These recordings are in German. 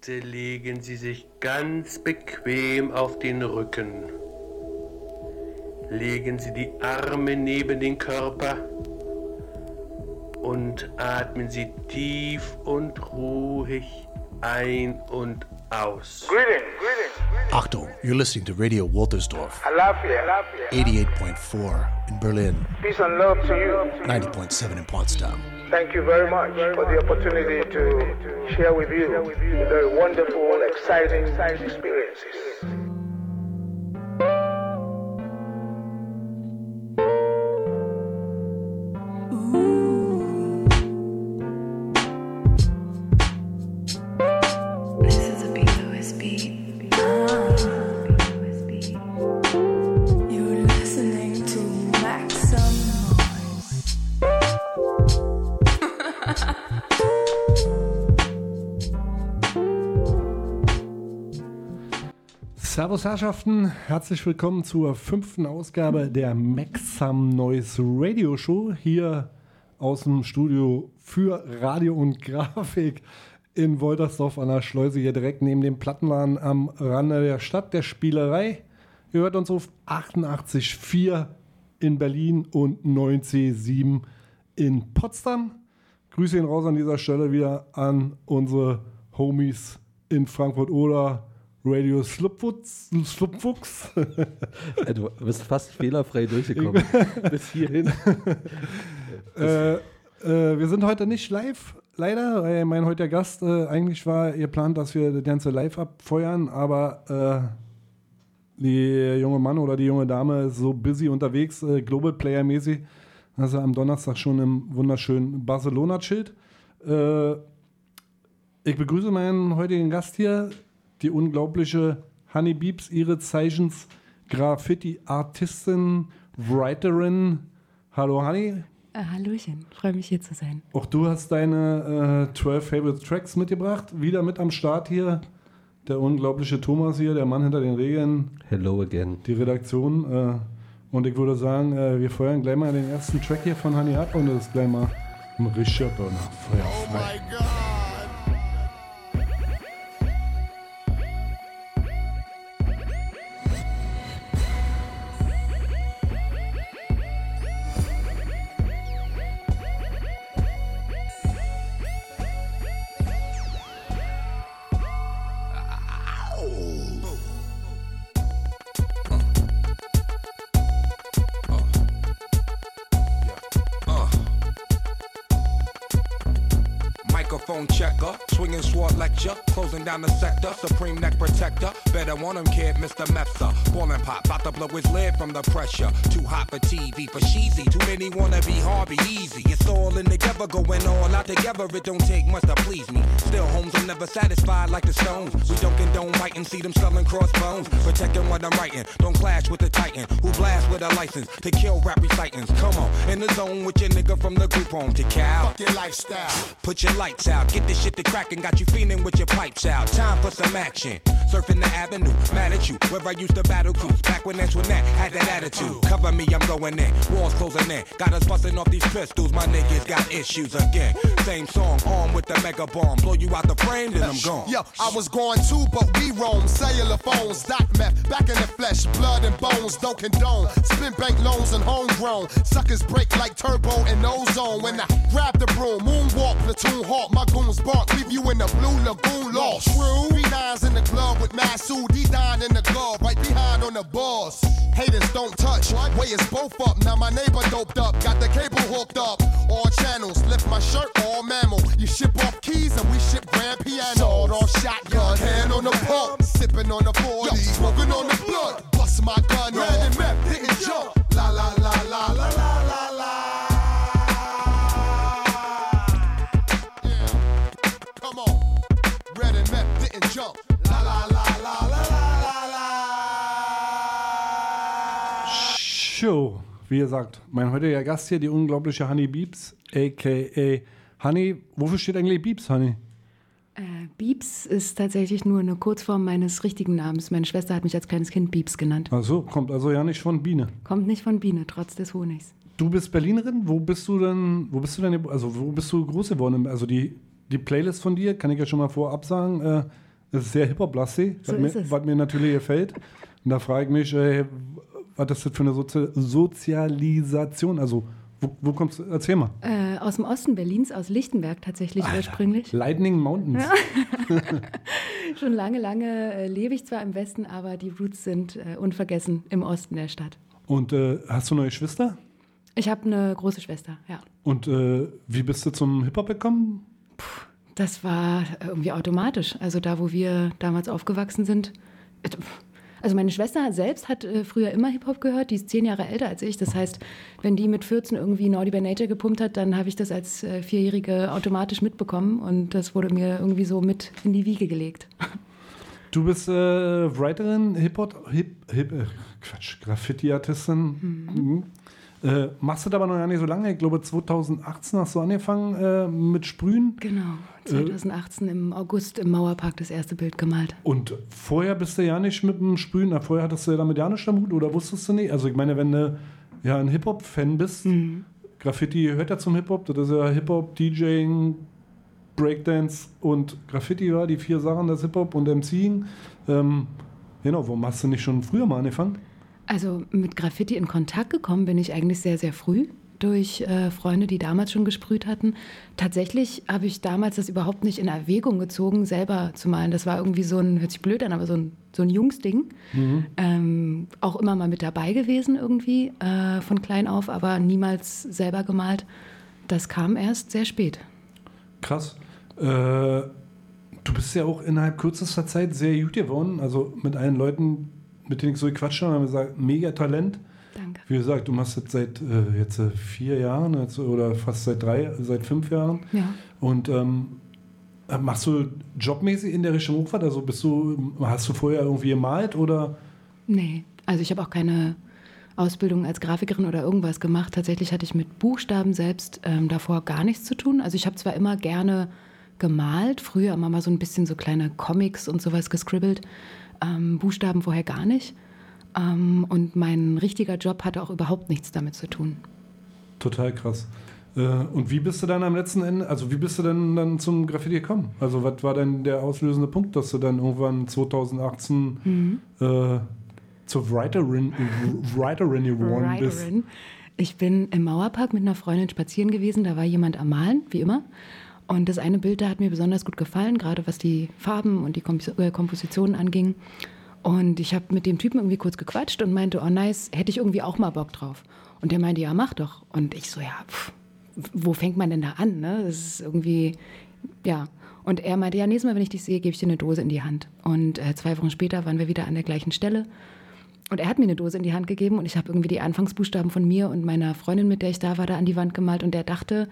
Bitte legen Sie sich ganz bequem auf den Rücken. Legen Sie die Arme neben den Körper und atmen Sie tief und ruhig ein und aus. Greetings, greetings. Achtung, you're listening to Radio Waltersdorf, Alafia, Alafia. 88.4 in Berlin, Peace and love to you. 90.7 in Potsdam. Thank you very much for the opportunity to share with you the wonderful, exciting experiences. Herrschaften, herzlich willkommen zur fünften Ausgabe der Maxam Noise Radio Show hier aus dem Studio für Radio und Grafik in Woltersdorf an der Schleuse, hier direkt neben dem Plattenladen am Rande der Stadt der Spielerei. Ihr hört uns auf 88.4 in Berlin und 9C7 in Potsdam. Grüße ihn raus an dieser Stelle wieder an unsere Homies in Frankfurt oder Radio Slupfuchs. Slupfuchs. Ja, Du bist fast fehlerfrei durchgekommen. Bis hierhin. äh, äh, wir sind heute nicht live, leider, weil mein heutiger Gast äh, eigentlich war geplant, dass wir das ganze live abfeuern, aber äh, die junge Mann oder die junge Dame ist so busy unterwegs, äh, Global Player mäßig, dass er am Donnerstag schon im wunderschönen Barcelona chillt. Äh, ich begrüße meinen heutigen Gast hier, die unglaubliche Honey Beeps, ihre Zeichens Graffiti-Artistin, Writerin. Hallo Honey, Äh, Hallöchen, freue mich hier zu sein. auch du hast deine äh, 12 Favorite Tracks mitgebracht. Wieder mit am Start hier. Der unglaubliche Thomas hier, der Mann hinter den Regeln, Hello again. die Redaktion. Äh, und ich würde sagen, äh, wir feuern gleich mal den ersten Track hier von Honey ab und das ist gleich mal ein richtiger Burner. Feuer frei. Microphone want him, kid, Mr. Mepsa. Ballin' pop, about to blow his lid from the pressure. Too hot for TV, for cheesy. Too many wanna be Harvey easy. It's all in together, going all out together. It don't take much to please me. Still, homes are never satisfied like the Stones. We don't condone writing, see them selling crossbones. Protecting what I'm writing, don't clash with the Titan who blast with a license to kill rap recitants. Come on, in the zone with your nigga from the group home to Cal. your lifestyle. Put your lights out, get this shit to crackin', got you feeling with your pipes out. Time for some action. Surfing the avenue, mad at you, where I used to battle cruise. Back when Antoinette had that attitude. Cover me, I'm going in. Walls closing in. Got us busting off these pistols, my niggas got issues again. Same song, armed with the mega bomb. Blow you out the frame, then I'm gone. Yo, I was going too, but we roam. Cellular phones, dot meth, back in the flesh, blood and bones, don't condone. Spin bank loans and homegrown. Suckers break like turbo and ozone. When I grab the broom, moonwalk, platoon hawk, my goons bark, leave you in the blue lagoon lost. True. B9s in the glove with Masood, he dying in the glove, right behind on the boss. Haters don't touch, way is both up. Now my neighbor doped up, got the cable hooked up. All channels, lift my shirt, all mammal. You ship off keys and we ship grand piano. Sawed off shotgun, hand on the pump, sipping on the 40, smoking on the blood. Bust my gun, red and meth, didn't jump. La la la la la la la la. Yeah. Come on, red and meth didn't jump. Show. Wie gesagt, mein heutiger Gast hier, die unglaubliche Honey Beeps, a.k.a. Honey. Wofür steht eigentlich Beeps, Honey? Äh, Beeps ist tatsächlich nur eine Kurzform meines richtigen Namens. Meine Schwester hat mich als kleines Kind Beeps genannt. Ach so, kommt also ja nicht von Biene. Kommt nicht von Biene, trotz des Honigs. Du bist Berlinerin. Wo bist du denn? Wo bist du denn? Also wo bist du groß geworden? Also die, die Playlist von dir kann ich ja schon mal vorab sagen. Äh, ist sehr Hip-Hop-lastig, So was, mir- was mir natürlich gefällt. Und da frage ich mich, äh, was ist das für eine Sozi Sozialisation? Also, wo, wo kommst du? Erzähl mal. Äh, aus dem Osten Berlins, aus Lichtenberg tatsächlich ursprünglich. Lightning Mountains. Schon lange, lange äh, lebe ich zwar im Westen, aber die Roots sind äh, unvergessen im Osten der Stadt. Und äh, hast du neue Schwester? Ich habe eine große Schwester, ja. Und äh, wie bist du zum Hip-Hop gekommen? Das war irgendwie automatisch. Also da, wo wir damals aufgewachsen sind. Also meine Schwester selbst hat äh, früher immer Hip-Hop gehört. Die ist zehn Jahre älter als ich. Das heißt, wenn die mit 14 irgendwie Naughty by Nature gepumpt hat, dann habe ich das als äh, Vierjährige automatisch mitbekommen. Und das wurde mir irgendwie so mit in die Wiege gelegt. Du bist äh, Writerin, Hip-Hop, Hip, Hip, äh, Quatsch, Graffiti-Artistin. Mhm. Äh, machst du das aber noch gar nicht so lange. Ich glaube, 2018 hast du angefangen äh, mit Sprühen. Genau. 2018 im August im Mauerpark das erste Bild gemalt. Und vorher bist du ja nicht mit dem Sprühen, vorher hattest du ja damit ja nicht am Hut oder wusstest du nicht? Also ich meine, wenn du ja ein Hip-Hop-Fan bist, Graffiti gehört ja zum Hip-Hop, das ist ja Hip-Hop, DJing, Breakdance und Graffiti war die vier Sachen, das Hip-Hop und MCing. Ähm, genau, warum hast du nicht schon früher mal angefangen? Also mit Graffiti in Kontakt gekommen bin ich eigentlich sehr, sehr früh durch äh, Freunde, die damals schon gesprüht hatten. Tatsächlich habe ich damals das überhaupt nicht in Erwägung gezogen, selber zu malen. Das war irgendwie so ein, hört sich blöd an, aber so ein, so ein Jungsding. Ähm, auch immer mal mit dabei gewesen irgendwie, äh, von klein auf, aber niemals selber gemalt. Das kam erst sehr spät. Krass. Äh, du bist ja auch innerhalb kürzester Zeit sehr gut geworden. Also mit allen Leuten, mit denen ich so gequatscht habe, haben gesagt, mega Talent. Danke. Wie gesagt, du machst jetzt seit äh, jetzt, äh, vier Jahren jetzt, oder fast seit drei, seit fünf Jahren. Ja. Und ähm, äh, machst du jobmäßig in der Richtung was? Also bist du, hast du vorher irgendwie gemalt oder? Nee, also ich habe auch keine Ausbildung als Grafikerin oder irgendwas gemacht. Tatsächlich hatte ich mit Buchstaben selbst ähm, davor gar nichts zu tun. Also ich habe zwar immer gerne gemalt, früher immer mal so ein bisschen so kleine Comics und sowas gescribbelt, ähm, Buchstaben vorher gar nicht. Ähm, und mein richtiger Job hatte auch überhaupt nichts damit zu tun. Total krass. Äh, und wie bist du dann am letzten Ende, also wie bist du denn dann zum Graffiti gekommen? Also was war denn der auslösende Punkt, dass du dann irgendwann 2018 äh, zur Writerin, Writerin geworden bist? Writerin. Ich bin im Mauerpark mit einer Freundin spazieren gewesen. Da war jemand am Malen, wie immer. Und das eine Bild da hat mir besonders gut gefallen, gerade was die Farben und die Kompos äh, Kompositionen anging. Und ich habe mit dem Typen irgendwie kurz gequatscht und meinte, oh nice, hätte ich irgendwie auch mal Bock drauf. Und der meinte, ja, mach doch. Und ich so, ja, pff, wo fängt man denn da an? Ne? Das ist irgendwie, ja. Und er meinte, ja, nächstes Mal, wenn ich dich sehe, gebe ich dir eine Dose in die Hand. Und äh, zwei Wochen später waren wir wieder an der gleichen Stelle. Und er hat mir eine Dose in die Hand gegeben und ich habe irgendwie die Anfangsbuchstaben von mir und meiner Freundin, mit der ich da war, da an die Wand gemalt. Und der dachte,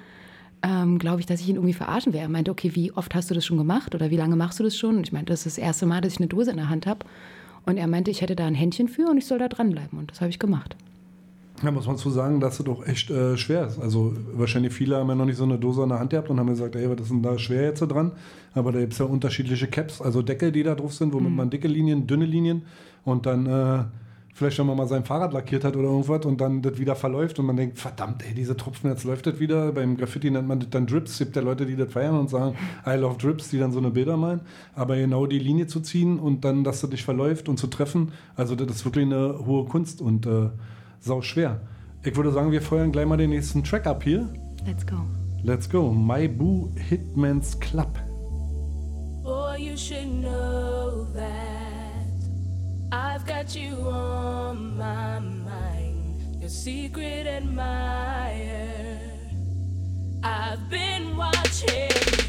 ähm, glaube ich, dass ich ihn irgendwie verarschen werde. Er meinte, okay, wie oft hast du das schon gemacht oder wie lange machst du das schon? Und ich meinte, das ist das erste Mal, dass ich eine Dose in der Hand habe. Und er meinte, ich hätte da ein Händchen für und ich soll da dranbleiben. Und das habe ich gemacht. Ja, muss man zu sagen, dass es doch echt äh, schwer ist. Also wahrscheinlich viele haben ja noch nicht so eine Dose in der Hand gehabt und haben gesagt, ey, was ist denn da schwer jetzt so dran? Aber da gibt es ja unterschiedliche Caps, also Deckel, die da drauf sind, womit man dicke Linien, dünne Linien und dann äh, vielleicht, wenn man mal sein Fahrrad lackiert hat oder irgendwas und dann das wieder verläuft und man denkt, verdammt, ey, diese Tropfen, jetzt läuft das wieder. Beim Graffiti nennt man das dann Drips. Es gibt ja Leute, die das feiern und sagen, I love Drips, die dann so eine Bilder malen. Aber genau die Linie zu ziehen und dann, dass das nicht verläuft und zu treffen, also das ist wirklich eine hohe Kunst und äh, sau schwer. Ich würde sagen, wir feuern gleich mal den nächsten Track ab hier. Let's go. Let's go. My Boo Hitman's Club. Boy, you should know that I've got you on my mind, your secret admirer. I've been watching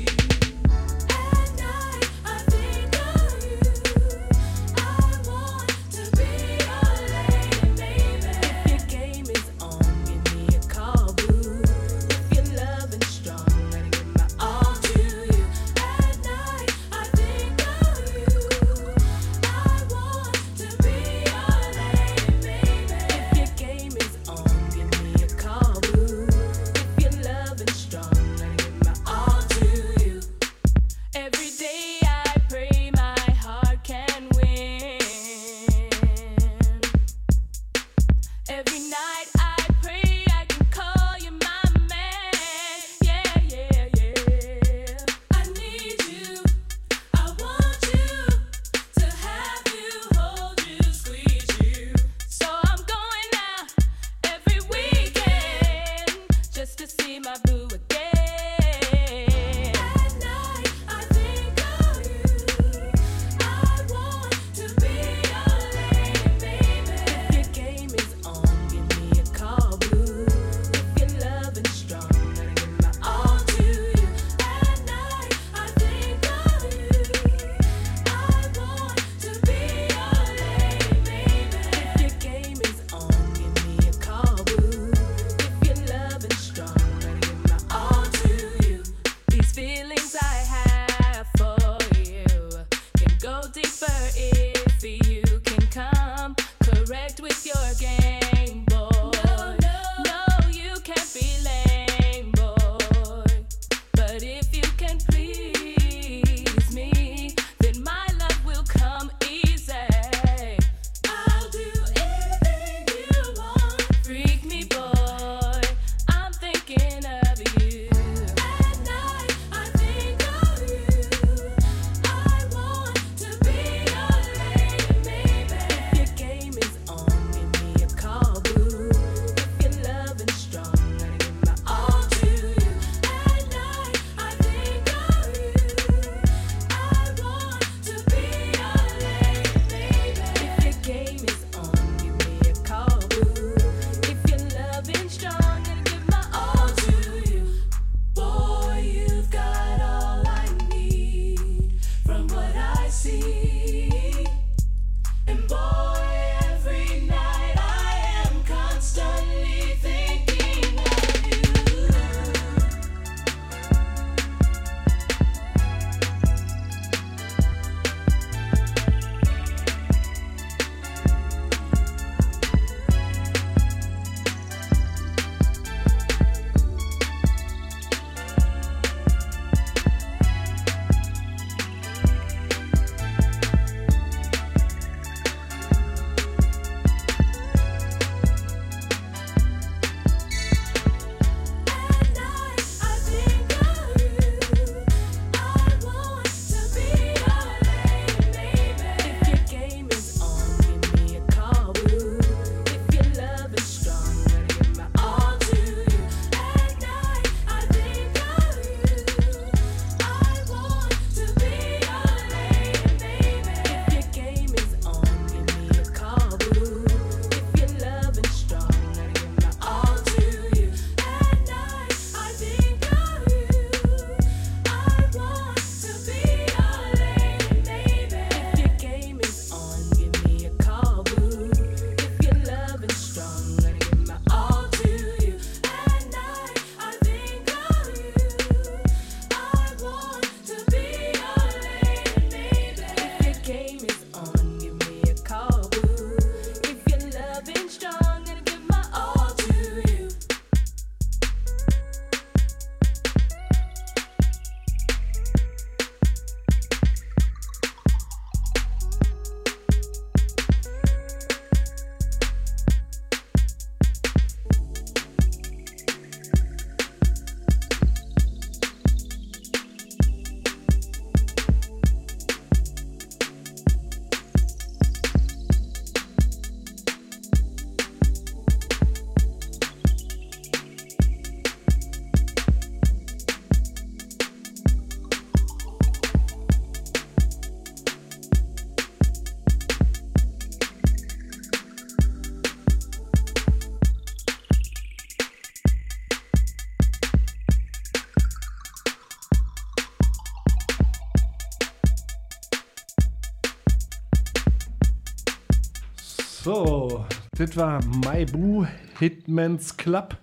Das war My Boo Hitman's Club.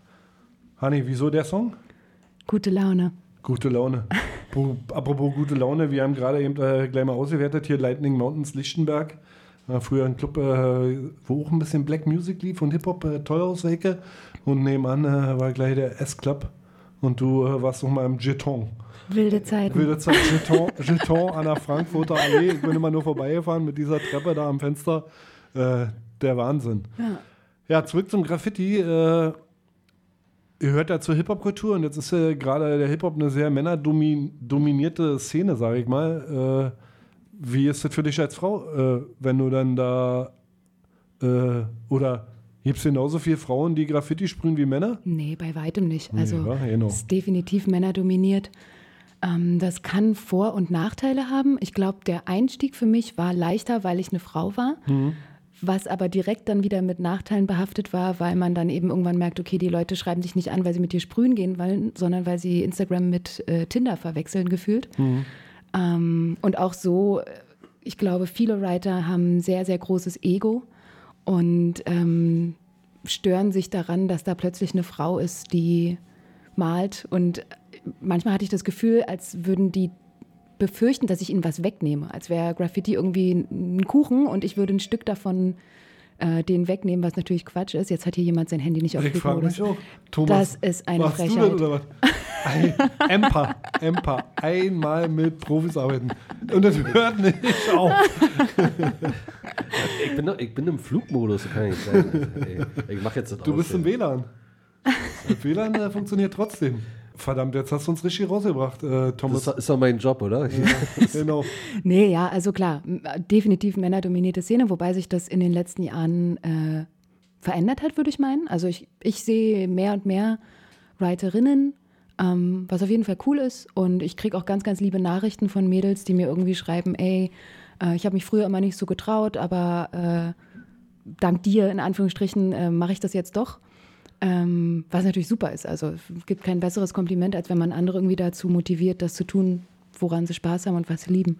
Hanni, wieso der Song? Gute Laune. Gute Laune. Apropos gute Laune, wir haben gerade eben äh, gleich mal ausgewertet hier Lightning Mountains Lichtenberg. Äh, früher ein Club, äh, wo auch ein bisschen Black Music lief und Hip-Hop äh, teuer aus der Ecke. Und nebenan äh, war gleich der S-Club. Und du äh, warst noch mal im Jeton. Wilde Zeiten. Wilde Zeit Jeton, Jeton an der Frankfurter Allee. Ich bin immer nur vorbeigefahren mit dieser Treppe da am Fenster. Der Wahnsinn. Ja. Ja, zurück zum Graffiti. Äh, ihr hört ja zur Hip-Hop-Kultur und jetzt ist äh, gerade der Hip-Hop eine sehr männerdominierte Szene, sage ich mal. Äh, wie ist das für dich als Frau, äh, wenn du dann da äh, oder gibt es genauso viele Frauen, die Graffiti sprühen wie Männer? Nee, bei weitem nicht. Also ja, genau. es ist definitiv männerdominiert. Ähm, das kann Vor- und Nachteile haben. Ich glaube, der Einstieg für mich war leichter, weil ich eine Frau war. Mhm. Was aber direkt dann wieder mit Nachteilen behaftet war, weil man dann eben irgendwann merkt, okay, die Leute schreiben dich nicht an, weil sie mit dir sprühen gehen wollen, sondern weil sie Instagram mit äh, Tinder verwechseln gefühlt. Ähm, und auch so, äh, ich glaube, viele Writer haben ein sehr, sehr großes Ego und ähm, stören sich daran, dass da plötzlich eine Frau ist, die malt. Und äh, manchmal hatte ich das Gefühl, als würden die befürchten, dass ich ihnen was wegnehme. Als wäre Graffiti irgendwie ein Kuchen und ich würde ein Stück davon äh, den wegnehmen, was natürlich Quatsch ist. Jetzt hat hier jemand sein Handy nicht auf Ich frage mich auch. Thomas, Das ist eine machst du Frechheit. das oder was? Ein- Empa, Empa, einmal mit Profis arbeiten. Und das hört nicht auf. Ich bin, ich bin im Flugmodus, kann ich sein. Ey, ich mach jetzt das Du aus bist im. WLAN. Das WLAN funktioniert trotzdem. Verdammt, jetzt hast du uns richtig rausgebracht, äh, Thomas. Das ist doch mein Job, oder? genau. Nee, ja, also klar, definitiv männerdominierte Szene, wobei sich das in den letzten Jahren äh, verändert hat, würde ich meinen. Also ich, ich sehe mehr und mehr Writerinnen, ähm, was auf jeden Fall cool ist. Und ich kriege auch ganz, ganz liebe Nachrichten von Mädels, die mir irgendwie schreiben, ey, äh, ich habe mich früher immer nicht so getraut, aber äh, dank dir, in Anführungsstrichen, äh, mache ich das jetzt doch. Ähm, was natürlich super ist. Also es gibt kein besseres Kompliment, als wenn man andere irgendwie dazu motiviert, das zu tun, woran sie Spaß haben und was sie lieben.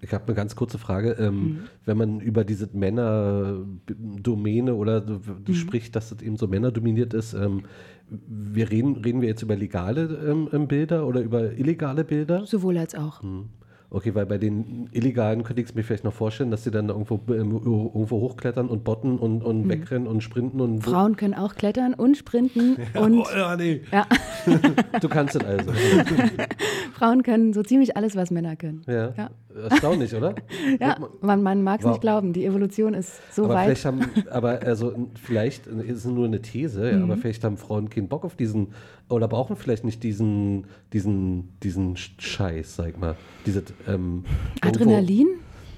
Ich habe eine ganz kurze Frage. Ähm, Mhm. Wenn man über diese Männerdomäne oder Mhm. spricht, dass das eben so männerdominiert ist, ähm, wir reden, reden wir jetzt über legale ähm, Bilder oder über illegale Bilder? Sowohl als auch. Hm. Okay, weil bei den illegalen könnte ich es mir vielleicht noch vorstellen, dass sie dann irgendwo, ähm, irgendwo hochklettern und botten und, und Mhm. wegrennen und sprinten und Frauen können auch klettern und sprinten und oh, ja, nee. ja, du kannst es also. Frauen können so ziemlich alles, was Männer können. Ja. Ja. Erstaunlich, oder? Ja, man, man mag es nicht glauben. Die Evolution ist so aber weit. vielleicht haben, aber also vielleicht ist es nur eine These, Mhm. aber vielleicht haben Frauen keinen Bock auf diesen oder brauchen vielleicht nicht diesen, diesen, diesen Sch- Scheiß, sag mal. Dieses, ähm, Adrenalin?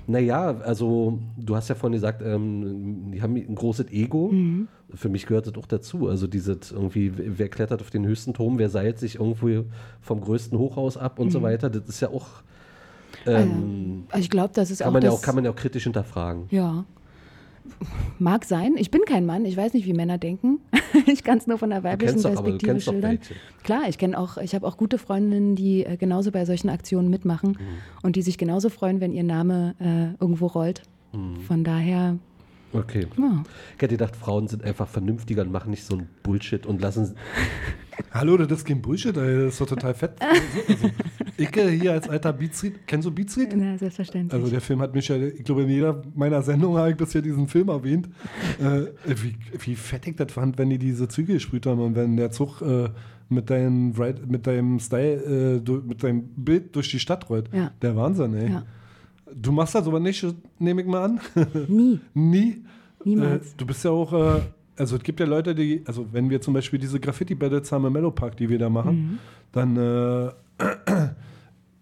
Naja, also du hast ja vorhin gesagt, ähm, die haben ein großes Ego. Mhm. Für mich gehört das auch dazu. Also dieses irgendwie, wer klettert auf den höchsten Turm, wer seilt sich irgendwo vom größten Hochhaus ab und so Mhm. weiter. Das ist ja auch ähm, Also ich glaube, das ist kann auch man ja auch kann man ja auch kritisch hinterfragen. Ja. Mag sein. Ich bin kein Mann. Ich weiß nicht, wie Männer denken. ich kann es nur von der weiblichen doch, Perspektive schildern. Klar, ich kenne auch, ich habe auch gute Freundinnen, die äh, genauso bei solchen Aktionen mitmachen Mhm. und die sich genauso freuen, wenn ihr Name äh, irgendwo rollt. Mhm. Von daher, Okay. Ja. Ich hätte gedacht, Frauen sind einfach vernünftiger und machen nicht so einen Bullshit und lassen. Hallo, das ist kein Bullshit, das ist doch total fett. Also, ich äh, hier als alter Beatsried, kennst du Beatsried? na, selbstverständlich. Also der Film hat mich ja, ich glaube, in jeder meiner Sendungen habe ich bisher diesen Film erwähnt. Äh, wie, wie fett ich das fand, wenn die diese Züge gesprüht haben und wenn der Zug äh, mit, deinem, mit deinem Style, äh, mit deinem Bild durch die Stadt rollt. Ja. Der Wahnsinn, ey. Ja. Du machst das aber nicht, nehme ich mal an. Nie. Nie. Niemals. Äh, du bist ja auch, äh, also es gibt ja Leute, die, also wenn wir zum Beispiel diese Graffiti-Battles haben im Mellow Park, die wir da machen, Mhm. dann äh,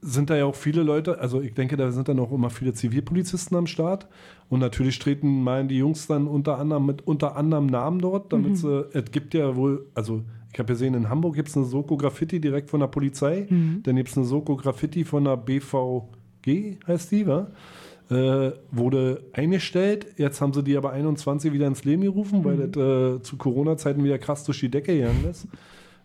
sind da ja auch viele Leute, also ich denke, da sind dann auch immer viele Zivilpolizisten am Start. Und natürlich treten meinen die Jungs dann unter anderem mit unter anderem Namen dort, damit Mhm. sie, es gibt ja wohl, also ich habe gesehen, in Hamburg gibt es eine Soko Graffiti direkt von der Polizei. Mhm. Dann gibt es eine Soko Graffiti von der BVG, heißt die, wa? Äh, wurde eingestellt. Jetzt haben sie die aber 21 wieder ins Leben gerufen, weil Mhm. das äh, zu Corona-Zeiten wieder krass durch die Decke gegangen ist.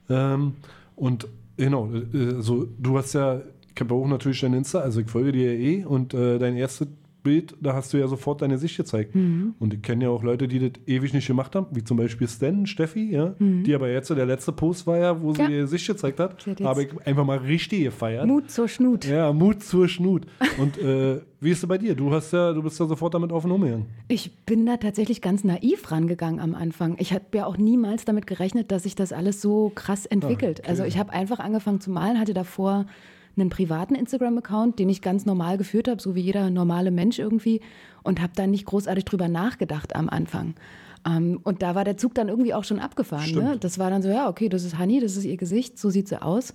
Ähm, und genau, äh, so, du hast ja, ich habe auch natürlich dein Insta, also ich folge dir ja eh und äh, dein erstes Bild, da hast du ja sofort deine Sicht gezeigt. Mhm. Und ich kenne ja auch Leute, die das ewig nicht gemacht haben, wie zum Beispiel Stan, Steffi, ja, Mhm. die aber jetzt, so der letzte Post war ja, wo sie Ja. ihr Sicht gezeigt hat, habe ich einfach mal richtig gefeiert. Mut zur Schnut. Ja, Mut zur Schnut. Und äh, wie ist es bei dir? Du hast ja, du bist ja sofort damit offen umgegangen. Ich bin da tatsächlich ganz naiv rangegangen am Anfang. Ich habe ja auch niemals damit gerechnet, dass sich das alles so krass entwickelt. okay. Also ich habe einfach angefangen zu malen, hatte davor einen privaten Instagram-Account, den ich ganz normal geführt habe, so wie jeder normale Mensch irgendwie, und habe da nicht großartig drüber nachgedacht am Anfang. Ähm, und da war der Zug dann irgendwie auch schon abgefahren. Ne? Das war dann so, ja, okay, das ist Honey, das ist ihr Gesicht, so sieht sie aus.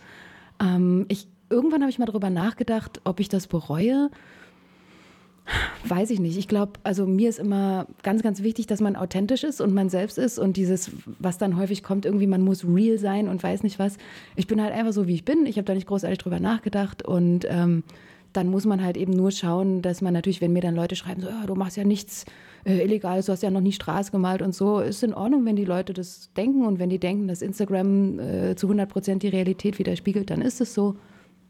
Ähm, ich, irgendwann habe ich mal drüber nachgedacht, ob ich das bereue. Weiß ich nicht. Ich glaube, also mir ist immer ganz, ganz wichtig, dass man authentisch ist und man selbst ist und dieses, was dann häufig kommt, irgendwie, man muss real sein und weiß nicht was. Ich bin halt einfach so, wie ich bin. Ich habe da nicht großartig drüber nachgedacht und ähm, dann muss man halt eben nur schauen, dass man natürlich, wenn mir dann Leute schreiben, so, ja, du machst ja nichts äh, Illegales, du hast ja noch nie Straße gemalt und so, ist in Ordnung, wenn die Leute das denken und wenn die denken, dass Instagram äh, zu 100 Prozent die Realität widerspiegelt, dann ist es so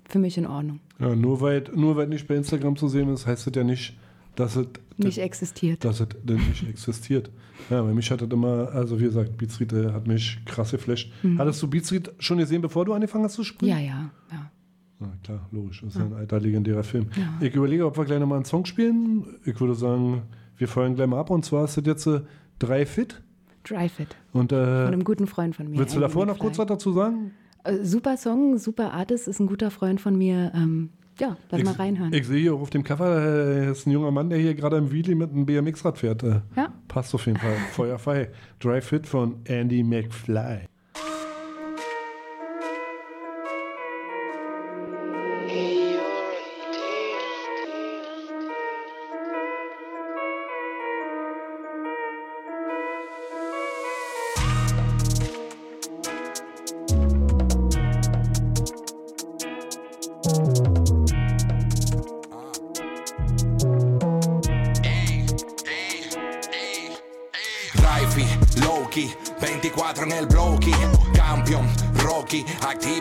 für mich in Ordnung. Ja, nur weil, nur weil nicht bei Instagram zu sehen ist, heißt das ja nicht, dass es Nicht existiert. dass es nicht existiert. Ja, bei mich hat das immer, also wie gesagt, Beatsried äh, hat mich krass geflasht. Mhm. Hattest du Beatsried schon gesehen, bevor du angefangen hast zu spielen? Ja, ja, ja. Na klar, logisch. Das ist ja ein alter legendärer Film. Ja. Ich überlege, ob wir gleich nochmal einen Song spielen. Ich würde sagen, wir feuern gleich mal ab. Und zwar ist das jetzt äh, drei Fit. Dry Fit. Und Von äh, einem guten Freund von mir. willst du davor noch kurz was dazu sagen? Äh, super Song, super Artist, ist ein guter Freund von mir. Ähm, ja, lass mal reinhören. Ich sehe hier auf dem Cover, äh, ist ein junger Mann, der hier gerade im Wheelie mit einem BMX-Rad fährt. Äh, Ja. Passt auf jeden Fall. Feuerfrei. Dry Fit von Andy McFly.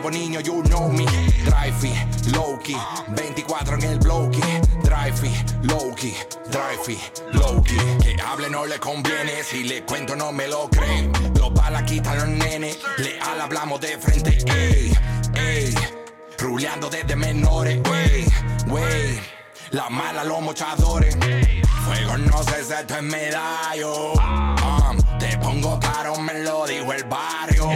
Niño, you know me. Raifi, Loki, 24 en el bloque. Drivey, Loki, Drivey, Loki. Que hable no le conviene, si le cuento no me lo creen. Los balas quitan los nenes, leal hablamos de frente. Ey, ey, ruleando desde menores. Wey, wey, la mala los mochadores. Fuego no si esto es medallo. Um, te pongo caro, me lo dijo el barrio.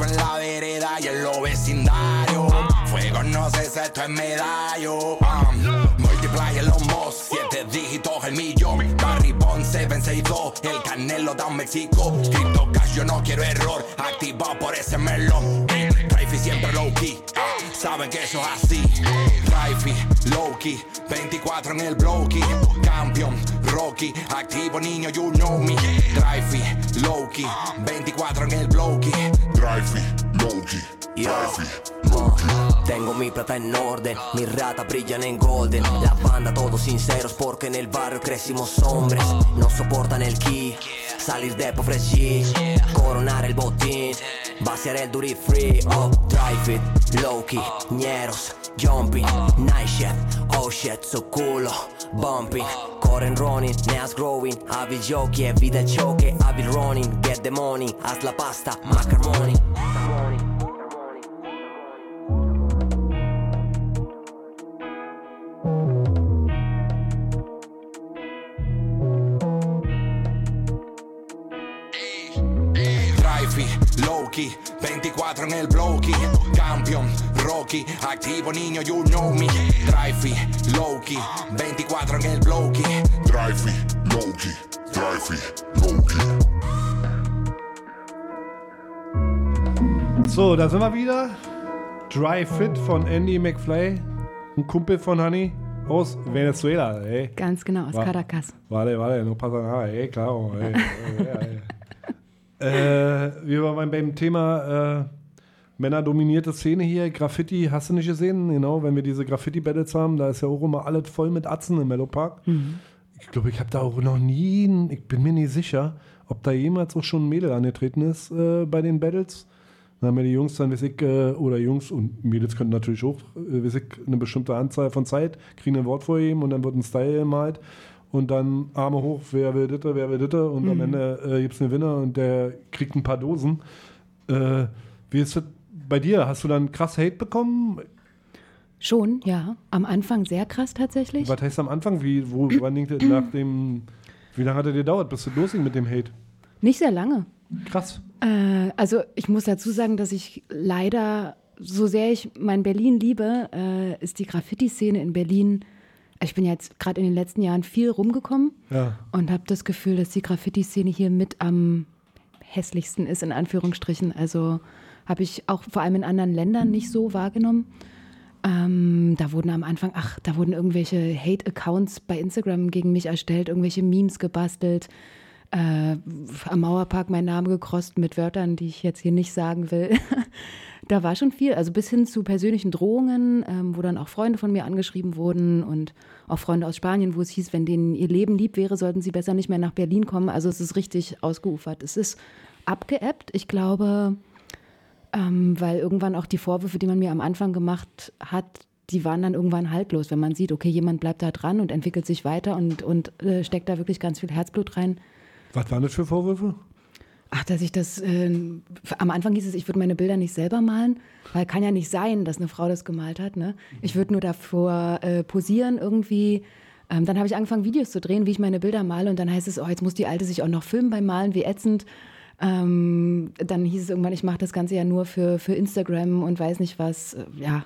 En la vereda y en los vecindarios. Fuego no si esto es medallo. Um, multiply en los mos, siete dígitos el millón. Barry Bond 762, el canelo da un México. Crypto cash, yo no quiero error. Activado por ese melón. Trify siempre low key. ah, Saben que eso es así. Trify, low key. 24 en el bloque. Campeón, Rocky. Activo niño, you know me. Trify, low key. 24 en el bloque. Drivey, Loki, Uh, Tengo mi plata en orden, mis ratas brillan en golden. La banda todos sinceros porque en el barrio crecimos hombres. No soportan el key, salir de pobrecía, coronar el botín, vaciar el duty free. Oh, drive it, Loki, ñeros, Jumping, night shit, oh shit, so culo, bumping core Coren running, neas growing Avi giochi e vita choke Avi running, get the money As la pasta, macaroni. Drive, Loki, 24 nel blocchi Campion, Rocky, activo niño, you know me. Drivey, Loki, 24 en el bloque. Drivey, Loki, Drivey, Loki. So, da sind wir wieder. Dry Fit von Andy McFly. Ein Kumpel von Honey aus Venezuela, ey. Ganz genau, aus Caracas. Vale, vale, no pasa nada, ey, claro. Ey, ey, ey, ey. äh, wir waren beim Thema äh, männerdominierte Szene hier, Graffiti, hast du nicht gesehen? Genau, wenn wir diese Graffiti-Battles haben, da ist ja auch immer alles voll mit Atzen im Mellow Park. Ich glaube, ich habe da auch noch nie, ich bin mir nicht sicher, ob da jemals auch schon ein Mädel angetreten ist äh, bei den Battles. Dann haben ja die Jungs dann, weiß ich, äh, oder Jungs und Mädels könnten natürlich auch, äh, weiß ich, eine bestimmte Anzahl von Zeit, kriegen ein Wort vorgegeben und dann wird ein Style gemalt und dann Arme hoch, wer will ditte, wer will ditte und am Ende äh, gibt es einen Winner und der kriegt ein paar Dosen. Äh, wie ist das bei dir? Hast du dann krass Hate bekommen? Schon, ja. Am Anfang sehr krass tatsächlich. Was heißt am Anfang? Wie, wo, wann nach dem, wie lange hat es gedauert, bis du losging mit dem Hate? Nicht sehr lange. Krass. Äh, also ich muss dazu sagen, dass ich leider, so sehr ich mein Berlin liebe, äh, ist die Graffiti-Szene in Berlin. Ich bin jetzt gerade in den letzten Jahren viel rumgekommen Ja. und habe das Gefühl, dass die Graffiti-Szene hier mit am hässlichsten ist, in Anführungsstrichen. Also habe ich auch vor allem in anderen Ländern nicht so wahrgenommen. Ähm, da wurden am Anfang, ach, da wurden irgendwelche Hate-Accounts bei Instagram gegen mich erstellt, irgendwelche Memes gebastelt, äh, am Mauerpark mein Name gekrost mit Wörtern, die ich jetzt hier nicht sagen will. da war schon viel, also bis hin zu persönlichen Drohungen, ähm, wo dann auch Freunde von mir angeschrieben wurden und auch Freunde aus Spanien, wo es hieß, wenn denen ihr Leben lieb wäre, sollten sie besser nicht mehr nach Berlin kommen. Also es ist richtig ausgeufert. Es ist abgeebbt. Ich glaube, ähm, weil irgendwann auch die Vorwürfe, die man mir am Anfang gemacht hat, die waren dann irgendwann haltlos, wenn man sieht, okay, jemand bleibt da dran und entwickelt sich weiter und, und äh, steckt da wirklich ganz viel Herzblut rein. Was waren das für Vorwürfe? Ach, dass ich das, äh, am Anfang hieß es, ich würde meine Bilder nicht selber malen, weil kann ja nicht sein, dass eine Frau das gemalt hat. Ne? Ich würde nur davor äh, posieren irgendwie, Ähm, dann habe ich angefangen, Videos zu drehen, wie ich meine Bilder male. Und dann heißt es, oh, jetzt muss die Alte sich auch noch filmen beim Malen, wie ätzend. Ähm, dann hieß es irgendwann, ich mache das Ganze ja nur für, für Instagram und weiß nicht was. Äh, Ja,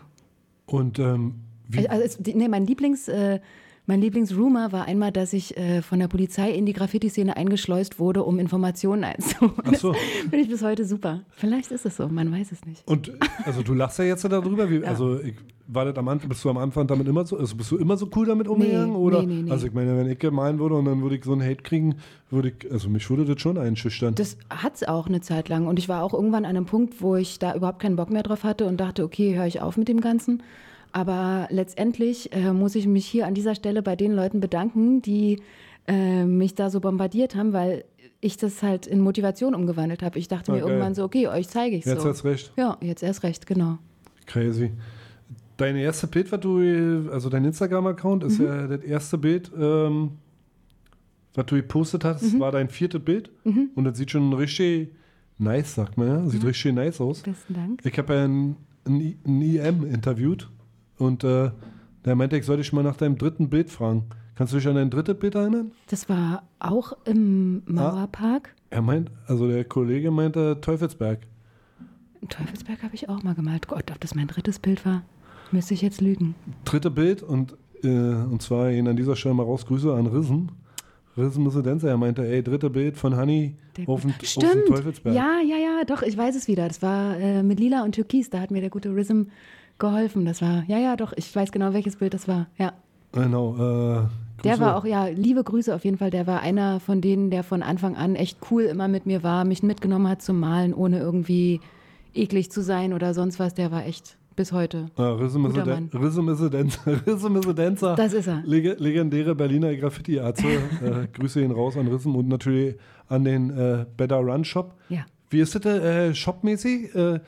Und ähm, wie, also es, die, nee, mein Lieblings, äh, mein Lieblingsrumor war einmal, dass ich äh, von der Polizei in die Graffiti-Szene eingeschleust wurde, um Informationen einzuholen. Ach so. Finde ich bis heute super. Vielleicht ist es so, man weiß es nicht. und also du lachst ja jetzt darüber. Wie, Also ich, war das am Anfang, bist du am Anfang damit immer so, also bist du immer so cool damit umgegangen? oder? nee, nee, nee. Also ich meine, wenn ich gemein würde und dann würde ich so einen Hate kriegen, würde ich, also mich würde das schon einschüchtern. Das hat es auch eine Zeit lang. Und ich war auch irgendwann an einem Punkt, wo ich da überhaupt keinen Bock mehr drauf hatte und dachte, okay, höre ich auf mit dem Ganzen. Aber letztendlich äh, muss ich mich hier an dieser Stelle bei den Leuten bedanken, die äh, mich da so bombardiert haben, weil ich das halt in Motivation umgewandelt habe. Ich dachte Ah, mir geil. irgendwann so, okay, euch zeige ich Jetzt so. hast recht. Ja, jetzt erst recht, genau. Crazy. Dein erste Bild, was du, also dein Instagram-Account ist Mhm. ja das erste Bild, ähm, was du gepostet hast, Mhm. war dein viertes Bild. Mhm. Und das sieht schon richtig nice, sagt man ja. Sieht richtig nice aus. Besten Dank. Ich habe ja einen, I- einen IM interviewt und äh, der meinte, ich soll dich mal nach deinem dritten Bild fragen. Kannst du dich an dein drittes Bild erinnern? Das war auch im Mauerpark. Er meint, also der Kollege meinte Teufelsberg. Teufelsberg habe ich auch mal gemalt. Gott, ob das mein drittes Bild war, müsste ich jetzt lügen. dritte Bild und, äh, und zwar ihn an dieser Stelle mal raus Grüße an Risen. Risen Musidenza, er meinte, ey, dritte Bild von Honey auf dem, auf dem Stimmt. Teufelsberg. Ja, ja, ja, doch, ich weiß es wieder. Das war äh, mit Lila und Türkis, da hat mir der gute Rhythm geholfen. Das war, ja, ja, doch, ich weiß genau, welches Bild das war. Ja. Genau. Äh, Der war auch, ja, liebe Grüße auf jeden Fall. Der war einer von denen, der von Anfang an echt cool immer mit mir war, mich mitgenommen hat zum Malen, ohne irgendwie eklig zu sein oder sonst was. Der war echt bis heute. Ah, Rhythm is a Dancer. Rhythm is a Dancer. Das ist er. Leg legendäre Berliner Graffiti-Arzt. äh, Grüße ihn raus an Rhythm und natürlich an den äh, Better Run Shop. Ja. Wie ist das äh, shopmäßig? Äh,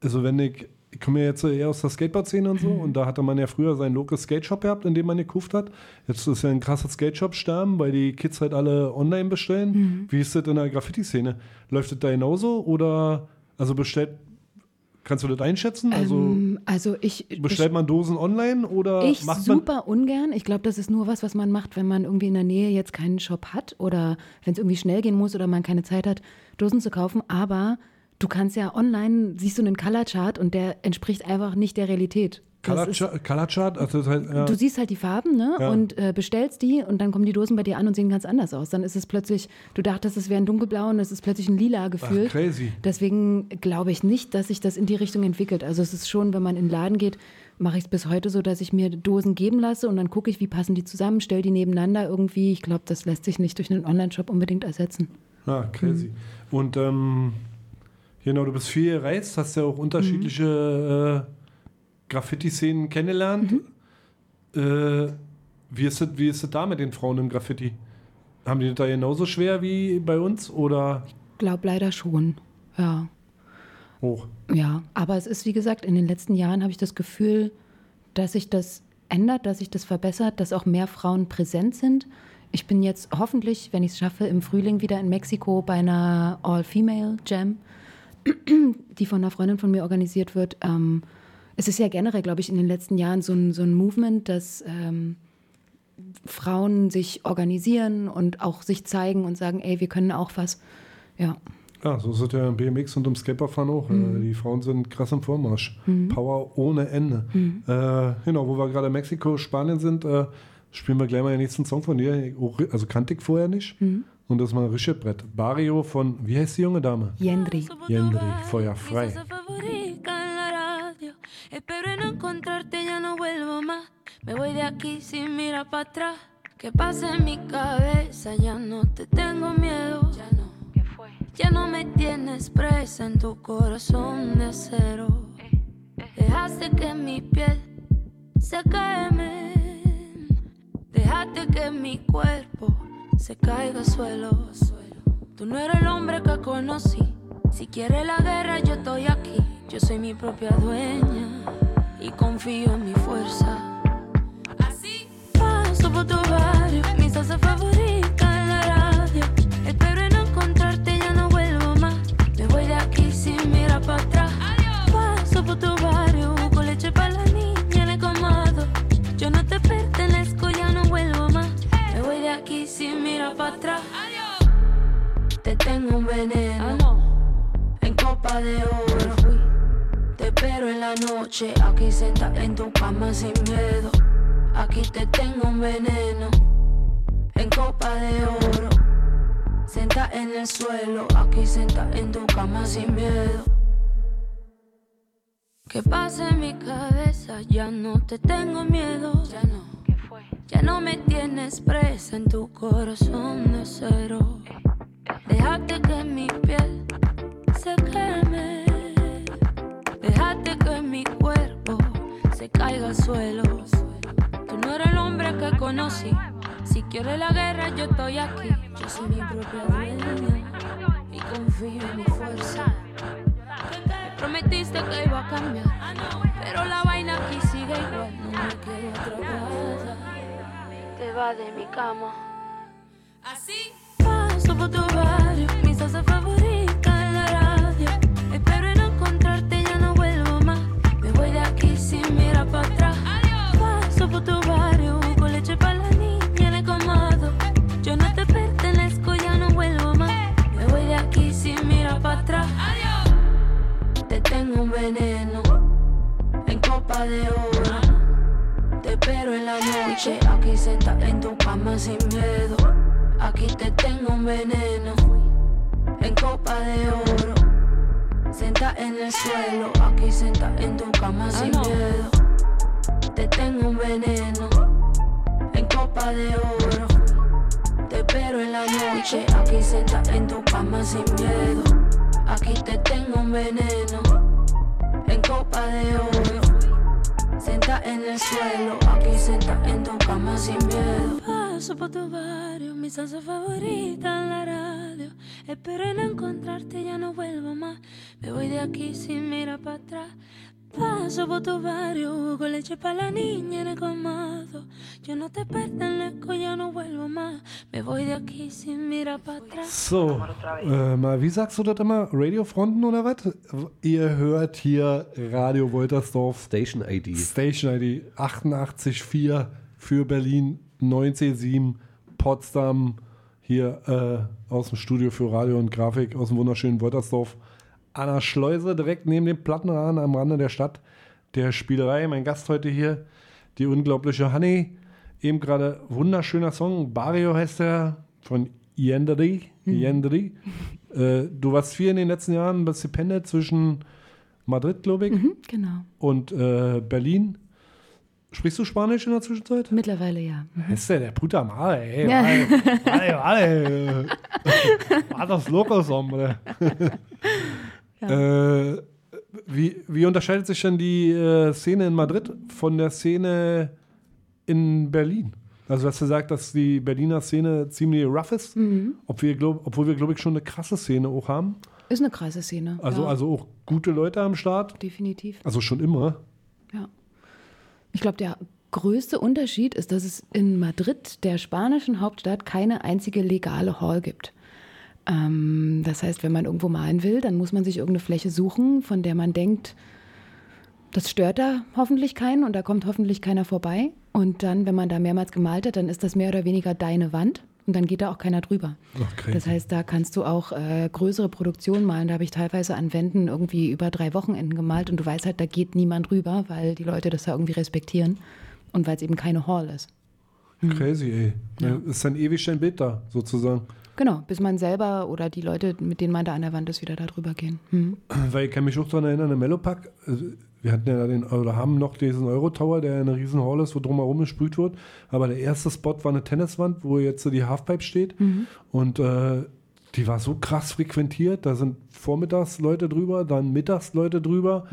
also wenn ich, ich komme ja jetzt eher aus der Skateboard-Szene und so und da hatte man ja früher seinen Local Skate Shop gehabt, in dem man gekauft hat. Jetzt ist ja ein krasser Skate Shop sterben, weil die Kids halt alle online bestellen. Mhm. Wie ist das in der Graffiti-Szene? Läuft das da genauso oder also bestellt, kannst du das einschätzen? Also Ähm, also ich bestellt man Dosen online oder Ich macht man super ungern. Ich glaube, das ist nur was, was man macht, wenn man irgendwie in der Nähe jetzt keinen Shop hat oder wenn es irgendwie schnell gehen muss oder man keine Zeit hat, Dosen zu kaufen. Aber du kannst ja online, siehst du einen Color Chart und der entspricht einfach nicht der Realität. Das Color ist- Chart- Color Chart? Also das heißt, ja. Du siehst halt die Farben ne? Ja. und äh, bestellst die und dann kommen die Dosen bei dir an und sehen ganz anders aus. Dann ist es plötzlich, du dachtest, es wäre ein dunkelblau und es ist plötzlich ein lila Gefühl. Ach, crazy. Deswegen glaube ich nicht, dass sich das in die Richtung entwickelt. Also es ist schon, wenn man in den Laden geht, mache ich es bis heute so, dass ich mir Dosen geben lasse und dann gucke ich, wie passen die zusammen, stelle die nebeneinander irgendwie. Ich glaube, das lässt sich nicht durch einen Online-Shop unbedingt ersetzen. Ah, crazy. Und ähm, genau, du bist viel gereist, hast ja auch unterschiedliche äh, Graffiti-Szenen kennengelernt. Äh, wie, ist das, wie ist das da mit den Frauen im Graffiti? Haben die das da genauso schwer wie bei uns oder Glaub leider schon. Ja. hoch? Ja, aber es ist, wie gesagt, in den letzten Jahren habe ich das Gefühl, dass sich das ändert, dass sich das verbessert, dass auch mehr Frauen präsent sind. Ich bin jetzt hoffentlich, wenn ich es schaffe, im Frühling wieder in Mexiko bei einer All-Female-Jam, die von einer Freundin von mir organisiert wird. Ähm, es ist ja generell, glaube ich, in den letzten Jahren so ein, so ein Movement, dass ähm, Frauen sich organisieren und auch sich zeigen und sagen, ey, wir können auch was. Ja. Ja, so ist es ja im BMX und im Skateboardfahren auch. Mhm. Äh, die Frauen sind krass im Vormarsch. Mhm. Power ohne Ende. Mhm. Äh, genau, wo wir gerade in Mexiko, Spanien sind, äh, spielen wir gleich mal den nächsten Song von dir. Also kannte ich vorher nicht. Und das richtiges Brett. Barrio von, wie heißt die junge Dame? Feuer frei. en encontrarte, ya no vuelvo más. Me voy de aquí sin mirar para atrás. Que pase en mi cabeza, ya no te tengo miedo. Ya no. ¿Qué fue? Ya no me tienes presa en tu corazón de acero. Dejaste que mi piel se queme. Dejaste que mi cuerpo se caiga al suelo. Tú no eres el hombre que conocí. Si quieres la guerra, yo estoy aquí. Yo soy mi propia dueña y confío en mi fuerza. Veneno en copa de oro. Te espero en la noche, aquí sentada en tu cama sin miedo. Aquí te tengo un veneno en copa de oro. Senta en el suelo, aquí senta en tu cama sin miedo. ¿Qué pasa en mi cabeza? Ya no te tengo miedo. Ya no. ¿Qué fue? Ya no me tienes presa en tu corazón de acero. Déjate que mi piel se queme. Déjate que mi cuerpo se caiga al suelo. Tú no eres el hombre que conocí. Si quieres la guerra, yo estoy aquí. Yo soy mi propia dueña y confío en mi fuerza. Me prometiste que iba a cambiar, pero la vaina aquí sigue igual. No me quedo atrapada. Te va de mi cama. Así Sobro tu barrio, mi salsa favorita en la radio. Espero en encontrarte ya no vuelvo más. Me voy de aquí sin mirar para atrás. Paso por tu barrio, con leche para la niña le comado. Yo no te pertenezco ya no vuelvo más. Me voy de aquí sin mirar para atrás. Adiós. Te tengo un veneno en copa de oro. Te espero en la noche aquí se está en tu cama sin miedo. Aquí te tengo un veneno en copa de oro. Senta en el suelo, aquí senta en tu cama sin miedo. Te tengo un veneno en copa de oro. Te espero en la noche, aquí senta en tu cama sin miedo. Aquí te tengo un veneno en copa de oro. Senta en el suelo, aquí senta en tu cama sin miedo. Paso por tu barrio, mi salsa favorita en la radio. Espero en encontrarte, ya no vuelvo más. Me voy de aquí sin mirar para atrás. Paso por tu barrio, con leche para la niña en el colmado. Yo no te pertenezco, ya no vuelvo más. Me voy de aquí sin mirar para atrás. So, äh, mal, wie sagst du das immer? Radiofronten oder was? Ihr hört hier Radio Woltersdorf. Station ID. Station ID 88.4 für Berlin, 19.7 Potsdam. Hier äh, aus dem Studio für Radio und Grafik aus dem wunderschönen Woltersdorf. An der Schleuse, direkt neben dem Plattenrahn am Rande der Stadt, der Spielerei. Mein Gast heute hier, die unglaubliche Honey. Eben gerade wunderschöner Song. Barrio heißt er von Yendri. Yendri. Äh, du warst viel in den letzten Jahren, bist gependelt zwischen Madrid, glaube ich, Mhm, genau. und äh, Berlin. Sprichst du Spanisch in der Zwischenzeit? Mittlerweile ja. Ist der, der puta madre, ey. Ja. Vale, vale, vale. Vatos locos, hombre. äh, wie, wie unterscheidet sich denn die äh, Szene in Madrid von der Szene in Berlin? Also, hast du gesagt, dass die Berliner Szene ziemlich rough ist, Mhm. ob wir, glaub, obwohl wir, glaube ich, schon eine krasse Szene auch haben. Ist eine krasse Szene. Also, ja, also auch gute Leute am Start. definitiv. Also schon immer. Ja. Ich glaube, der größte Unterschied ist, dass es in Madrid, der spanischen Hauptstadt, keine einzige legale Hall gibt. Ähm, das heißt, wenn man irgendwo malen will, dann muss man sich irgendeine Fläche suchen, von der man denkt, das stört da hoffentlich keinen und da kommt hoffentlich keiner vorbei. Und dann, wenn man da mehrmals gemalt hat, dann ist das mehr oder weniger deine Wand und dann geht da auch keiner drüber. Crazy. Das heißt, da kannst du auch äh, größere Produktionen malen. Da habe ich teilweise an Wänden irgendwie über drei Wochenenden gemalt und du weißt halt, da geht niemand rüber, weil die Leute das da irgendwie respektieren und weil es eben keine Hall ist. Crazy, ey. Ja. Ist dann ewig ein Bild da, sozusagen. Genau, bis man selber oder die Leute, mit denen man da an der Wand ist, wieder da drüber gehen. Hm. Weil ich kann mich auch daran erinnern, im Mellopack, äh, wir hatten ja den, oder haben noch diesen Euro-Tower, der eine riesen Hall ist, wo drumherum gesprüht wird. Aber der erste Spot war eine Tenniswand, wo jetzt die Halfpipe steht. Und äh, die war so krass frequentiert. Da sind vormittags Leute drüber, dann mittags Leute drüber,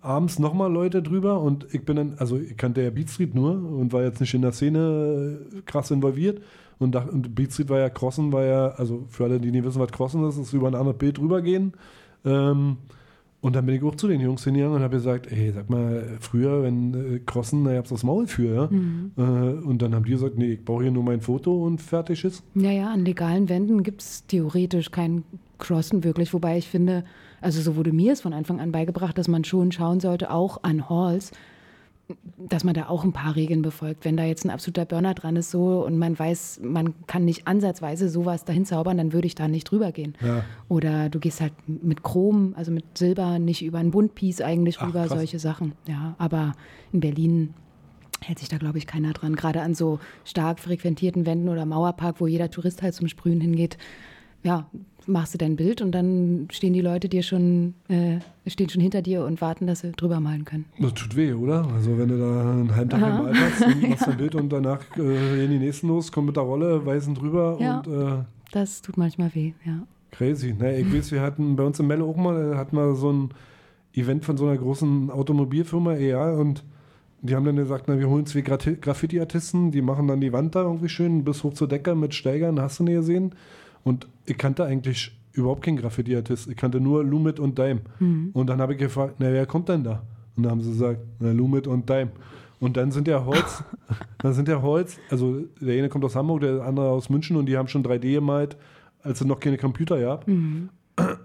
abends nochmal Leute drüber. Und ich bin dann, also ich kannte ja Beat Street nur und war jetzt nicht in der Szene äh, krass involviert. Und, dach, und Beat Street war ja Crossen, war ja, also für alle, die nicht wissen, was Crossen ist, ist über ein anderes Bild rübergehen. Ähm, und dann bin ich auch zu den Jungs hingegangen und habe gesagt, ey, sag mal, früher, wenn äh, Crossen, da gab's das Maul für, ja. Äh, und dann haben die gesagt, nee, ich brauche hier nur mein Foto und fertig ist. Ja, ja, an legalen Wänden gibt es theoretisch kein Crossen wirklich, wobei ich finde, also so wurde mir es von Anfang an beigebracht, dass man schon schauen sollte, auch an Halls, dass man da auch ein paar Regeln befolgt. Wenn da jetzt ein absoluter Burner dran ist so und man weiß, man kann nicht ansatzweise sowas dahin zaubern, dann würde ich da nicht drüber gehen. Ja. Oder du gehst halt mit Chrom, also mit Silber, nicht über ein Buntpiece eigentlich Ach, rüber, krass. solche Sachen. Ja, aber in Berlin hält sich da, glaube ich, keiner dran. Gerade an so stark frequentierten Wänden oder Mauerpark, wo jeder Tourist halt zum Sprühen hingeht. Ja, machst du dein Bild und dann stehen die Leute dir schon, äh, stehen schon hinter dir und warten, dass sie drüber malen können. Das tut weh, oder? Also wenn du da einen halben Tag gemalt hast, machst du ein Bild und danach äh, gehen die nächsten los, kommen mit der Rolle, weisen drüber Ja. und äh, Das tut manchmal weh, ja. crazy. Ne, ich weiß, wir hatten bei uns in Melle auch mal, äh, hatten wir so ein Event von so einer großen Automobilfirma, EA, und die haben dann gesagt, na, wir holen zwei Graffiti-Artisten, die machen dann die Wand da irgendwie schön bis hoch zur Decke mit Steigern, hast du nicht gesehen? Und ich kannte eigentlich überhaupt keinen Graffiti-Artist. Ich kannte nur Lumit und Dime. Mhm. Und dann habe ich gefragt, na, wer kommt denn da? Und dann haben sie gesagt, na, Lumit und Dime. Und dann sind ja Holz, dann sind ja Holz, also der eine kommt aus Hamburg, der andere aus München und die haben schon 3D gemalt, als es noch keine Computer gab. Mhm.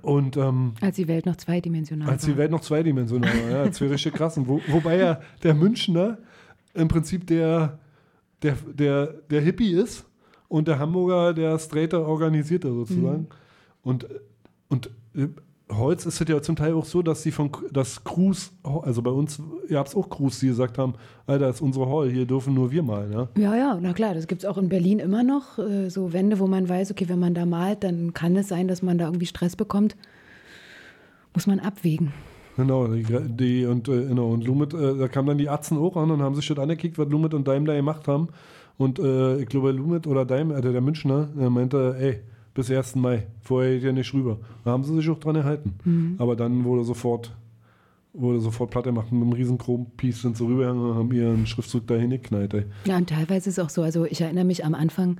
Und ähm, Als die Welt noch zweidimensional als war. die Welt noch zweidimensional war, ja, zwei richtig krassen. Wo, wobei ja der Münchner im Prinzip der, der, der, der Hippie ist und der Hamburger der straighter Organisierte sozusagen. Mhm. Und, und äh, Holz ist es ja zum Teil auch so, dass sie von das Crews, also bei uns gab es auch Crews, die gesagt haben, Alter, das ist unsere Hall, hier dürfen nur wir malen. Ja? Ja, ja, na klar, das gibt es auch in Berlin immer noch. Äh, so Wände, wo man weiß, okay, wenn man da malt, dann kann es sein, dass man da irgendwie Stress bekommt. Muss man abwägen. Genau, die, die und äh, genau, und Lumit, äh, da kamen dann die Atzen auch an und haben sich das angekickt, was Lumit und Daim da gemacht haben. Und äh, ich glaube, Lumit oder Daim, äh, der Münchner, der meinte, ey, bis 1. Mai, vorher geht ihr nicht rüber. Da haben sie sich auch dran gehalten. Mhm. Aber dann wurde sofort, wurde sofort Platte gemacht mit einem riesen Chrom-Piece sind sie rübergegangen und haben ihren Schriftzug dahin geknallt, ey. Ja, und teilweise ist es auch so, also ich erinnere mich am Anfang,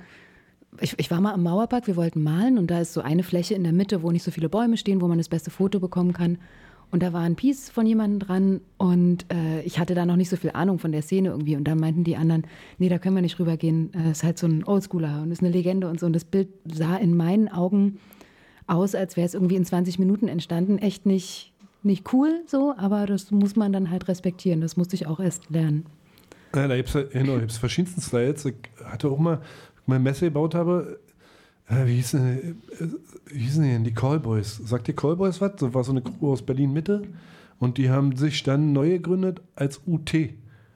ich, ich war mal am Mauerpark, wir wollten malen und da ist so eine Fläche in der Mitte, wo nicht so viele Bäume stehen, wo man das beste Foto bekommen kann. Und da war ein Piece von jemandem dran und äh, ich hatte da noch nicht so viel Ahnung von der Szene irgendwie. Und dann meinten die anderen, nee, da können wir nicht rübergehen. Äh, ist halt so ein Oldschooler und ist eine Legende und so. Und das Bild sah in meinen Augen aus, als wäre es irgendwie in 20 Minuten entstanden. Echt nicht, nicht cool so, aber das muss man dann halt respektieren. Das musste ich auch erst lernen. Ja, da gibt es genau, da gibt's verschiedensten Styles. Ich hatte auch mal, mal Messe gebaut habe, äh, wie hießen, äh, wie hießen die denn? Die Callboys. Sagt die Callboys was? Das war so eine Crew aus Berlin-Mitte. Und die haben sich dann neu gegründet als UT.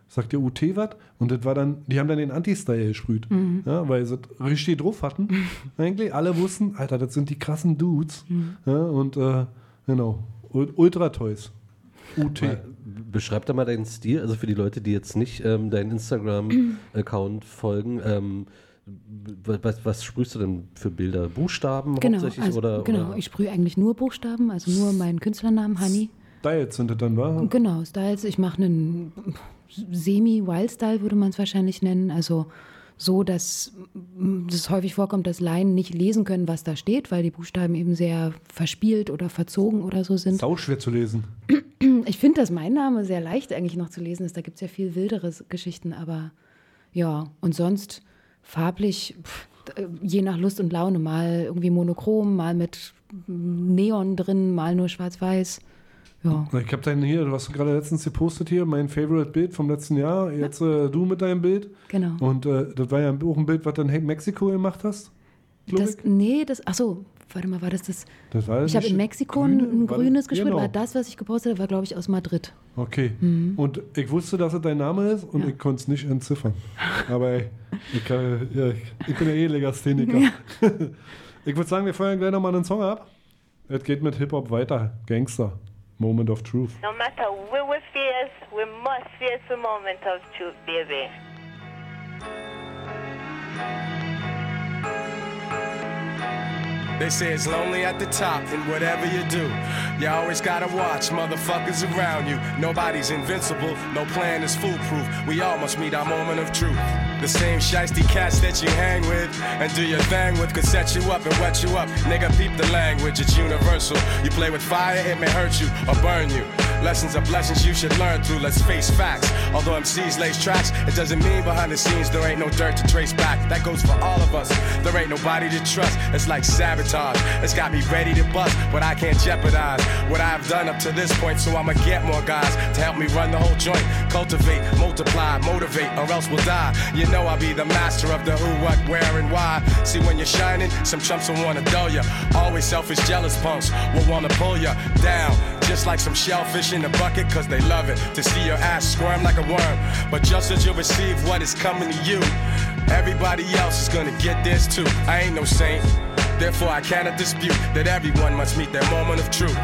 Sagt ihr UT was? Und das war dann, die haben dann den Anti-Style gesprüht. Mhm. Ja, weil sie das richtig drauf hatten. Eigentlich. Alle wussten, Alter, das sind die krassen Dudes. Mhm. Ja, und äh, genau. Ul- Ultra Toys. UT. Mal, Beschreib da mal deinen Stil, also für die Leute, die jetzt nicht ähm, deinen Instagram-Account folgen. Ähm, was, was sprühst du denn für Bilder? Buchstaben Genau, hauptsächlich? also, oder, genau. oder? ich sprühe eigentlich nur Buchstaben, also nur meinen Künstlernamen, Honey. Styles sind das dann, war? Genau, Styles. Ich mache einen Semi-Wild-Style, würde man es wahrscheinlich nennen. Also so, dass es häufig vorkommt, dass Laien nicht lesen können, was da steht, weil die Buchstaben eben sehr verspielt oder verzogen oder so sind. Sau schwer zu lesen. Ich finde, dass mein Name sehr leicht eigentlich noch zu lesen ist. Da gibt es ja viel wildere Geschichten, aber ja, und sonst farblich, pff, äh, je nach Lust und Laune, mal irgendwie monochrom, mal mit Neon drin, mal nur schwarz-weiß. Ja. Ich habe deinen hier, du hast gerade letztens gepostet hier, mein Favorite-Bild vom letzten Jahr. Jetzt äh, du mit deinem Bild. Genau. Und äh, das war ja auch ein Bild, was du in Mexiko gemacht hast. Das, nee, das, ach so, warte mal, war das das? Das war Ich habe in Mexiko grüne- ein, war- grünes gespielt, genau. aber das, was ich gepostet habe, war, glaube ich, aus Madrid. Okay. Mhm. Und ich wusste, dass es dein Name ist und ich konnte es nicht entziffern. Aber ey, ich, kann, ja, ich, bin ja eh Legastheniker. ich würde sagen, wir feuern gleich nochmal einen Song ab. Es geht mit Hip-Hop weiter. Gangster. Moment of Truth. No matter where we face, we must face the moment of truth, baby. They say it's lonely at the top, and whatever you do, you always gotta watch motherfuckers around you. Nobody's invincible, no plan is foolproof. We all must meet our moment of truth. The same shiesty cats that you hang with and do your thing with could set you up and wet you up. Nigga, peep the language, it's universal. You play with fire, it may hurt you or burn you. Lessons are blessings you should learn through. Let's face facts. Although MCs lace tracks, it doesn't mean behind the scenes there ain't no dirt to trace back. That goes for all of us. There ain't nobody to trust. It's like sabotage. It's got me ready to bust, but I can't jeopardize what I've done up to this point. So I'ma get more guys to help me run the whole joint. Cultivate, multiply, motivate, or else we'll die. You know I'll be the master of the who, what, where, and why. See when you're shining, some chumps will wanna dull ya. Always selfish, jealous punks will wanna pull ya down. Just like some shellfish in the bucket, cause they love it to see your ass squirm like a worm. But just as you receive what is coming to you, everybody else is gonna get this too. I ain't no saint, therefore I cannot dispute that everyone must meet their moment of truth.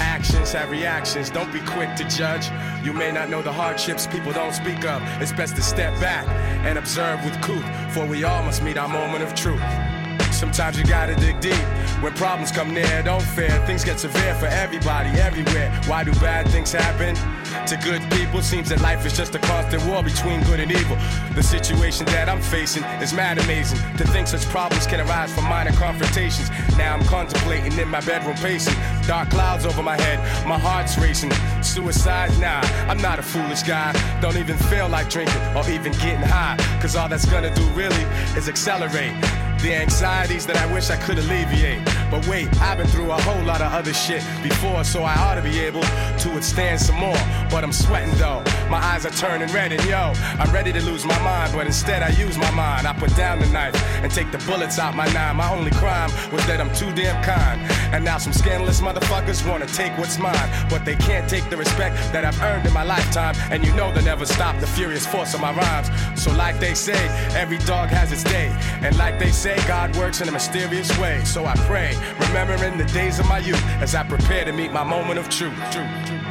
Actions have reactions, don't be quick to judge. You may not know the hardships people don't speak of. It's best to step back and observe with cool, for we all must meet our moment of truth. Sometimes you gotta dig deep. When problems come near, don't fear. Things get severe for everybody, everywhere. Why do bad things happen? To good people, seems that life is just a constant war between good and evil. The situation that I'm facing is mad amazing. To think such problems can arise from minor confrontations. Now I'm contemplating in my bedroom pacing. Dark clouds over my head, my heart's racing. Suicide? Nah, I'm not a foolish guy. Don't even feel like drinking or even getting high. Cause all that's gonna do really is accelerate the anxieties that I wish I could alleviate. But wait, I've been through a whole lot of other shit before, so I ought to be able to withstand some more. But I'm sweating though, my eyes are turning red, and yo, I'm ready to lose my mind, but instead I use my mind. I put down the knife and take the bullets out my nine. My only crime was that I'm too damn kind. And now some scandalous motherfuckers wanna take what's mine, but they can't take the respect that I've earned in my lifetime. And you know they'll never stop the furious force of my rhymes. So, like they say, every dog has its day. And like they say, God works in a mysterious way. So I pray, remembering the days of my youth as I prepare to meet my moment of truth. truth.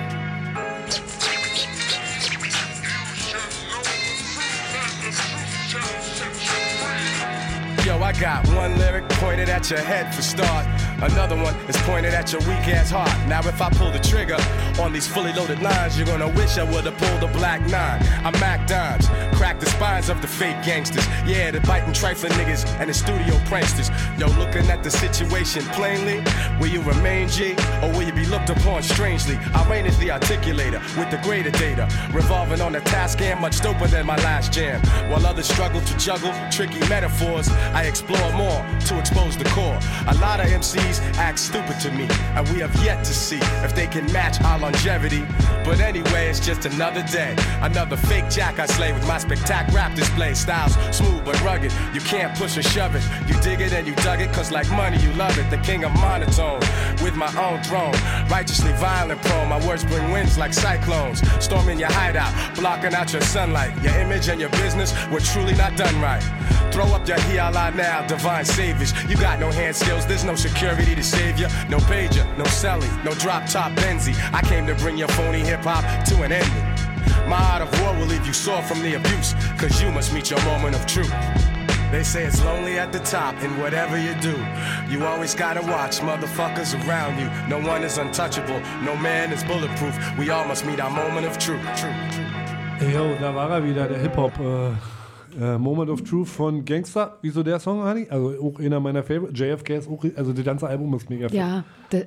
Yo, I got one lyric pointed at your head for start. Another one is pointed at your weak ass heart. Now, if I pull the trigger on these fully loaded lines, you're gonna wish I would've pulled a black nine. I'm Mac Dimes, crack the spines of the fake gangsters. Yeah, the biting trifling niggas and the studio pranksters. Yo, looking at the situation plainly, will you remain G or will you be looked upon strangely? I reign as the articulator with the greater data, revolving on a task and much doper than my last jam. While others struggle to juggle tricky metaphors, I explore more to expose the core. A lot of MCs act stupid to me, and we have yet to see if they can match our longevity. But anyway, it's just another day, another fake jack I slay with my spectac rap display. Styles smooth but rugged, you can't push or shove it. You dig it and you dug it, cause like money, you love it. The king of monotone, with my own throne. Righteously violent prone, my words bring winds like cyclones. Storming your hideout, blocking out your sunlight. Your image and your business were truly not done right. Throw up your hiala now, divine saviors. You got no hand skills, there's no security to save you. No pager, no celly, no drop top Benzie. I came to bring your phony hip hop to an ending. My art of war will leave you sore from the abuse, cause you must meet your moment of truth. They say it's lonely at the top, and whatever you do, you always gotta watch motherfuckers around you. No one is untouchable, no man is bulletproof. We all must meet our moment of truth. truth. Jo, da war er wieder, der Hip-Hop. Äh, äh, Moment of Truth von Gangster. Wieso der Song, Hani? Also auch einer meiner Favorite. JFK ist auch, also das ganze Album ist mega Ja,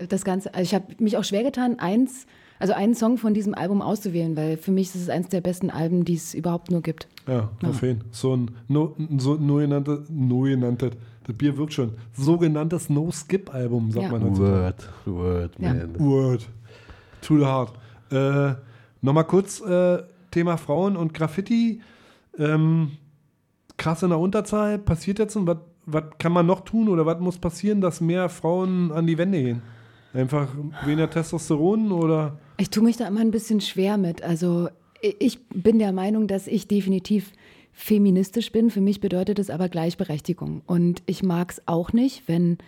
das Ganze. Also ich habe mich auch schwer getan, eins, also einen Song von diesem Album auszuwählen, weil für mich ist es eines der besten Alben, die es überhaupt nur gibt. Ja, auf jeden Fall. So ein no, so ein sogenanntes, no genanntes, das Bier wirkt schon, sogenanntes No-Skip-Album, sagt Ja. man heutzutage. Word, word, Ja. man. Word. To the heart. Äh, Nochmal kurz äh, Thema Frauen und Graffiti. Ähm, krass in der Unterzahl. Passiert jetzt und was kann man noch tun oder was muss passieren, dass mehr Frauen an die Wände gehen? Einfach weniger Testosteron oder? Ich tue mich da immer ein bisschen schwer mit. Also ich bin der Meinung, dass ich definitiv feministisch bin. Für mich bedeutet es aber Gleichberechtigung. Und ich mag es auch nicht, wenn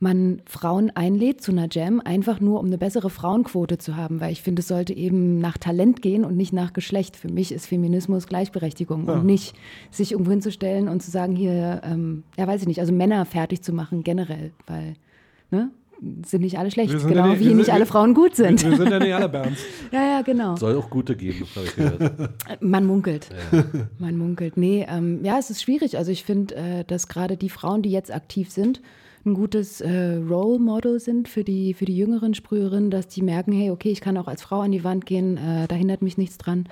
man Frauen einlädt zu einer Jam, einfach nur um eine bessere Frauenquote zu haben, weil ich finde, es sollte eben nach Talent gehen und nicht nach Geschlecht. Für mich ist Feminismus Gleichberechtigung Ja. und nicht sich irgendwo hinzustellen und zu sagen, hier, ähm, ja, weiß ich nicht, also Männer fertig zu machen generell, weil, ne, sind nicht alle schlecht, sind genau ja nicht- wie wir nicht sind- alle Frauen gut sind. Wir, wir sind ja nicht alle Bands. ja, ja, genau. Soll auch gute geben, habe ich gehört. Man munkelt. Man munkelt. Nee, ähm, ja, es ist schwierig. Also ich finde, äh, dass gerade die Frauen, die jetzt aktiv sind, ein gutes äh, Role Model sind für die, für die jüngeren Sprüherinnen, dass die merken, hey, okay, ich kann auch als Frau an die Wand gehen, äh, da hindert mich nichts dran.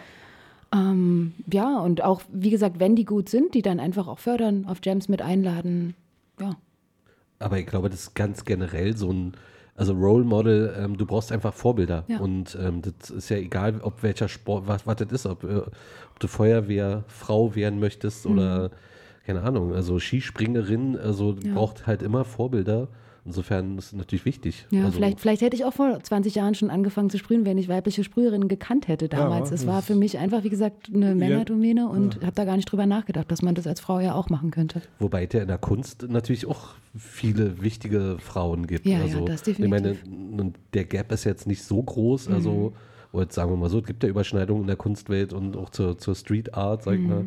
Ähm, ja, und auch, wie gesagt, wenn die gut sind, die dann einfach auch fördern, auf Jams mit einladen. Ja. Aber ich glaube, das ist ganz generell so ein, also Role Model, ähm, du brauchst einfach Vorbilder. Ja. Und ähm, das ist ja egal, ob welcher Sport, was, was das ist, ob, äh, ob du Feuerwehrfrau werden möchtest Mhm. oder keine Ahnung, also Skispringerin, also Ja. braucht halt immer Vorbilder. Insofern ist es natürlich wichtig. Ja, also, vielleicht, vielleicht hätte ich auch vor 20 Jahren schon angefangen zu sprühen, wenn ich weibliche Sprüherinnen gekannt hätte damals. Ja, es war für mich einfach, wie gesagt, eine Männerdomäne und habe da gar nicht drüber nachgedacht, dass man das als Frau ja auch machen könnte. Wobei es ja in der Kunst natürlich auch viele wichtige Frauen gibt. Ja, ja, also, das Ich meine, definitiv. der Gap ist jetzt nicht so groß. Also, Mhm. oder jetzt sagen wir mal so, es gibt ja Überschneidungen in der Kunstwelt und auch zur, zur Street Art, sag ich mal.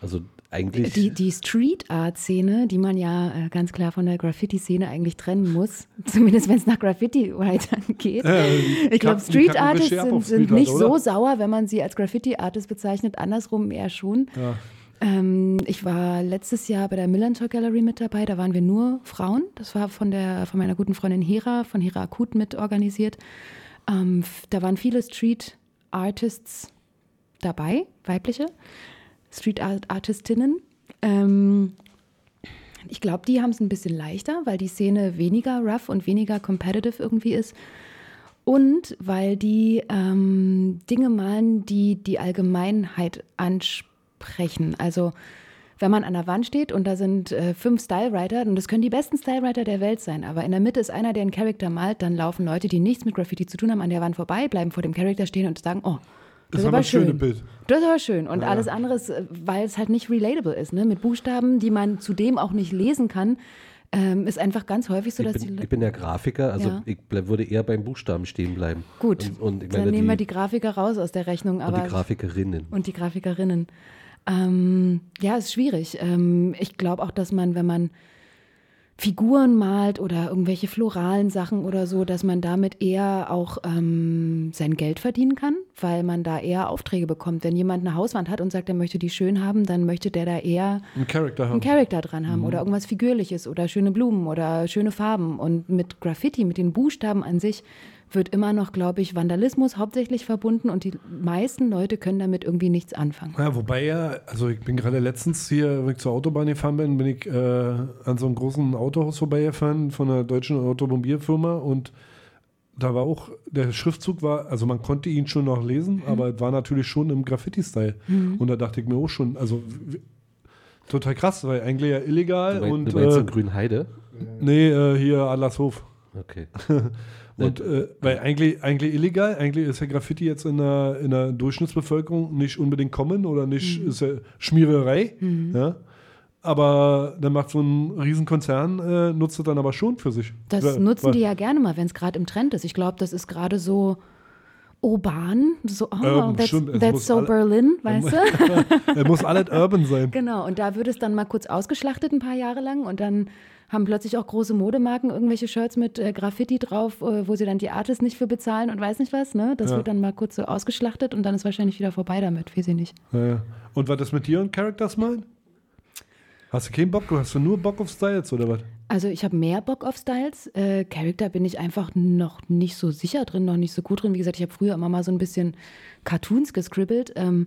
Also eigentlich. Die, die Street Art Szene, die man ja äh, ganz klar von der Graffiti Szene eigentlich trennen muss, zumindest wenn es nach Graffiti Writern geht. Die ich glaube, Street Artists sind, sind nicht so oder? sauer, wenn man sie als Graffiti Artist bezeichnet, andersrum eher schon. Ja. Ähm, ich war letztes Jahr bei der Millantor Gallery mit dabei, da waren wir nur Frauen. Das war von, der, von meiner guten Freundin Hera, von Hera Akut mit organisiert. Ähm, da waren viele Street Artists dabei, weibliche Street Art Artistinnen. Ähm, ich glaube, die haben es ein bisschen leichter, weil die Szene weniger rough und weniger competitive irgendwie ist. Und weil die ähm, Dinge malen, die die Allgemeinheit ansprechen. Also wenn man an der Wand steht und da sind äh, fünf Stylewriter, und das können die besten Stylewriter der Welt sein, aber in der Mitte ist einer, der einen Charakter malt, dann laufen Leute, die nichts mit Graffiti zu tun haben, an der Wand vorbei, bleiben vor dem Charakter stehen und sagen, oh, das, ist aber schön. Bild. Das ist aber schön. Und Ja. alles andere ist, äh, weil es halt nicht relatable ist, ne? mit Buchstaben, die man zudem auch nicht lesen kann, ähm, ist einfach ganz häufig so, ich, dass bin, die ich bin ja Grafiker, also Ja. ich bleib, würde eher beim Buchstaben stehen bleiben. Gut, Und, und ich dann meine, nehmen wir die, die Grafiker raus aus der Rechnung. und Aber die Grafikerinnen. Und die Grafikerinnen. Ähm, ja, ist schwierig. Ähm, ich glaube auch, dass man, wenn man Figuren malt oder irgendwelche floralen Sachen oder so, dass man damit eher auch ähm, sein Geld verdienen kann, weil man da eher Aufträge bekommt. Wenn jemand eine Hauswand hat und sagt, er möchte die schön haben, dann möchte der da eher Ein Charakter haben. einen Charakter dran haben Mhm. oder irgendwas Figürliches oder schöne Blumen oder schöne Farben. Und mit Graffiti, mit den Buchstaben an sich, wird immer noch, glaube ich, Vandalismus hauptsächlich verbunden und die meisten Leute können damit irgendwie nichts anfangen. Ja, wobei ja, also ich bin gerade letztens hier, wenn ich zur Autobahn gefahren bin, bin ich äh, an so einem großen Autohaus vorbeigefahren von einer deutschen Automobilfirma und da war auch, der Schriftzug war, also man konnte ihn schon noch lesen, aber es war natürlich schon im Graffiti-Style. Mhm. Und da dachte ich mir auch schon, also total krass, weil eigentlich ja illegal Du, mein, und du meinst äh, in Grünheide? Nee, äh, hier Adlershof. Okay. Und äh, weil eigentlich, eigentlich illegal, eigentlich ist ja Graffiti jetzt in der, in der Durchschnittsbevölkerung nicht unbedingt kommen oder nicht, Mhm. ist ja Schmiererei. Mhm. Ja? Aber dann macht so ein Riesenkonzern, äh, nutzt es dann aber schon für sich. Das Weil- nutzen weil- die ja gerne mal, wenn es gerade im Trend ist. Ich glaube, das ist gerade so urban, so, oh, Urban, that's, stimmt. That's so alle- Berlin, Er weißt du? er muss alles urban sein. Genau, und da wird es dann mal kurz ausgeschlachtet, ein paar Jahre lang. Und dann haben plötzlich auch große Modemarken irgendwelche Shirts mit äh, Graffiti drauf, äh, wo sie dann die Artists nicht für bezahlen und weiß nicht was. Ne? Das Ja. wird dann mal kurz so ausgeschlachtet und dann ist wahrscheinlich wieder vorbei damit, weiß ich nicht. Ja, ja. Und was ist mit dir und Characters malen? Hast du keinen Bock? Hast du nur Bock auf Styles oder was? Also ich habe mehr Bock auf Styles. Äh, Charakter bin ich einfach noch nicht so sicher drin, noch nicht so gut drin. Wie gesagt, ich habe früher immer mal so ein bisschen Cartoons gescribbelt. Ähm,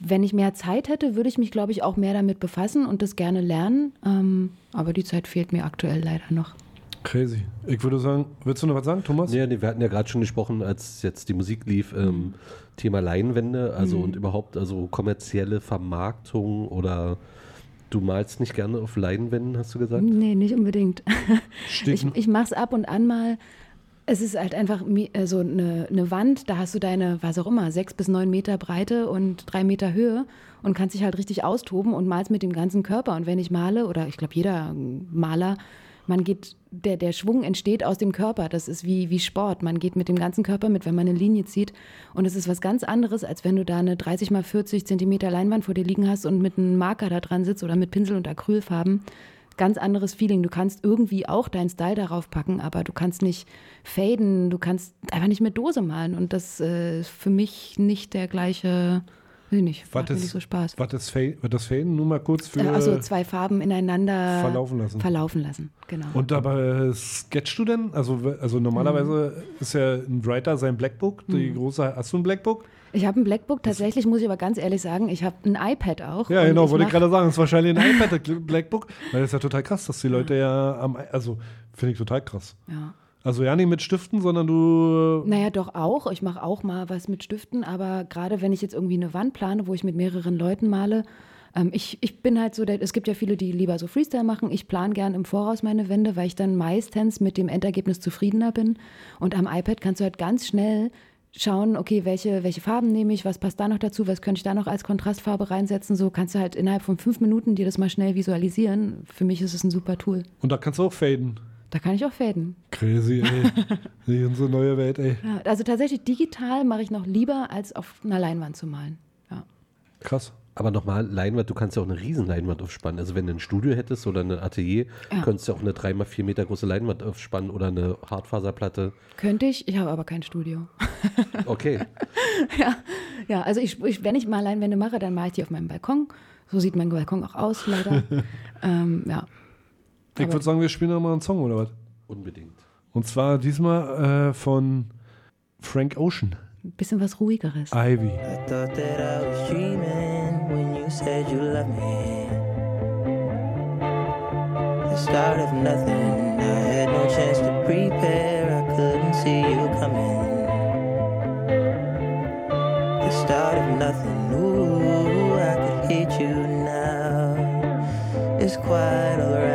wenn ich mehr Zeit hätte, würde ich mich, glaube ich, auch mehr damit befassen und das gerne lernen. Ähm, aber die Zeit fehlt mir aktuell leider noch. Crazy. Ich würde sagen, willst du noch was sagen, Thomas? Ja, nee, wir hatten ja gerade schon gesprochen, als jetzt die Musik lief, ähm, Thema Leinwände, also Mhm. und überhaupt also kommerzielle Vermarktung oder du malst nicht gerne auf Leinwänden, hast du gesagt? Nee, nicht unbedingt. Steht Ich, ich mache es ab und an mal. Es ist halt einfach äh, so eine, eine Wand, da hast du deine, was auch immer, sechs bis neun Meter Breite und drei Meter Höhe und kannst dich halt richtig austoben und malst mit dem ganzen Körper. Und wenn ich male, oder ich glaube jeder Maler, man geht, der, der Schwung entsteht aus dem Körper. Das ist wie, wie Sport. Man geht mit dem ganzen Körper mit, wenn man eine Linie zieht. Und es ist was ganz anderes, als wenn du da eine 30 mal 40 Zentimeter Leinwand vor dir liegen hast und mit einem Marker da dran sitzt oder mit Pinsel und Acrylfarben. Ganz anderes Feeling. Du kannst irgendwie auch deinen Style darauf packen, aber du kannst nicht faden, du kannst einfach nicht mit Dose malen. Und das äh, ist für mich nicht der gleiche, ich nicht. Mir ist, nicht so Spaß. Was ist Fade? Was ist Faden? Nur mal kurz für Äh, also zwei Farben ineinander verlaufen lassen. Verlaufen lassen, genau. Und dabei sketchst du denn? Also, also normalerweise Mhm. ist ja ein Writer sein Blackbook, die große, hast du ein Blackbook? ich habe ein Blackbook, tatsächlich muss ich aber ganz ehrlich sagen, ich habe ein iPad auch. Ja, genau, wollte ich gerade sagen, das ist wahrscheinlich ein iPad, das Blackbook, weil das ist ja total krass, dass die Leute ja am, also finde ich total krass. Ja. Also ja nicht mit Stiften, sondern du, Naja, doch auch. Ich mache auch mal was mit Stiften, aber gerade wenn ich jetzt irgendwie eine Wand plane, wo ich mit mehreren Leuten male, ähm, ich, ich bin halt so, der, es gibt ja viele, die lieber so Freestyle machen. Ich plane gern im Voraus meine Wände, weil ich dann meistens mit dem Endergebnis zufriedener bin. Und am iPad kannst du halt ganz schnell schauen, okay, welche, welche Farben nehme ich, was passt da noch dazu, was könnte ich da noch als Kontrastfarbe reinsetzen. So kannst du halt innerhalb von fünf Minuten dir das mal schnell visualisieren. Für mich ist es ein super Tool. und da kannst du auch faden. Da kann ich auch faden. Crazy, ey. Die unsere neue Welt, ey. Ja, also tatsächlich digital mache ich noch lieber, als auf einer Leinwand zu malen. Ja. Krass. Aber nochmal, Leinwand, du kannst ja auch eine riesen Leinwand aufspannen. Also wenn du ein Studio hättest oder ein Atelier, Ja. könntest du auch eine 3x4 Meter große Leinwand aufspannen oder eine Hartfaserplatte. Könnte ich, ich habe aber kein Studio. Okay. ja, ja, also ich, ich, wenn ich mal Leinwände mache, dann mache ich die auf meinem Balkon. So sieht mein Balkon auch aus, leider. ähm, ja. Ich würde sagen, wir spielen noch mal einen Song, oder was? Unbedingt. Und zwar diesmal äh, von Frank Ocean. Ein bisschen was ruhigeres. Ivy. I thought that I was dreaming when you said you loved me. The start of nothing, I had no chance to prepare, I couldn't see you coming. The start of nothing, ooh, I could hate you now. It's quite alright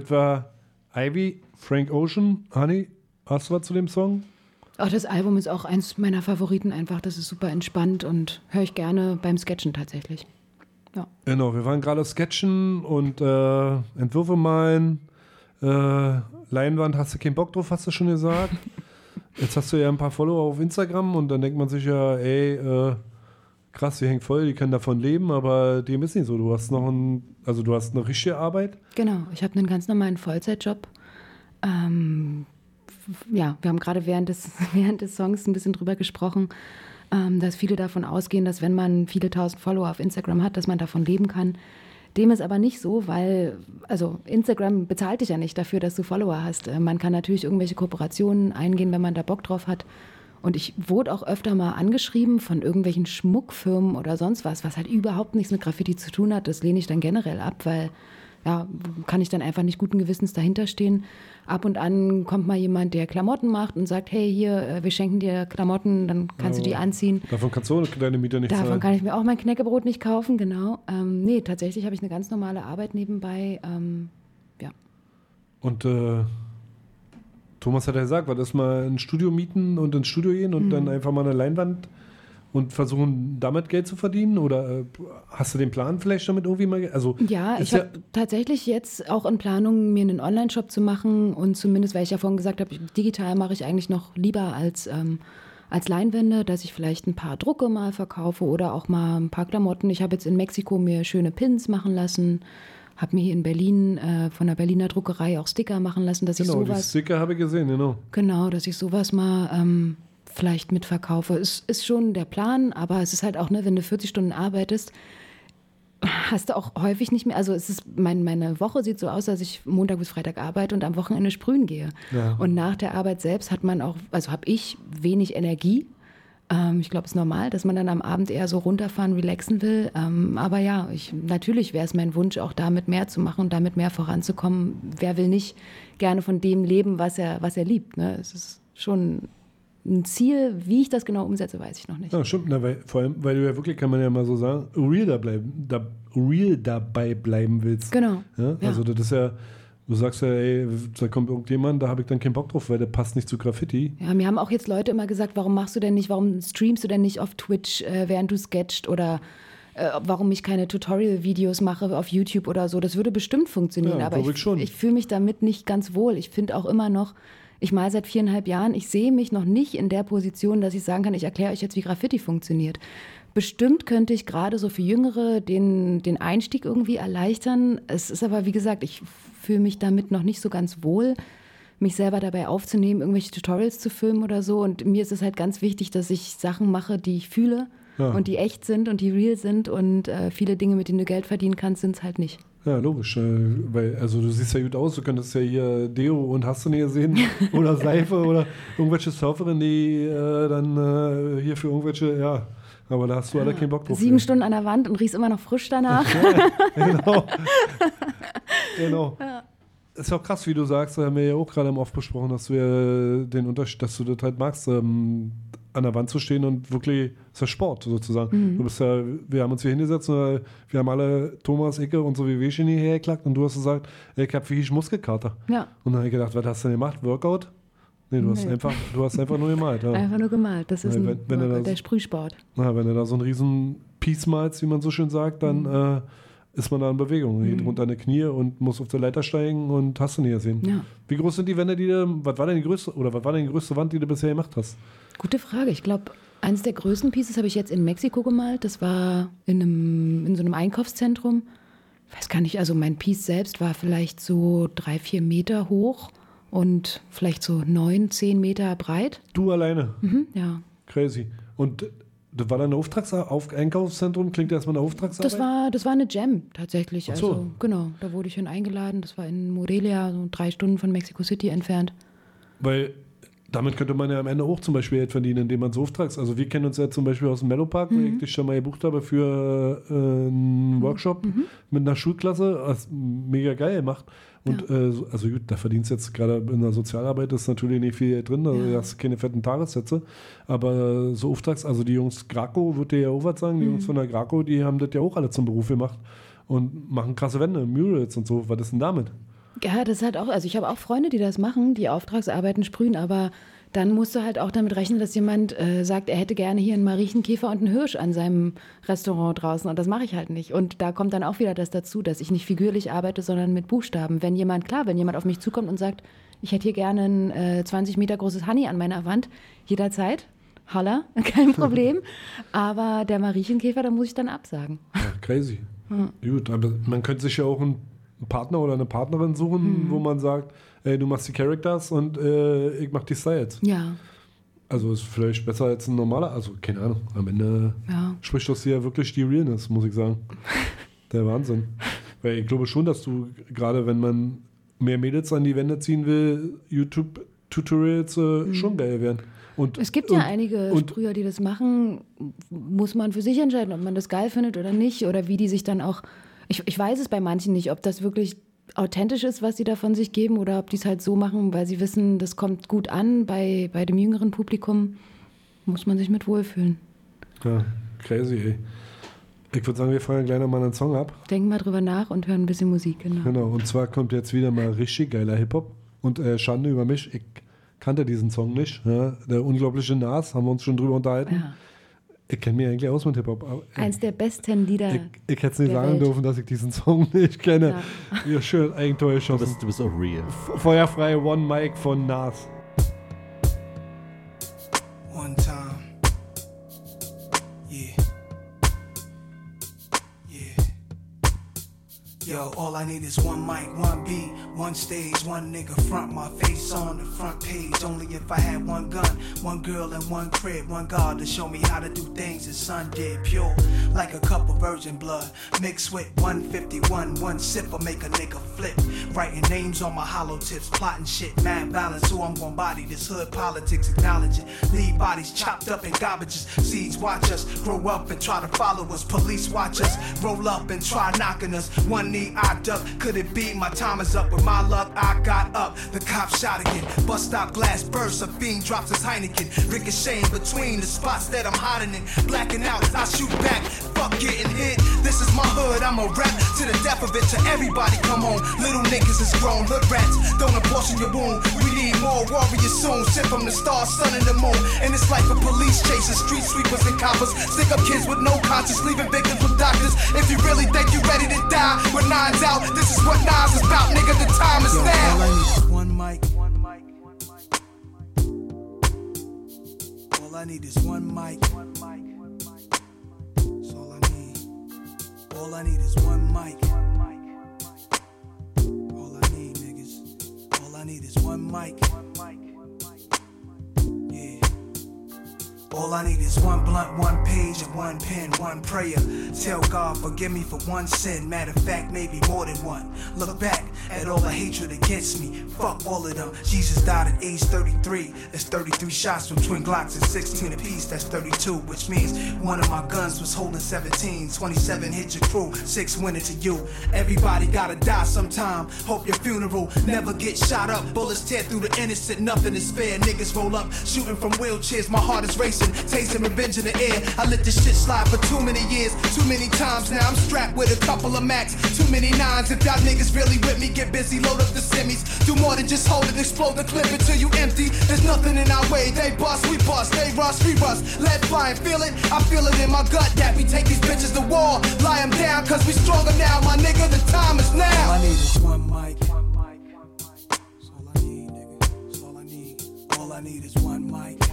das war Ivy, Frank Ocean. Honey, hast du was zu dem Song? Auch das Album ist auch eins meiner Favoriten einfach. Das ist super entspannt und höre ich gerne beim Sketchen tatsächlich. Genau, wir waren gerade sketchen und äh, Entwürfe malen. Äh, Leinwand hast du keinen Bock drauf, hast du schon gesagt. Jetzt hast du ja ein paar Follower auf Instagram und dann denkt man sich ja, ey, äh, krass, die hängen voll, die können davon leben, aber dem ist nicht so. Du hast noch ein, also du hast eine richtige Arbeit. Genau, ich habe einen ganz normalen Vollzeitjob. Ähm, ja, wir haben gerade während des, während des Songs ein bisschen drüber gesprochen, ähm, dass viele davon ausgehen, dass wenn man viele tausend Follower auf Instagram hat, dass man davon leben kann. Dem ist aber nicht so, weil, also Instagram bezahlt dich ja nicht dafür, dass du Follower hast. Äh, Man kann natürlich irgendwelche Kooperationen eingehen, wenn man da Bock drauf hat. Und ich wurde auch öfter mal angeschrieben von irgendwelchen Schmuckfirmen oder sonst was, was halt überhaupt nichts mit Graffiti zu tun hat. Das lehne ich dann generell ab, weil ja, kann ich dann einfach nicht guten Gewissens dahinter stehen. Ab und an kommt mal jemand, der Klamotten macht und sagt, hey, hier, äh, wir schenken dir Klamotten, dann kannst du die anziehen. Davon kannst du deine Miete nicht Davon zahlen. kann ich mir auch mein Knäckebrot nicht kaufen, genau. Ähm, nee, tatsächlich habe ich eine ganz normale Arbeit nebenbei. Ähm, ja. Und äh, Thomas hat ja gesagt, was ist mal ein Studio mieten und ins Studio gehen und Mhm. dann einfach mal eine Leinwand und versuchen, damit Geld zu verdienen? Oder äh, hast du den Plan vielleicht damit irgendwie mal? Also, Ja, ich habe tatsächlich jetzt auch in Planung, mir einen Online-Shop zu machen und zumindest, weil ich ja vorhin gesagt habe, digital mache ich eigentlich noch lieber als, ähm, als Leinwände, dass ich vielleicht ein paar Drucke mal verkaufe oder auch mal ein paar Klamotten. Ich habe jetzt in Mexiko mir schöne Pins machen lassen, habe mir hier in Berlin äh, von der Berliner Druckerei auch Sticker machen lassen, dass genau, ich die sowas Sticker habe ich gesehen, genau. Genau, dass ich sowas mal ähm, vielleicht mitverkaufe. Ist, ist schon der Plan, aber es ist halt auch, ne, wenn du 40 Stunden arbeitest, hast du auch häufig nicht mehr, also es ist, mein, meine Woche sieht so aus, dass ich Montag bis Freitag arbeite und am Wochenende sprühen gehe. Ja. Und nach der Arbeit selbst hat man auch, also habe ich wenig Energie. Ähm, ich glaube, es ist normal, dass man dann am Abend eher so runterfahren, relaxen will. Ähm, aber ja, ich, natürlich wäre es mein Wunsch, auch damit mehr zu machen und damit mehr voranzukommen. Wer will nicht gerne von dem leben, was er, was er liebt? Ne? Es ist schon ein Ziel. Wie ich das genau umsetze, weiß ich noch nicht. Ja, stimmt. Na, weil, vor allem, weil du ja wirklich, kann man ja mal so sagen, real, da bleiben, da, real dabei bleiben willst. Genau. Ja? Ja. Also, das ist ja, du sagst ja, ey, da kommt irgendjemand, da habe ich dann keinen Bock drauf, weil der passt nicht zu Graffiti. Ja, mir haben auch jetzt Leute immer gesagt, warum machst du denn nicht, warum streamst du denn nicht auf Twitch, äh, während du sketcht oder äh, warum ich keine Tutorial-Videos mache auf YouTube oder so. Das würde bestimmt funktionieren, Ja, aber ich, ich ich fühle mich damit nicht ganz wohl. Ich finde auch immer noch, ich mal seit viereinhalb Jahren, ich sehe mich noch nicht in der Position, dass ich sagen kann, ich erkläre euch jetzt, wie Graffiti funktioniert. Bestimmt könnte ich gerade so für Jüngere den, den Einstieg irgendwie erleichtern. Es ist aber, wie gesagt, ich fühle mich damit noch nicht so ganz wohl, mich selber dabei aufzunehmen, irgendwelche Tutorials zu filmen oder so. Und mir ist es halt ganz wichtig, dass ich Sachen mache, die ich fühle Ja. und die echt sind und die real sind. Und äh, viele Dinge, mit denen du Geld verdienen kannst, sind es halt nicht. Ja, logisch. Äh, weil, also du siehst ja gut aus, du könntest ja hier Deo und hast du nicht gesehen oder Seife oder irgendwelche Surferinnen, die äh, dann äh, hier für irgendwelche, ja, aber da hast du alle keinen Bock drauf. Sieben Stunden an der Wand und riechst immer noch frisch danach. genau. genau. Ja. Ist ja auch krass, wie du sagst, da haben wir ja auch gerade im Off besprochen, dass du ja den Unterschied, dass du das halt magst, ähm, an der Wand zu stehen und wirklich, ist ja Sport sozusagen. Mhm. Du bist ja, wir haben uns hier hingesetzt, und wir haben alle Thomas, Icke und so wie wir schon hierher geklackt und du hast gesagt, ich hab wie ich Muskelkater. Ja. Und dann habe ich gedacht, was hast du denn gemacht? Workout? Nee, du hast Nee. einfach, du hast einfach nur gemalt. Ja. Einfach nur gemalt. Das ist Ja, ein, wenn- wenn er das- der Sprühsport. Na, wenn du da so einen riesen Piece malst, wie man so schön sagt, dann Mhm. äh, ist man da in Bewegung. Geht runter eine Knie und muss auf der Leiter steigen und hast du nie gesehen. Ja. Wie groß sind die Wände, die du, was war denn die größte, oder was war denn die größte Wand, die du bisher gemacht hast? Gute Frage. Ich glaube, eines der größten Pieces habe ich jetzt in Mexiko gemalt. Das war in, einem, in so einem Einkaufszentrum. Ich weiß gar nicht, also mein Piece selbst war vielleicht so drei, vier Meter hoch und vielleicht so neun, zehn Meter breit. Du alleine? Mhm, ja. Crazy. Und das war dann ein Auftrags auf Einkaufszentrum? Klingt erstmal eine Auftragsarbeit? Das war, das war eine Jam tatsächlich. Ach so. Also genau, da wurde ich hin eingeladen. Das war in Morelia, so drei Stunden von Mexico City entfernt. Weil damit könnte man ja am Ende auch zum Beispiel Geld verdienen, indem man so Auftrags. Also wir kennen uns ja zum Beispiel aus dem Mellow Park, wo Mhm. ich dich schon mal gebucht habe für äh, einen Workshop Mhm. mit einer Schulklasse. Das mega geil gemacht. Und äh, so- also gut, da verdienst jetzt gerade in der Sozialarbeit ist natürlich nicht viel drin, also Ja. du hast keine fetten Tagessätze. Aber so Auftrags, also die Jungs Graco, würde dir ja auch was sagen, die Mhm. Jungs von der Graco, die haben das ja auch alle zum Beruf gemacht und machen krasse Wände, Murals und so. Was ist denn damit? Ja, das ist halt auch, also ich habe auch Freunde, die das machen, die Auftragsarbeiten sprühen, aber dann musst du halt auch damit rechnen, dass jemand äh, sagt, er hätte gerne hier einen Mariechenkäfer und einen Hirsch an seinem Restaurant draußen und das mache ich halt nicht. Und da kommt dann auch wieder das dazu, dass ich nicht figürlich arbeite, sondern mit Buchstaben. Wenn jemand, klar, wenn jemand auf mich zukommt und sagt, ich hätte hier gerne ein äh, 20 Meter großes Honey an meiner Wand, jederzeit, holla, kein Problem. aber der Mariechenkäfer, da muss ich dann absagen. Ja, crazy. Hm. Gut, aber man könnte sich ja auch einen Partner oder eine Partnerin suchen, Hm. wo man sagt, ey, du machst die Characters und äh, ich mach die Styles. Ja. Also ist vielleicht besser als ein normaler, also keine Ahnung. Am Ende Ja. spricht das hier wirklich die Realness, muss ich sagen. Der Wahnsinn. Weil ich glaube schon, dass du, gerade wenn man mehr Mädels an die Wände ziehen will, YouTube-Tutorials äh, schon geil wären. Und, Mhm. Es gibt und, ja einige und Sprüher, die das machen. Muss man für sich entscheiden, ob man das geil findet oder nicht. Oder wie die sich dann auch. Ich, ich weiß es bei manchen nicht, ob das wirklich authentisch ist, was sie da von sich geben, oder ob die es halt so machen, weil sie wissen, das kommt gut an bei, bei dem jüngeren Publikum. Muss man sich mit wohlfühlen. Ja, crazy, ey. Ich würde sagen, wir feuern gleich nochmal einen Song ab. Denken mal drüber nach und hören ein bisschen Musik, genau. Genau, und zwar kommt jetzt wieder mal richtig geiler Hip-Hop. Und äh, Schande über mich, ich kannte diesen Song nicht. Ja? Der unglaubliche Nas, haben wir uns schon drüber unterhalten. Ja. Ich kenne mich eigentlich aus mit Hip-Hop. Ich, Eins der besten Lieder. ich hätte es nicht sagen Welt. dürfen, dass ich diesen Song nicht kenne. Ja. Ja, schön, Eigentor geschossen. Du bist, du bist auch real. F- Feuerfrei One Mic von Nas. One time. Yo, all I need is one mic, one beat, one stage, one nigga front my face on the front page. Only if I had one gun, one girl, and one crib, one God to show me how to do things the sun did. Pure, like a cup of virgin blood, mixed with 151. One sip will make a nigga flip. Writing names on my hollow tips, plotting shit, mad balance. Who I'm gonna body this hood politics, acknowledge it. Leave bodies chopped up in garbages. Seeds watch us grow up and try to follow us. Police watch us roll up and try knocking us. One knee I duck. Could it be my time is up? With my luck, I got up. The cop shot again. Bus stop glass bursts. A fiend drops his Heineken. Ricocheting between the spots that I'm hiding in. Blacking out, as I shoot back. Fuck getting hit. This is my hood. I'm a rap to the death of it. To everybody, come on. Little niggas is grown. Hood rats. Don't abortion your wound. We need more warriors soon. Sent from the stars, sun, and the moon. And it's like a police chasing street sweepers and coppers. Stick up kids with no conscience, leaving victims with doctors. If you really think you're ready to die nines out, this is what Nas is about, nigga. The time is now. all I need is one mic. All I need is one mic. That's all I need. All I need is one mic. All I need, niggas. All I need is one mic. Yeah. All I need is one blunt, one page, and one pen, one prayer. Tell God, forgive me for one sin. Matter of fact, maybe more than one. Look back at all the hatred against me. Fuck all of them. Jesus died at age 33. That's 33 shots from twin Glocks and 16 apiece. That's 32, which means one of my guns was holding 17. 27 hit your crew, six went into you. Everybody gotta die sometime. Hope your funeral never get shot up. Bullets tear through the innocent, nothing is fair. Niggas roll up, shooting from wheelchairs. My heart is racing, tasting revenge in the air. I let this shit slide for too many years, too many times now. I'm strapped with a couple of max, too many nines. If y'all niggas really with me, get busy, load up the semis. Do more than just hold it, explode the clip until you empty. There's nothing in our way. They bust, we bust, they rush, we rust. Let fly and feel it. I feel it in my gut that we take these bitches to war. Lie 'em down, cause we stronger now, my nigga. The time is now. All I need is one mic. That's all I need, nigga. That's all I need. All I need is one mic.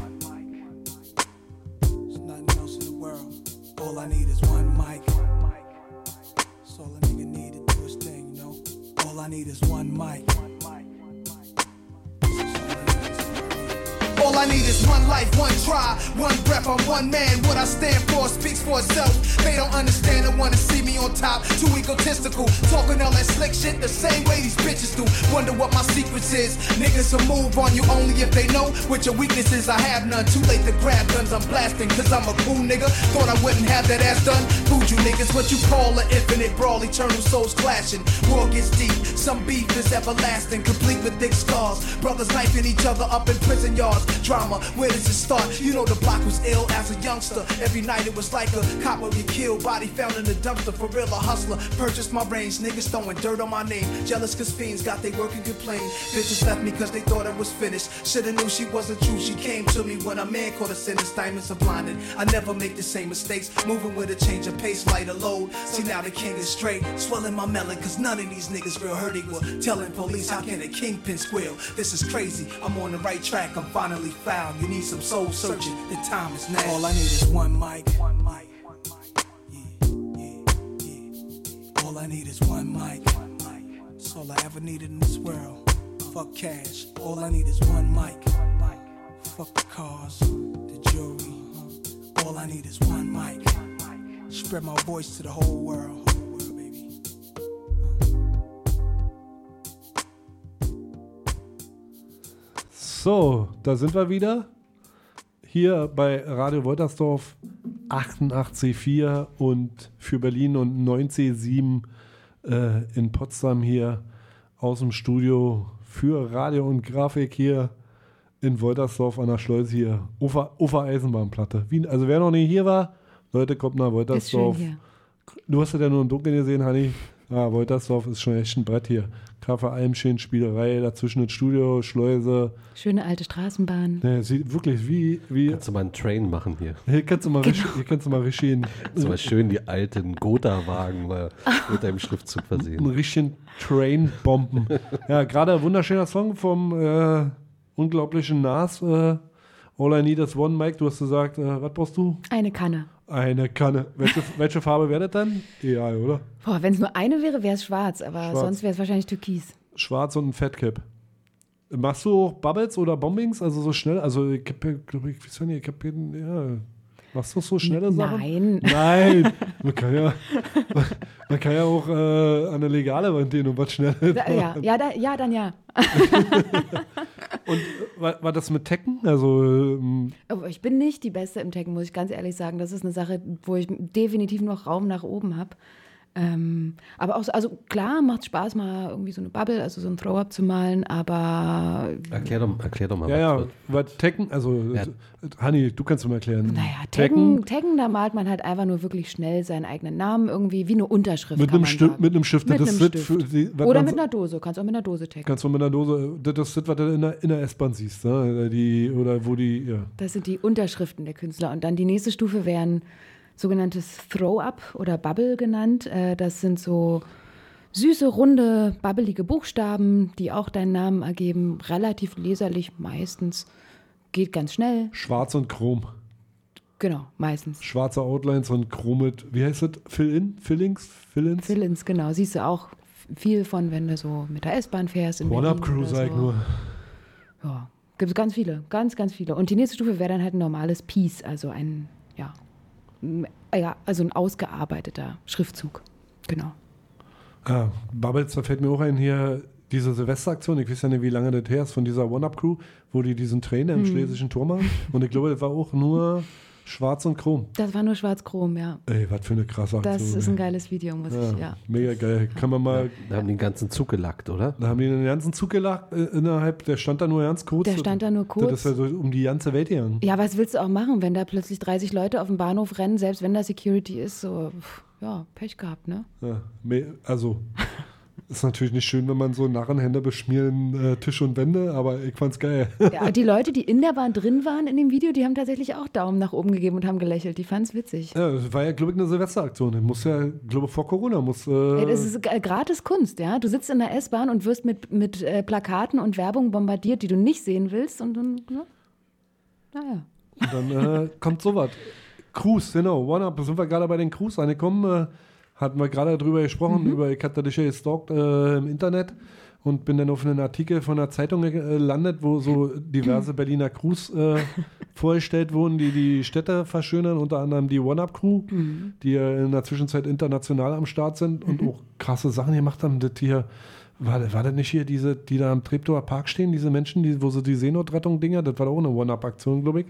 All I need is one mic. That's all a nigga need to do his thing, you know. All I need is one mic. All I need is one life, one try, one breath. I'm one man. What I stand for speaks for itself. They don't understand and wanna see me on top. Too egotistical, talking all that slick shit the same way these bitches do. Wonder what my secrets is. Niggas will move on you only if they know what your weaknesses. I have none. Too late to grab guns. I'm blasting cause I'm a cool nigga. Thought I wouldn't have that ass done. Food you niggas, what you call an infinite brawl. Eternal souls clashing. War gets deep. Some beef is everlasting, complete with thick scars. Brothers knifing each other up in prison yards. Drama. Where does it start? You know the block was ill as a youngster. Every night it was like a cop would be killed, body found in the dumpster. For real, a hustler. Purchased my range, niggas throwing dirt on my name. Jealous cause fiends got they work and complain. Bitches left me cause they thought I was finished. Shoulda knew she wasn't true. She came to me when a man caught in his diamonds are blinded. I never make the same mistakes. Moving with a change of pace, lighter load. See now the king is straight. Swelling my melon cause none of these niggas real hurt equal. Telling police how can a kingpin squeal? This is crazy. I'm on the right track. I'm finally found. You need some soul searching. The time is now. All I need is one mic. One mic. Yeah, yeah, yeah. All I need is one mic. That's all I ever needed in this world. Fuck cash. All I need is one mic. Fuck the cars, the jewelry. All I need is one mic. Spread my voice to the whole world. So, da sind wir wieder. Hier bei Radio Woltersdorf 88,4 und für Berlin und 90,7 äh, in Potsdam hier aus dem Studio für Radio und Grafik hier in Woltersdorf an der Schleuse hier. Ufer, Ufer Eisenbahnplatte. Wie, also wer noch nicht hier war, Leute, kommt nach Woltersdorf. Du hast ja nur im Dunkeln gesehen, Hanni. Ah, Woltersdorf ist schon echt ein Brett hier. Kaffee Almschen, Spielerei, dazwischen ein Studio, Schleuse. Schöne alte Straßenbahn. Ne, sieht wirklich wie. wie Kannst du mal einen Train machen hier? hier kannst du mal, Genau. richtig- hier kannst du mal richtig einen, Kannst du mal schön die alten Gotha-Wagen mal mit deinem Schriftzug einen versehen. richtigen Train bomben. ja, gerade ein wunderschöner Song vom äh, unglaublichen Nas. Äh, All I Need is One, Mike. Du hast gesagt, äh, was brauchst du? Eine Kanne. Eine Kanne. Welche, welche Farbe wäre das dann? Egal, oder? Boah, wenn es nur eine wäre, wäre es schwarz, aber Schwarz. sonst wäre es wahrscheinlich türkis. Schwarz und ein Fatcap. Machst du auch Bubbles oder Bombings? Also so schnell? Also ich hab, glaube ich, weiß nicht, ich hab, ja. Machst du so schnelle Sachen? Nein. Nein. Man kann ja, man kann ja auch äh, an eine legale Wand gehen und was Schnelles. Da, ja, ja, da, ja, dann ja. Und war, war das mit Tekken? Also, ähm, ich bin nicht die Beste im Taggen, muss ich ganz ehrlich sagen. Das ist eine Sache, wo ich definitiv noch Raum nach oben habe. Ähm, aber auch, so, also klar, macht Spaß, mal irgendwie so eine Bubble, also so ein Throw-Up zu malen, aber Erklär doch, erklär doch mal, ja, ja, was was Tekken, also, Ja. Hanni, du kannst es mir erklären. naja, Taggen, Taggen, da malt man halt einfach nur wirklich schnell seinen eigenen Namen irgendwie, wie eine Unterschrift. Mit kann einem, man Stift, sagen. mit einem Stift. Mit das einem Stift. für die- was Oder mit einer Dose, kannst auch mit einer Dose taggen. Kannst du mit einer Dose, das ist was du in der, in der S-Bahn siehst, ne? die, oder wo die, ja. Das sind die Unterschriften der Künstler. Und dann die nächste Stufe wären sogenanntes Throw-Up oder Bubble genannt. Äh, Das sind so süße, runde, babbelige Buchstaben, die auch deinen Namen ergeben. Relativ leserlich meistens. Geht ganz schnell. Schwarz und Chrom. Genau, meistens. Schwarze Outlines und Chrom mit, wie heißt das? Fill-in? Fillings? Fill-ins? Fill-ins, genau. Siehst du auch viel von, wenn du so mit der S-Bahn fährst. One-Up-Crew, sag ich so. nur. Ja, gibt es ganz viele, ganz, ganz viele. Und die nächste Stufe wäre dann halt ein normales Piece, also ein, ja, also ein ausgearbeiteter Schriftzug. Genau. Ah, Bubbles, da fällt mir auch ein hier, diese Silvesteraktion, ich weiß ja nicht, wie lange das her ist, von dieser One-Up-Crew, wo die diesen Trainer im Hm. Schlesischen Tor machen. Und ich glaube, das war auch nur schwarz und chrom. Das war nur schwarz-chrom, ja. Ey, was für eine krasse Aktion. Das ist ein geiles Video, muss ich, ja. Mega geil. Kann man mal. Da haben die den ganzen Zug gelackt, oder? Da haben die den ganzen Zug gelacht äh, innerhalb, der stand da nur ganz kurz. Der stand da nur kurz. Das ist ja so um die ganze Welt gegangen. Ja, was willst du auch machen, wenn da plötzlich 30 Leute auf dem Bahnhof rennen, selbst wenn da Security ist, so, pff, ja, Pech gehabt, ne? Ja, also, ist natürlich nicht schön, wenn man so Narrenhände beschmieren äh, Tisch und Wände, aber ich fand's geil. Ja, die Leute, die in der Bahn drin waren in dem Video, die haben tatsächlich auch Daumen nach oben gegeben und haben gelächelt. Die fand's witzig. Ja, das war ja, glaube ich, eine Silvesteraktion. Muss ja, glaube vor Corona muss. Äh, Ja, das ist gratis Kunst, ja. Du sitzt in der S-Bahn und wirst mit, mit äh, Plakaten und Werbung bombardiert, die du nicht sehen willst und dann, ja. Naja. Und dann äh, kommt sowas. Cruise, genau. One-Up, sind wir gerade bei den Cruise angekommen. Äh, hatten wir gerade drüber gesprochen, Mhm. über, ich hatte dich ja gestalkt äh, im Internet und bin dann auf einen Artikel von einer Zeitung äh, gelandet, wo so diverse Berliner Crews äh, vorgestellt wurden, die die Städte verschönern, unter anderem die One-Up-Crew, Mhm. die ja in der Zwischenzeit international am Start sind und auch krasse Sachen gemacht haben. Das hier, war, das- war das nicht hier diese, die da am Treptower Park stehen, diese Menschen, die, wo sie die Seenotrettung-Dinger, das war doch auch eine One-Up-Aktion, glaube ich,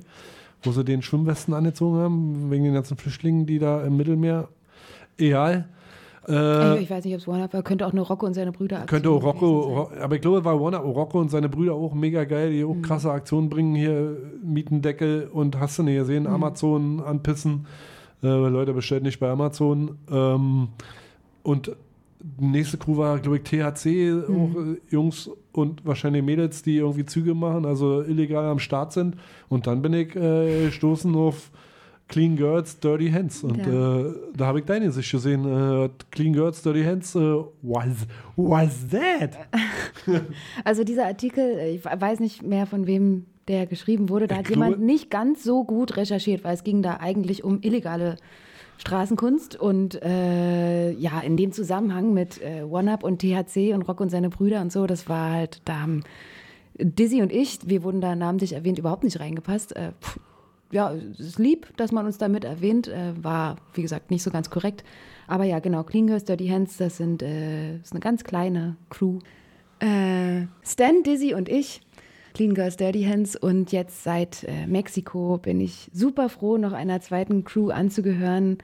wo sie den Schwimmwesten angezogen haben, wegen den ganzen Flüchtlingen, die da im Mittelmeer, egal. Äh, ich weiß nicht, ob es One-Up war. Könnte auch nur Rocco und seine Brüder Könnte auch Rocco, Ro- aber ich glaube, war Warner, Rocco und seine Brüder auch mega geil, die Mhm. auch krasse Aktionen bringen, hier Mietendeckel und hast du nicht gesehen, Mhm. Amazon anpissen. Äh, Leute bestellt nicht bei Amazon. Ähm, und die nächste Crew war, glaube ich, THC, Mhm. auch äh, Jungs und wahrscheinlich Mädels, die irgendwie Züge machen, also illegal am Start sind. Und dann bin ich äh, gestoßen auf Clean Girls, Dirty Hands. Und Ja. äh, da habe ich deine Sicht gesehen. Äh, Clean Girls, Dirty Hands. Äh, what's, what's that? Also dieser Artikel, ich weiß nicht mehr von wem der geschrieben wurde, da Ich hat glaube- jemand nicht ganz so gut recherchiert, weil es ging da eigentlich um illegale Straßenkunst und äh, ja, in dem Zusammenhang mit äh, One-Up und THC und Rock und seine Brüder und so, das war halt, da haben Dizzy und ich, wir wurden da namentlich erwähnt, überhaupt nicht reingepasst. Äh, pff, ja, es ist lieb, dass man uns damit erwähnt, äh, war, wie gesagt, nicht so ganz korrekt. Aber ja, genau, Clean Girls, Dirty Hands, das sind äh, ist eine ganz kleine Crew. Äh, Stan, Dizzy und ich, Clean Girls, Dirty Hands und jetzt seit äh, Mexiko bin ich super froh, noch einer zweiten Crew anzugehören.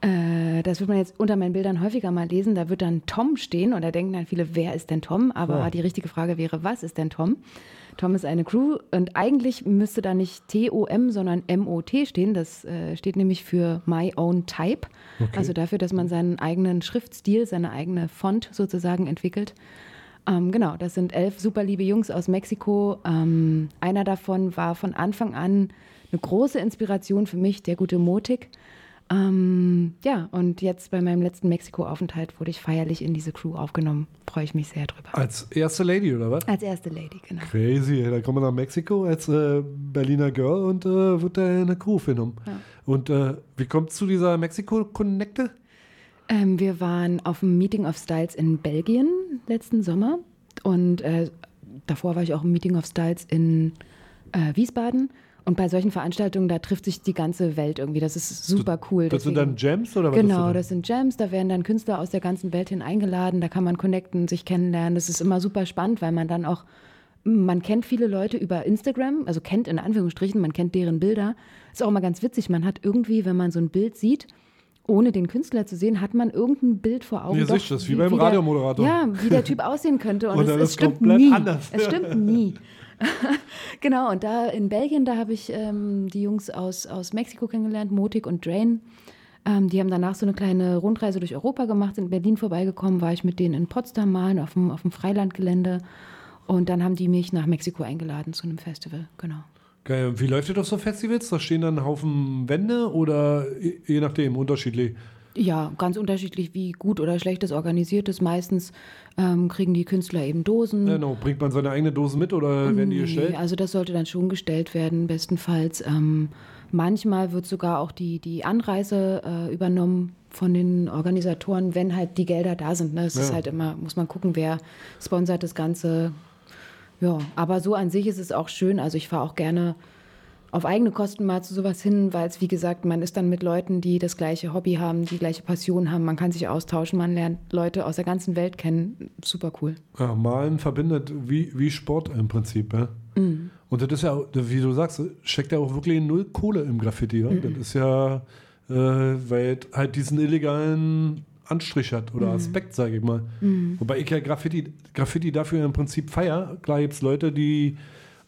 Äh, das wird man jetzt unter meinen Bildern häufiger mal lesen. Da wird dann Tom stehen und da denken dann viele, wer ist denn Tom? Aber Ja. die richtige Frage wäre, was ist denn Tom? Tom ist eine Crew und eigentlich müsste da nicht T-O-M, sondern M-O-T stehen. Das äh, steht nämlich für My Own Type. Okay. Also dafür, dass man seinen eigenen Schriftstil, seine eigene Font sozusagen entwickelt. Ähm, genau, das sind elf super liebe Jungs aus Mexiko. Ähm, einer davon war von Anfang an eine große Inspiration für mich, der gute Motik. Ähm, ja, und jetzt bei meinem letzten Mexiko-Aufenthalt wurde ich feierlich in diese Crew aufgenommen. Freue ich mich sehr drüber. Als erste Lady, oder was? Als erste Lady, genau. Crazy, da kommt man nach Mexiko als äh, Berliner Girl und äh, wird da in eine Crew genommen. Ja. Und äh, wie kommt es zu dieser Mexiko-Connecte? Ähm, wir waren auf dem Meeting of Styles in Belgien letzten Sommer und äh, davor war ich auch im Meeting of Styles in äh, Wiesbaden. Und bei solchen Veranstaltungen, da trifft sich die ganze Welt irgendwie. Das ist super cool. Das sind Deswegen- dann Jams oder was Genau, das? sind Jams. Da werden dann Künstler aus der ganzen Welt hin eingeladen. Da kann man connecten, sich kennenlernen. Das ist immer super spannend, weil man dann auch, man kennt viele Leute über Instagram, also kennt in Anführungsstrichen, man kennt deren Bilder. Ist auch immer ganz witzig. Man hat irgendwie, wenn man so ein Bild sieht, ohne den Künstler zu sehen, hat man irgendein Bild vor Augen. Ja, doch, sicher, das ist wie beim der- Radiomoderator. Ja, wie der Typ aussehen könnte. Und, Und es, es ist stimmt komplett nie. anders. Es stimmt nie. genau, und da in Belgien, da habe ich ähm, die Jungs aus, aus Mexiko kennengelernt, Motik und Drain. Ähm, die haben danach so eine kleine Rundreise durch Europa gemacht, sind in Berlin vorbeigekommen, war ich mit denen in Potsdam mal auf dem, auf dem Freilandgelände. Und dann haben die mich nach Mexiko eingeladen zu einem Festival, genau. Geil. Wie läuft das auf so Festivals? Da stehen dann ein Haufen Wände oder je nachdem unterschiedlich? Ja, ganz unterschiedlich, wie gut oder schlecht es organisiert ist. Meistens ähm, kriegen die Künstler eben Dosen. Genau. Bringt man seine eigene Dose mit oder werden die Nee, gestellt? Also das sollte dann schon gestellt werden, bestenfalls. Ähm, manchmal wird sogar auch die, die Anreise äh, übernommen von den Organisatoren, wenn halt die Gelder da sind. Ne? Es ist Ja. halt immer, muss man gucken, wer sponsert das Ganze. Ja, aber so an sich ist es auch schön. Also ich fahre auch gerne auf eigene Kosten mal zu sowas hin, weil es, wie gesagt, man ist dann mit Leuten, die das gleiche Hobby haben, die gleiche Passion haben. Man kann sich austauschen, man lernt Leute aus der ganzen Welt kennen. Super cool. Ja, Malen verbindet wie, wie Sport im Prinzip. Ja? Mhm. Und das ist ja, wie du sagst, steckt ja auch wirklich null Kohle im Graffiti. Ja? Mhm. Das ist ja, äh, weil es halt diesen illegalen Anstrich hat oder Mhm. Aspekt, sage ich mal. Mhm. Wobei ich ja Graffiti, Graffiti dafür im Prinzip feier. Klar gibt es Leute, die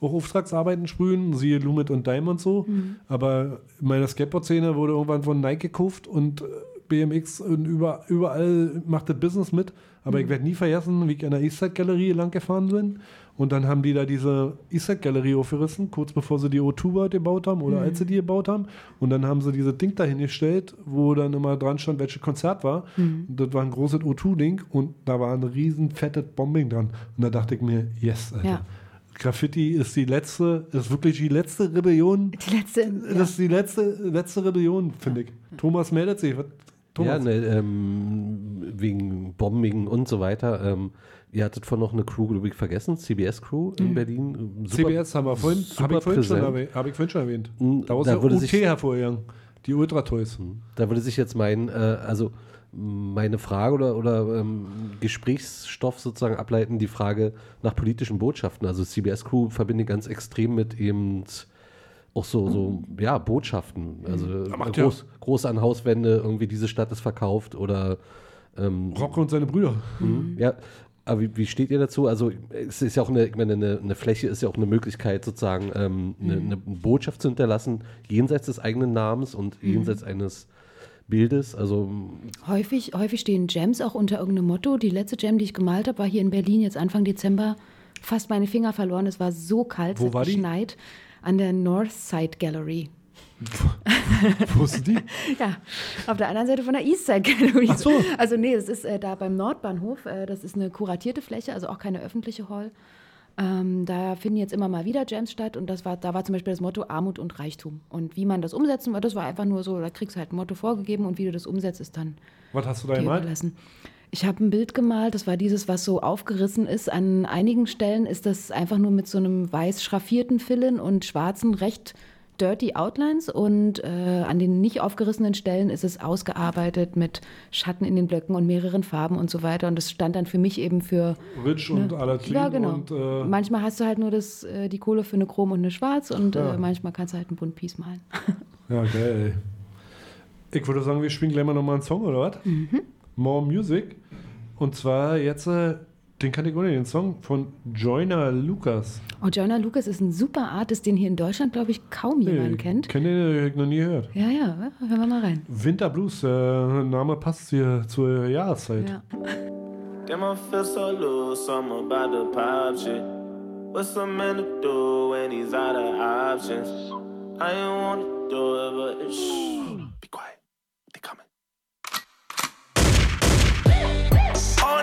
auch Auftragsarbeiten sprühen, siehe Lumit und Dime und so. Mhm. Aber in meiner Skateboard-Szene wurde irgendwann von Nike gekauft und äh, BMX und über, überall macht das Business mit. Aber ich werde nie vergessen, wie ich an der Eastside-Galerie lang gefahren bin. Und dann haben die da diese Eastside-Galerie aufgerissen, kurz bevor sie die O2 gebaut haben oder Mhm. als sie die gebaut haben. Und dann haben sie diese Ding da hingestellt, wo dann immer dran stand, welches Konzert war. Mhm. Und das war ein großes O2-Ding und da war ein riesen fettes Bombing dran. Und da dachte ich mir, yes, Alter. Ja. Graffiti ist die letzte, ist wirklich die letzte Rebellion. Die letzte, Das ist die letzte, letzte Rebellion, finde ich. Thomas meldet sich. Was, Ja, Thomas? ne, ähm, wegen Bombing und so weiter. Ähm, ihr hattet vorhin noch eine Crew, glaube ich, vergessen, CBS-Crew in Mhm. Berlin. CBS haben wir vorhin, super habe ich, vorhin schon hab ich vorhin schon erwähnt. Mhm, da ist ja würde UT sich- hervorgegangen. Die Ultra Toys. Da würde sich jetzt mein, äh, also meine Frage oder, oder ähm, Gesprächsstoff sozusagen ableiten, die Frage nach politischen Botschaften. Also CBS Crew verbinde ich ganz extrem mit eben auch so, so ja, Botschaften. Also Ja, macht groß, groß an Hauswände, irgendwie diese Stadt ist verkauft oder Ähm, Rocco und seine Brüder. Mhm. Ja, aber wie, wie steht ihr dazu? Also es ist ja auch eine, ich meine, eine, eine Fläche ist ja auch eine Möglichkeit, sozusagen ähm, eine, Mhm. eine Botschaft zu hinterlassen, jenseits des eigenen Namens und Mhm. jenseits eines Bildes. Also Häufig, häufig stehen Gems auch unter irgendeinem Motto. Die letzte Gem, die ich gemalt habe, war hier in Berlin jetzt Anfang Dezember. Fast meine Finger verloren. Es war so kalt, Wo es hat war die? geschneit. An der Northside Gallery. Wo ist die? Ja, auf der anderen Seite von der Eastside Gallery. Ach so. Also nee, das ist äh, da beim Nordbahnhof. Äh, das ist eine kuratierte Fläche, also auch keine öffentliche Hall. Ähm, da finden jetzt immer mal wieder Jams statt und das war, da war zum Beispiel das Motto Armut und Reichtum. Und wie man das umsetzen wird, das war einfach nur so, da kriegst du halt ein Motto vorgegeben und wie du das umsetzt, ist dann Was hast du da gemalt? überlassen. Ich habe ein Bild gemalt, das war dieses, was so aufgerissen ist. An einigen Stellen ist das einfach nur mit so einem weiß schraffierten Fillen und schwarzen, recht dirty Outlines. Und äh, an den nicht aufgerissenen Stellen ist es ausgearbeitet mit Schatten in den Blöcken und mehreren Farben und so weiter. Und das stand dann für mich eben für. Rich und ne? la clean Ja, genau. und, äh, manchmal hast du halt nur das, äh, die Kohle für eine Chrom und eine Schwarz und Ja. äh, manchmal kannst du halt ein bunt Piece malen. Ja, geil. Ich würde sagen, wir spielen gleich mal nochmal einen Song, oder was? Mhm. More Music. Und zwar jetzt, äh, den kann ich ohne den Song von Joyner Lucas. Oh, Jonah Lucas ist ein super Artist, den hier in Deutschland, glaube ich, kaum jemand kennt. Kennt ihr, hab ich noch nie gehört. Ja, ja, hören wir mal rein. Winter Blues, der Name passt hier zur Jahreszeit. Ja. Damn, I feel so loose, I'm about to pop shit. What's a man to do when he's out of options? I ain't wanna do it, but shh, be quiet. They coming.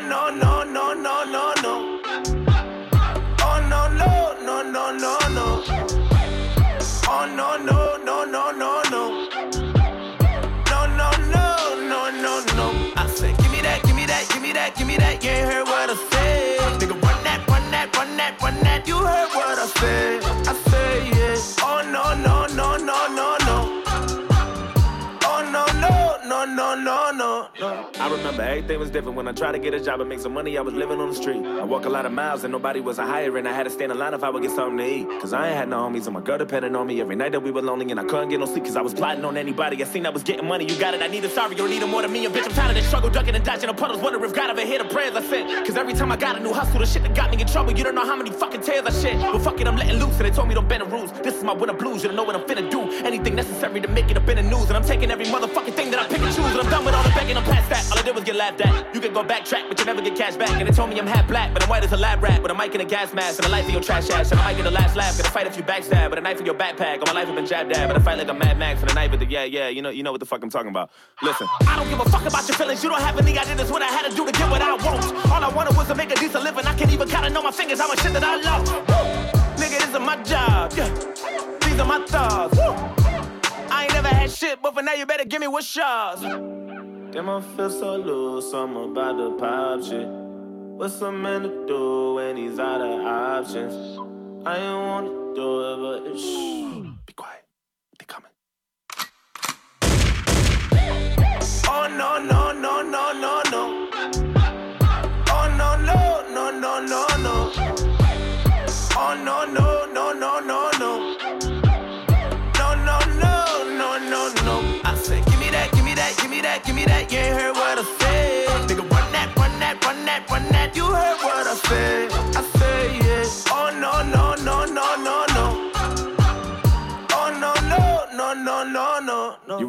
No no no no no no. Oh no no no no no no. Oh no no no no no no. No no no no no no. I said, give me that, give me that, give me that, give me that. You ain't heard what I said. Nigga, run that, run that, run that, run that. You heard what. I said remember everything was different when I tried to get a job and make some money. I was living on the street. I walk a lot of miles and nobody was a hiring. I had to stand in line if I would get something to eat. Cause I ain't had no homies and my girl depending on me every night that we were lonely and I couldn't get no sleep cause I was plotting on anybody. I seen I was getting money. You got it. I need a sorry or need it more than me. And bitch, I'm tired of this struggle, ducking and dodging the puddles. Wonder if God ever hear the prayers I sent. Cause every time I got a new hustle, the shit that got me in trouble. You don't know how many fucking tears I shed. But fuck it, I'm letting loose. And they told me don't bend the rules. This is my winter blues. You don't know what I'm finna do. Anything necessary to make it up in the news. And I'm taking every motherfucking thing that I pick and choose. And I'm done with all the begging. I'm past that. All I did was get laughed at. You can go backtrack, but you never get cash back. And they told me I'm half black, but I'm white as a lab rat. With a mic and a gas mask. And a life in your trash ass. And I might get a last laugh. Gonna fight if you backstab. With a knife in your backpack. All my life I've been jabbed at. But I fight like a Mad Max. And a knife at the yeah, yeah. You know, you know what the fuck I'm talking about. Listen. I don't give a fuck about your feelings. You don't have any idea. That's what I had to do to get what I want. All I wanted was to make a decent living. I can't even count it on my fingers how much shit that I love. Woo! Nigga, this is my job. Yeah. These are my thoughts. Woo! I ain't never had shit, but for now you better give me what's yours. Damn, I feel so loose, I'm about to pop shit. What's a man to do when he's out of options? I ain't wanna do it, but shh, be quiet. They coming. Oh no no no no no no. Oh no no no no no no. Oh no no no no no no. No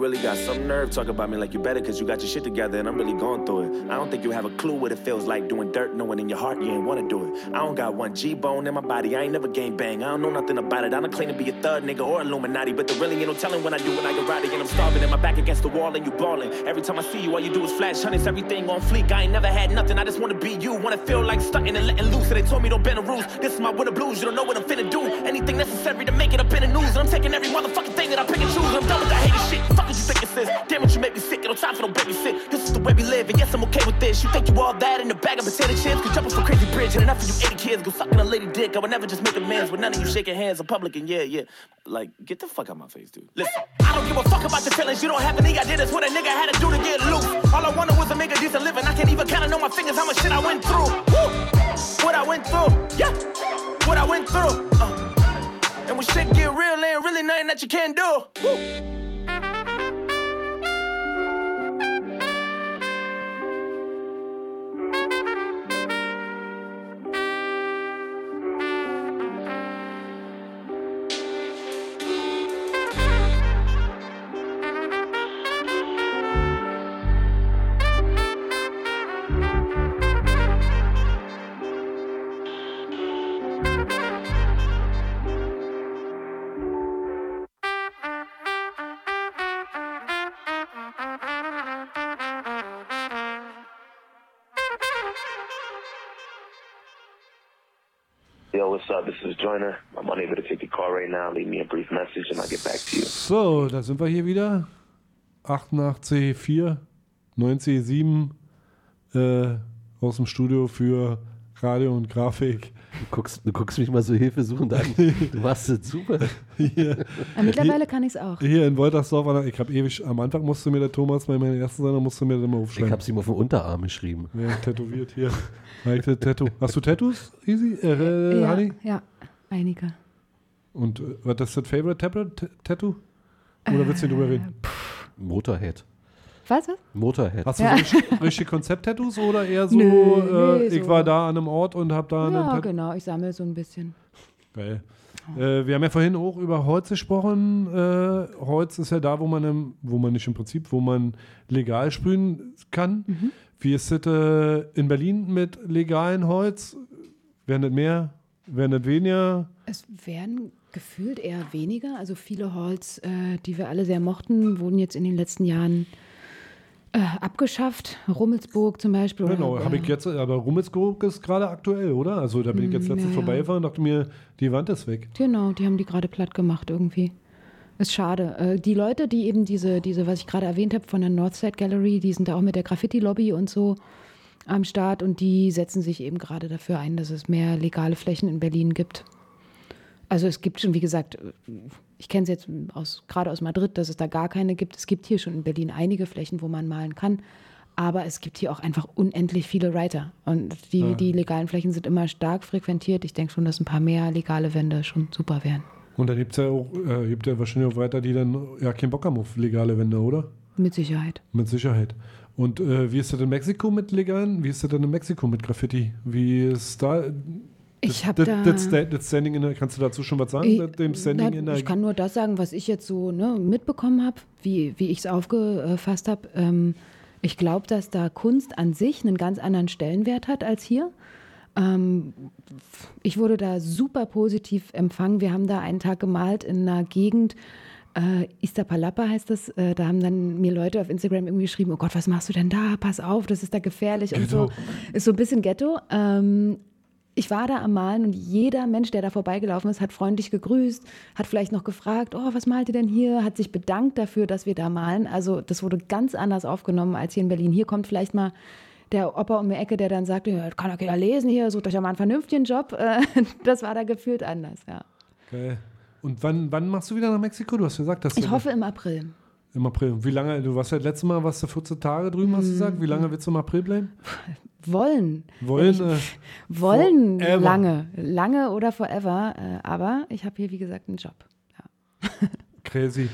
really got some nerve talking about me like you better cause you got your shit together and I'm really going through it. I don't think you have a clue what it feels like doing dirt, knowing in your heart you ain't wanna do it. I don't got one G bone in my body, I ain't never gang bang. I don't know nothing about it. I don't claim to be a thug nigga or Illuminati, but there really ain't no telling when I do when I get rowdy and I'm starving and my back against the wall and you ballin'. Every time I see you, all you do is flash hundreds, everything on fleek. I ain't never had nothing, I just wanna be you. Wanna feel like stunting and letting loose. So they told me don't bend the rules. This is my winter blues, you don't know what I'm finna do. Anything necessary to make it up in the news. And I'm taking every motherfucking thing that I pick and choose. I'm done with that hating shit. Fuck what you think it is. Damn it, you make me sick. No time for no babysit. This is the way we live, and yes, I'm okay with this. You think you all that in a bag of potato chips? Could jump off a crazy bridge, and enough of you 80 kids go sucking a lady dick. I would never just make amends with none of you shaking hands in public, and yeah, yeah. Like, get the fuck out my face, dude. Listen, I don't give a fuck about your feelings. You don't have any idea. That's what a nigga had to do to get loose. All I wanted was to make a decent living. I can't even count on my fingers how much shit I went through. Woo! What I went through, yeah. What I went through. Uh. And when shit get real, ain't really nothing that you can't do. Woo! So, da sind wir hier wieder. 88,4, 90,7 äh, aus dem Studio für Radio und Grafik. Du guckst, du guckst mich mal so hilfesuchend an. Du machst das super. Hier, Aber mittlerweile kann ich es auch. hier in Woltersdorf, ich habe ewig, am Anfang musste mir der Thomas bei meiner ersten Sendung musste mir das immer aufschreiben. Ich hab's ihm auf den Unterarm geschrieben. Ja, tätowiert hier. Tattoo. Hast du Tattoos, Easy? Äh, ja, Honey? ja, einige. Und äh, was ist das Favorite Tablet Tattoo? Oder willst du nicht drüber reden? Motorhead. Was? was? Motorhead. Hast du Ja. so richtig, richtig Konzept-Tattoos oder eher so, Nö, äh, nee, ich so. war da an einem Ort und habe da Ja, genau, ich sammle so ein bisschen. Geil. Äh, wir haben ja vorhin auch über Holz gesprochen. Äh, Holz ist ja da, wo man, im, wo man nicht im Prinzip, wo man legal sprühen kann. Mhm. Wie ist es äh, in Berlin mit legalen Holz? Werden das mehr? Werden das weniger? Es werden gefühlt eher weniger. Also viele Halls, äh, die wir alle sehr mochten, wurden jetzt in den letzten Jahren äh, abgeschafft. Rummelsburg zum Beispiel. Genau, habe äh, ich jetzt, aber Rummelsburg ist gerade aktuell, oder? Also da bin ich jetzt Mm, letztens ja, ja. vorbeigefahren und dachte mir, die Wand ist weg. Genau, die haben die gerade platt gemacht irgendwie. Ist schade. Äh, die Leute, die eben diese, diese, was ich gerade erwähnt habe von der Northside Gallery, die sind da auch mit der Graffiti-Lobby und so am Start und die setzen sich eben gerade dafür ein, dass es mehr legale Flächen in Berlin gibt. Also es gibt schon, wie gesagt, ich kenne es jetzt aus, gerade aus Madrid, dass es da gar keine gibt. Es gibt hier schon in Berlin einige Flächen, wo man malen kann. Aber es gibt hier auch einfach unendlich viele Writer. Und die, Ja. die legalen Flächen sind immer stark frequentiert. Ich denke schon, dass ein paar mehr legale Wände schon super wären. Und dann gibt es ja auch, äh, gibt ja wahrscheinlich auch weiter, die dann ja keinen Bock haben auf legale Wände, oder? Mit Sicherheit. Mit Sicherheit. Und äh, wie ist das in Mexiko mit legalen? Wie ist das denn in Mexiko mit Graffiti? Wie ist da? Ich das- hab das- da- Das, das Standing in der, kannst du dazu schon was sagen? Ich, dem Standing in der, ich kann nur das sagen, was ich jetzt so ne, mitbekommen habe, wie, wie ich es aufgefasst habe. Ähm, ich glaube, dass da Kunst an sich einen ganz anderen Stellenwert hat als hier. Ähm, ich wurde da super positiv empfangen. Wir haben da einen Tag gemalt in einer Gegend, äh, Iztapalapa heißt das. Äh, da haben dann mir Leute auf Instagram irgendwie geschrieben: Oh Gott, was machst du denn da? Pass auf, das ist da gefährlich und so. Ghetto. Ist so ein bisschen Ghetto. Ähm, ich war da am Malen und jeder Mensch, der da vorbeigelaufen ist, hat freundlich gegrüßt, hat vielleicht noch gefragt, oh, was malt ihr denn hier? Hat sich bedankt dafür, dass wir da malen. Also das wurde ganz anders aufgenommen als hier in Berlin. Hier kommt vielleicht mal der Opa um die Ecke, der dann sagt, ja, kann doch jeder lesen hier, sucht euch ja mal einen vernünftigen Job. Das war da gefühlt anders, ja. okay. Und wann, wann machst du wieder nach Mexiko? Du hast gesagt, dass Ich hoffe im April. Im April. Wie lange? Du warst ja das letzte Mal, warst du 14 Tage drüben, hast du gesagt. Wie lange willst du im April bleiben? Wollen. Wollen, Ich, äh, wollen forever. lange. Lange oder forever. Äh, aber ich habe hier, wie gesagt, einen Job. Crazy.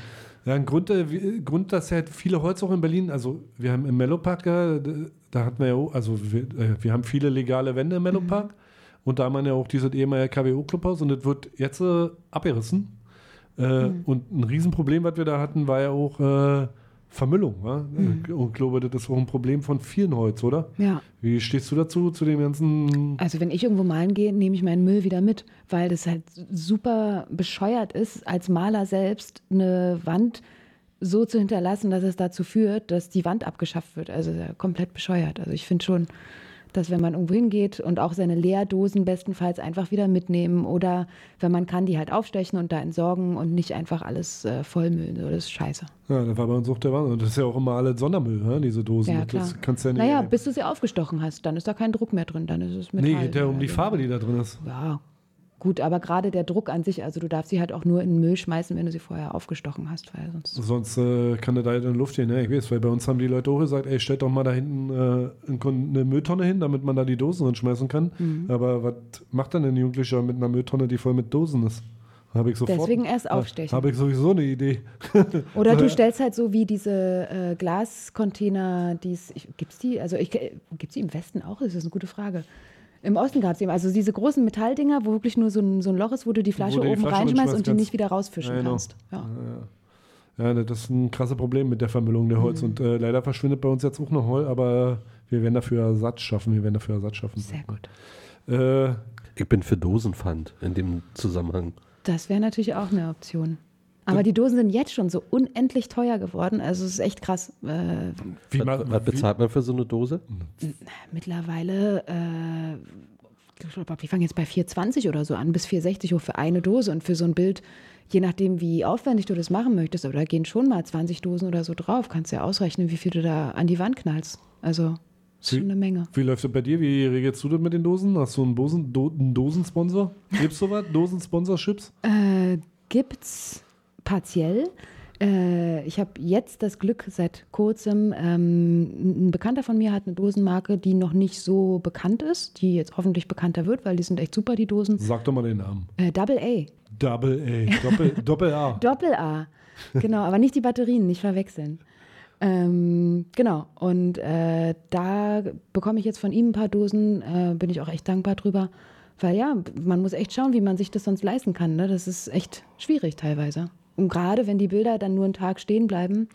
Ja, ein Grund, äh, Grund, dass halt viele Holz auch in Berlin, also wir haben im Mellopark, da, da hatten wir ja auch, also wir, äh, wir haben viele legale Wände im Mellopark und da haben wir ja auch dieses ehemalige KWO-Clubhaus und das wird jetzt äh, abgerissen. Äh, Mhm. Und ein Riesenproblem, was wir da hatten, war ja auch äh, Vermüllung. Wa? Mhm. Und ich glaube, das ist auch ein Problem von vielen Holz, oder? Ja. Wie stehst du dazu, zu dem ganzen Also wenn ich irgendwo malen gehe, nehme ich meinen Müll wieder mit, weil das halt super bescheuert ist, als Maler selbst eine Wand so zu hinterlassen, dass es dazu führt, dass die Wand abgeschafft wird. Also komplett bescheuert. Also ich finde schon, dass wenn man irgendwo hingeht und auch seine Leerdosen bestenfalls einfach wieder mitnehmen oder wenn man kann, die halt aufstechen und da entsorgen und nicht einfach alles äh, vollmüllen. So, das ist scheiße. Ja, das war bei uns auch der Wahnsinn. Das ist ja auch immer alles Sondermüll, ja, diese Dosen. Ja, klar. Das kannst du ja nicht. naja, bis du sie aufgestochen hast, dann ist da kein Druck mehr drin. Dann ist es Metall. nee, geht ja um die Farbe, die da drin ist. Ja, gut, aber gerade der Druck an sich, also du darfst sie halt auch nur in den Müll schmeißen, wenn du sie vorher aufgestochen hast, weil sonst. Sonst äh, kann der da in die Luft gehen. Ja, ich weiß, weil bei uns haben die Leute auch gesagt, ey, stellt doch mal da hinten äh, eine Mülltonne hin, damit man da die Dosen hinschmeißen kann. Mhm. Aber was macht dann ein Jugendlicher mit einer Mülltonne, die voll mit Dosen ist? Habe ich sofort. Deswegen erst aufstechen. Habe ich sowieso eine Idee. Oder du stellst halt so wie diese äh, Glascontainer, die's, ich, gibt's die, also ich, gibt's die im Westen auch? Das ist eine gute Frage. Im Osten gab es eben, also diese großen Metalldinger, wo wirklich nur so ein, so ein Loch ist, wo du die Flasche oben Flasche reinschmeißt und die nicht wieder rausfischen Ja, genau. kannst. Ja. Ja, das ist ein krasses Problem mit der Vermüllung der Holz. Mhm. Und äh, leider verschwindet bei uns jetzt auch noch Holz, aber wir werden dafür Ersatz schaffen. Wir werden dafür Ersatz schaffen. Sehr gut. Äh, Ich bin für Dosenpfand in dem Zusammenhang. Das wäre natürlich auch eine Option. Aber die Dosen sind jetzt schon so unendlich teuer geworden. Also es ist echt krass. Äh, wie was, was bezahlt man für so eine Dose? mittlerweile äh, ich glaube, die fangen jetzt bei 4,20 oder so an, bis 4,60 Euro für eine Dose. Und für so ein Bild, je nachdem, wie aufwendig du das machen möchtest, aber da gehen schon mal 20 Dosen oder so drauf. Kannst ja ausrechnen, wie viel du da an die Wand knallst. Also, ist schon eine Menge. Wie läuft das bei dir? Wie regelst du das mit den Dosen? Hast du einen, Dosen, Do, einen Dosensponsor? Gibt's sowas? Dosensponsorships? Äh, gibt's partiell. Äh, ich habe jetzt das Glück seit kurzem, ähm, ein Bekannter von mir hat eine Dosenmarke, die noch nicht so bekannt ist, die jetzt hoffentlich bekannter wird, weil die sind echt super, die Dosen. Sag doch mal den Namen. Äh, Double A. Double A. Doppel, Doppel A. Doppel A. Genau, aber nicht die Batterien, nicht verwechseln. Ähm, genau, und äh, da bekomme ich jetzt von ihm ein paar Dosen, äh, bin ich auch echt dankbar drüber. Weil ja, man muss echt schauen, wie man sich das sonst leisten kann. Ne? Das ist echt schwierig teilweise. Und gerade wenn die Bilder dann nur einen Tag stehen bleiben,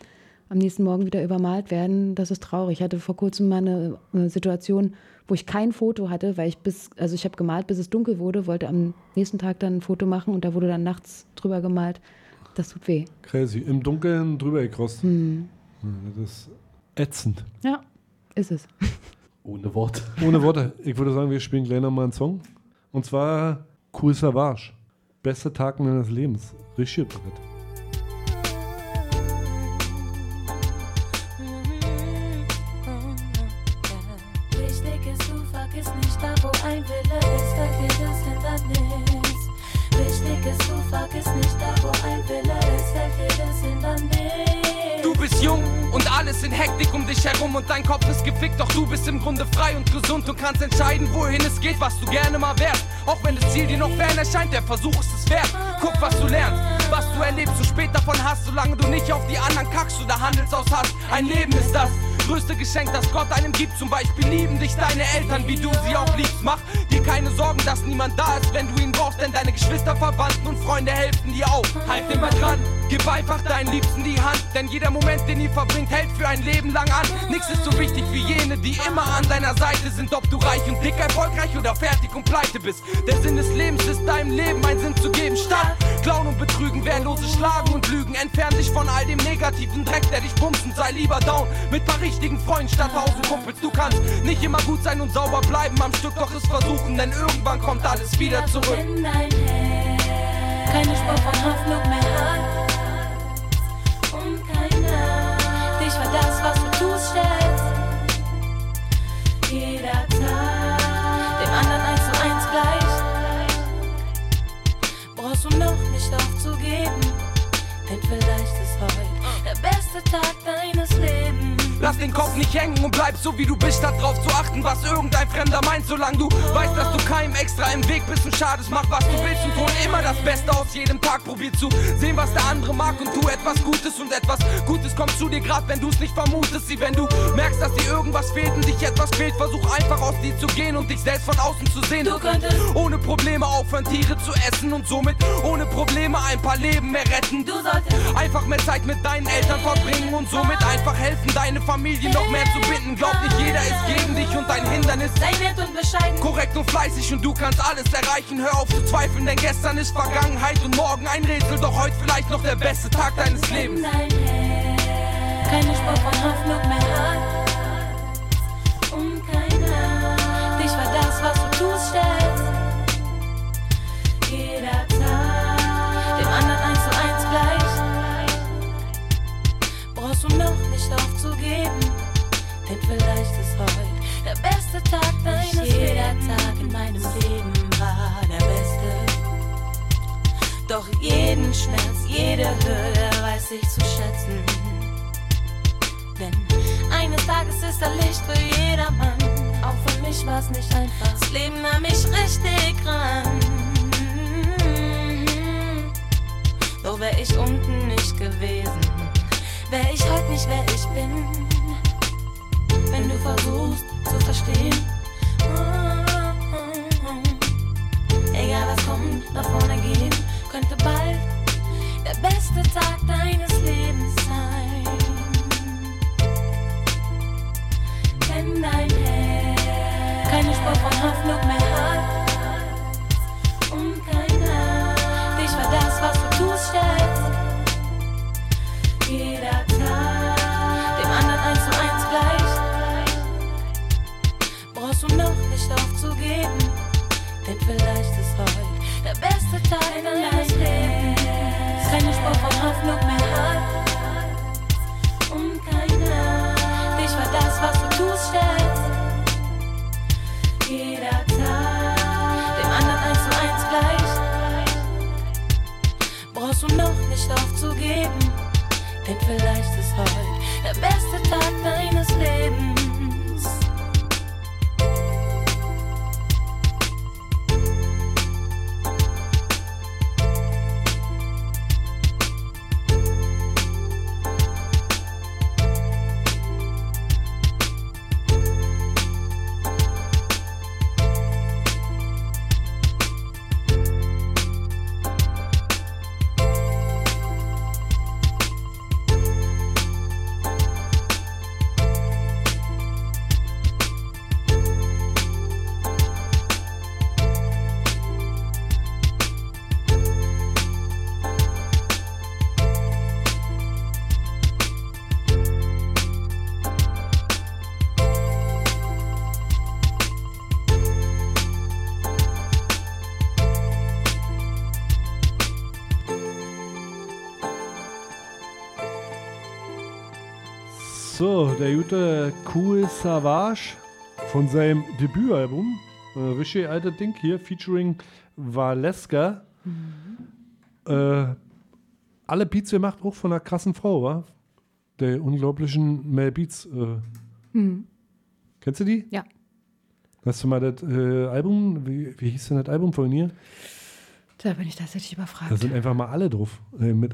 am nächsten Morgen wieder übermalt werden, das ist traurig. Ich hatte vor kurzem mal eine, eine Situation, wo ich kein Foto hatte, weil ich bis, also ich habe gemalt, bis es dunkel wurde, wollte am nächsten Tag dann ein Foto machen und da wurde dann nachts drüber gemalt. Das tut weh. Crazy. Im Dunkeln drüber gekrost. Hm. Ja, Das ist ätzend. Ja, ist es. Ohne Worte. Ohne Worte. Ich würde sagen, wir spielen gleich nochmal einen Song. Und zwar Cool Savage. Bester Tag meines Lebens. Richtig Brett. Und dein Kopf ist gefickt, doch du bist im Grunde frei und gesund und kannst entscheiden, wohin es geht, was du gerne mal wärst. Auch wenn das Ziel dir noch fern erscheint, der Versuch ist es wert. Guck, was du lernst, was du erlebst, so spät davon hast, solange du nicht auf die anderen kackst oder Handelsaus hast. Ein Leben ist das größte Geschenk, das Gott einem gibt. Zum Beispiel lieben dich deine Eltern, wie du sie auch liebst. Mach dir keine Sorgen, dass niemand da ist, wenn du ihn brauchst, denn deine Geschwister, Verwandten und Freunde helfen dir auch. Halt immer dran, gib einfach deinen Liebsten die Hand, denn jeder Moment, den ihr verbringt, hält für ein Leben lang an. Nichts ist so wichtig wie jene, die immer an deiner Seite sind, ob du reich und dick, erfolgreich oder fertig und pleite bist. Der Sinn des Lebens ist, deinem Leben einen Sinn zu geben, statt klauen und betrügen, wehrlose Schlagen und Lügen. Entfern dich von all dem negativen Dreck, der dich bumst und sei lieber down mit paar richtigen Freunden statt tausend Kumpels. Du kannst nicht immer gut sein und sauber bleiben am Stück, doch es versuchen, denn irgendwann kommt alles wieder zurück. In dein Herz, keine Spur von Hoffnung mehr hat. Und keiner dich für das, was du tust, schätzt. Jeder Tag, vielleicht ist heute der beste Tag deines Lebens. Lass den Kopf nicht hängen und bleib so wie du bist, statt drauf zu achten, was irgendein Fremder meint. Solange du weißt, dass du keinem extra im Weg bist und schadest, mach was du willst und hol immer das Beste aus jedem Tag. Probier zu sehen, was der andere mag und tu etwas Gutes und etwas Gutes kommt zu dir, grad wenn du es nicht vermutest. Sieh, wenn du merkst, dass dir irgendwas fehlt und dich etwas fehlt, versuch einfach aus dir zu gehen und dich selbst von außen zu sehen. Du könntest ohne Probleme aufhören, Tiere zu essen und somit ohne Probleme ein paar Leben mehr retten. Du solltest einfach mehr Zeit mit deinen Eltern verbringen und somit einfach helfen, deine Familie noch mehr zu binden. Glaub nicht, jeder ist gegen dich und dein Hindernis. Sei nett und bescheiden. Korrekt und fleißig und du kannst alles erreichen. Hör auf zu zweifeln, denn gestern ist Vergangenheit und morgen ein Rätsel. Doch heute vielleicht noch der beste Tag deines Lebens. Dein Herz, keine Spur von Hoffnung mehr hat. Und keiner dich für das, was du tust, schätzt. Nicht aufzugeben, denn vielleicht ist heute der beste Tag deines Lebens. Jeder Tag in meinem Leben war der beste. Doch jeden Schmerz, jede Hürde weiß ich zu schätzen. Denn eines Tages ist da Licht für jedermann. Auch für mich war's nicht einfach. Das Leben nahm mich richtig ran. Doch wär ich unten nicht gewesen, wär ich heute nicht wer ich bin. Wenn du versuchst zu verstehen. Egal was kommt, nach vorne gehen, könnte bald der beste Tag deines Lebens sein. Wenn dein Herz keine Spur von Hoffnung mehr hat und keiner dich für das, was du tust, schätzt. Denn vielleicht ist heute der beste Tag deines Lebens. Keine Spur von Hoffnung mehr hat. Und keiner dich war das, was du tust, schätzt. Jeder Tag dem anderen eins zu eins gleich. Brauchst du noch nicht aufzugeben. Denn vielleicht ist heute der beste Tag deines Lebens. So, der gute Cool Savage von seinem Debütalbum. Äh, richtig altes Ding hier, featuring Valeska. Äh, alle Beats gemacht, auch von einer krassen Frau, wa? Der unglaublichen Mel Beats. Äh, Hm. kennst du die? Ja. Hast du mal das äh, Album, wie, wie hieß denn das Album von ihr? Da bin ich tatsächlich überfragt. Da sind einfach mal alle drauf. Äh, mit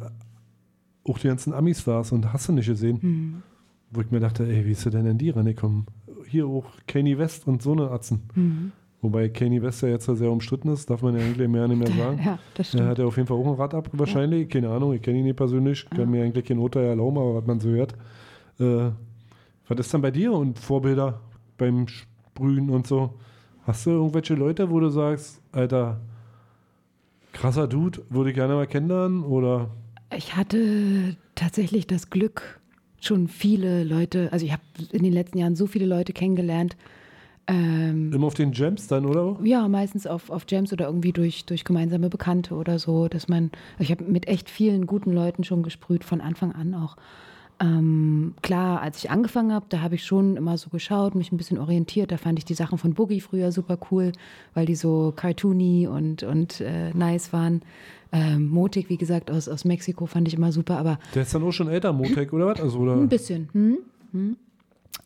auch die ganzen Ami-Stars und hast du nicht gesehen. Hm. Wo ich mir dachte, ey, wie ist du denn in die rangekommen? Hier auch Kanye West und so eine Atzen. Mhm. Wobei Kanye West ja jetzt sehr umstritten ist, darf man ja eigentlich mehr nicht mehr sagen. Ja, das Er stimmt. hat ja auf jeden Fall auch ein Rad ab, wahrscheinlich. Keine Ahnung, ich kenne ihn nicht persönlich, kann mir eigentlich kein Urteil erlauben, aber was man so hört. Äh, was ist dann bei dir und Vorbilder beim Sprühen und so? Hast du irgendwelche Leute, wo du sagst, Alter, krasser Dude, würde ich gerne mal kennenlernen? Oder Ich hatte tatsächlich das Glück, schon viele Leute, also ich habe in den letzten Jahren so viele Leute kennengelernt. Ähm, immer auf den Jams dann, oder? ja, meistens auf, auf Jams oder irgendwie durch, durch gemeinsame Bekannte oder so, dass man, also ich habe mit echt vielen guten Leuten schon gesprüht, von Anfang an auch. Ähm, klar, als ich angefangen habe, da habe ich schon immer so geschaut, mich ein bisschen orientiert. Da fand ich die Sachen von Boogie früher super cool, weil die so cartoony und, und äh, nice waren. Ähm, Motik, wie gesagt, aus, aus Mexiko fand ich immer super, aber Der ist dann auch schon älter, Motek, oder was? Also, oder? ein bisschen. Hm? Hm?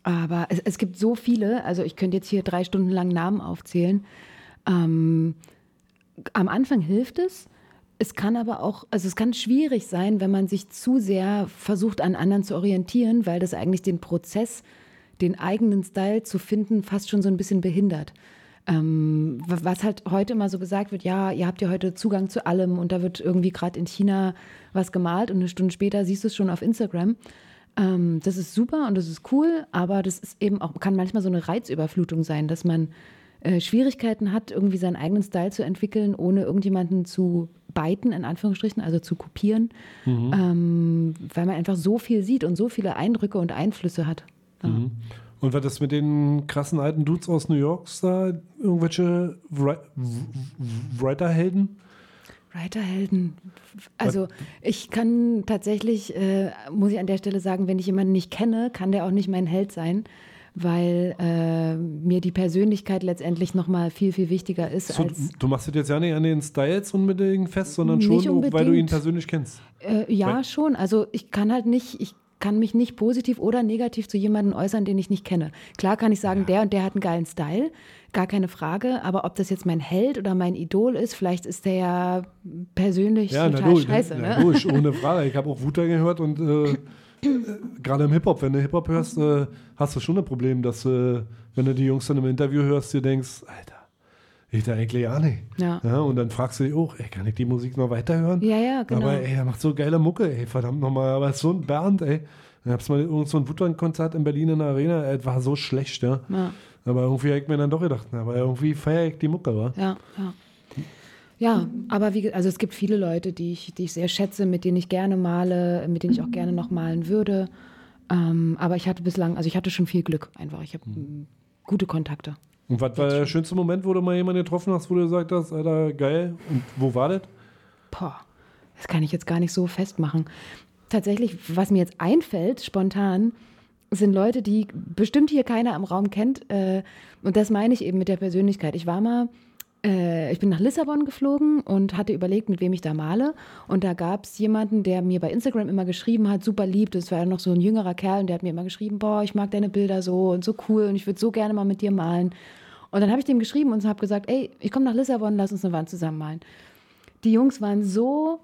Aber es, es gibt so viele, also ich könnte jetzt hier drei Stunden lang Namen aufzählen. Ähm, am Anfang hilft es. Es kann aber auch, also es kann schwierig sein, wenn man sich zu sehr versucht, an anderen zu orientieren, weil das eigentlich den Prozess, den eigenen Style zu finden, fast schon so ein bisschen behindert. Ähm, wa- was halt heute immer so gesagt wird, ja, ihr habt ja heute Zugang zu allem und da wird irgendwie gerade in China was gemalt und eine Stunde später siehst du es schon auf Instagram. Ähm, das ist super und das ist cool, aber das ist eben auch, kann manchmal so eine Reizüberflutung sein, dass man äh, Schwierigkeiten hat, irgendwie seinen eigenen Style zu entwickeln, ohne irgendjemanden zu beiten, in Anführungsstrichen, also zu kopieren, Mhm. ähm, weil man einfach so viel sieht und so viele Eindrücke und Einflüsse hat. Mhm. Und was ist mit den krassen alten Dudes aus New York da? Irgendwelche Writer-Helden? Writerhelden. Also ich kann tatsächlich, äh, muss ich an der Stelle sagen, wenn ich jemanden nicht kenne, kann der auch nicht mein Held sein, weil äh, mir die Persönlichkeit letztendlich nochmal viel, viel wichtiger ist So, als... du machst das jetzt ja nicht an den Styles unbedingt fest, sondern schon, weil du ihn persönlich kennst. Äh, ja, Weil- schon. Also ich kann halt nicht, ich kann mich nicht positiv oder negativ zu jemandem äußern, den ich nicht kenne. Klar kann ich sagen, der und der hat einen geilen Style, gar keine Frage. Aber ob das jetzt mein Held oder mein Idol ist, vielleicht ist der ja persönlich Ja, total du, scheiße. na, ne? logisch, ohne Frage. Ich habe auch Wuta gehört und äh, äh, gerade im Hip-Hop, wenn du Hip-Hop hörst, äh, hast du schon ein Problem, dass, äh, wenn du die Jungs dann im Interview hörst, dir denkst, Alter, ich da eigentlich auch nicht. Ja. und dann fragst du dich auch, ey, kann ich die Musik noch weiterhören? Ja, ja, genau. Aber ey, er macht so geile Mucke, ey, verdammt nochmal. Aber so ein Bernd, ey. Ich hab's mal irgend so ein Wutan-Konzert in Berlin in der Arena, ey, war so schlecht, ja. Ja. Aber irgendwie hab ich mir dann doch gedacht, aber irgendwie feiere ich die Mucke, wa? Ja, ja. Ja, aber wie, also es gibt viele Leute, die ich, die ich sehr schätze, mit denen ich gerne male, mit denen ich auch gerne noch malen würde. Ähm, aber ich hatte bislang, also ich hatte schon viel Glück einfach. Ich habe mm, gute Kontakte. Und was war der schönste Moment, wo du mal jemanden getroffen hast, wo du gesagt hast, Alter, geil? Und wo war das? Boah, das kann ich jetzt gar nicht so festmachen. Tatsächlich, was mir jetzt einfällt, spontan, sind Leute, die bestimmt hier keiner im Raum kennt. Äh, und das meine ich eben mit der Persönlichkeit. Ich war mal, äh, ich bin nach Lissabon geflogen und hatte überlegt, mit wem ich da male. Und da gab es jemanden, der mir bei Instagram immer geschrieben hat, super lieb. Das war noch so ein jüngerer Kerl und der hat mir immer geschrieben, boah, ich mag deine Bilder so und so cool und ich würde so gerne mal mit dir malen. Und dann habe ich dem geschrieben und habe gesagt, ey, ich komme nach Lissabon, lass uns eine Wand zusammen malen. Die Jungs waren so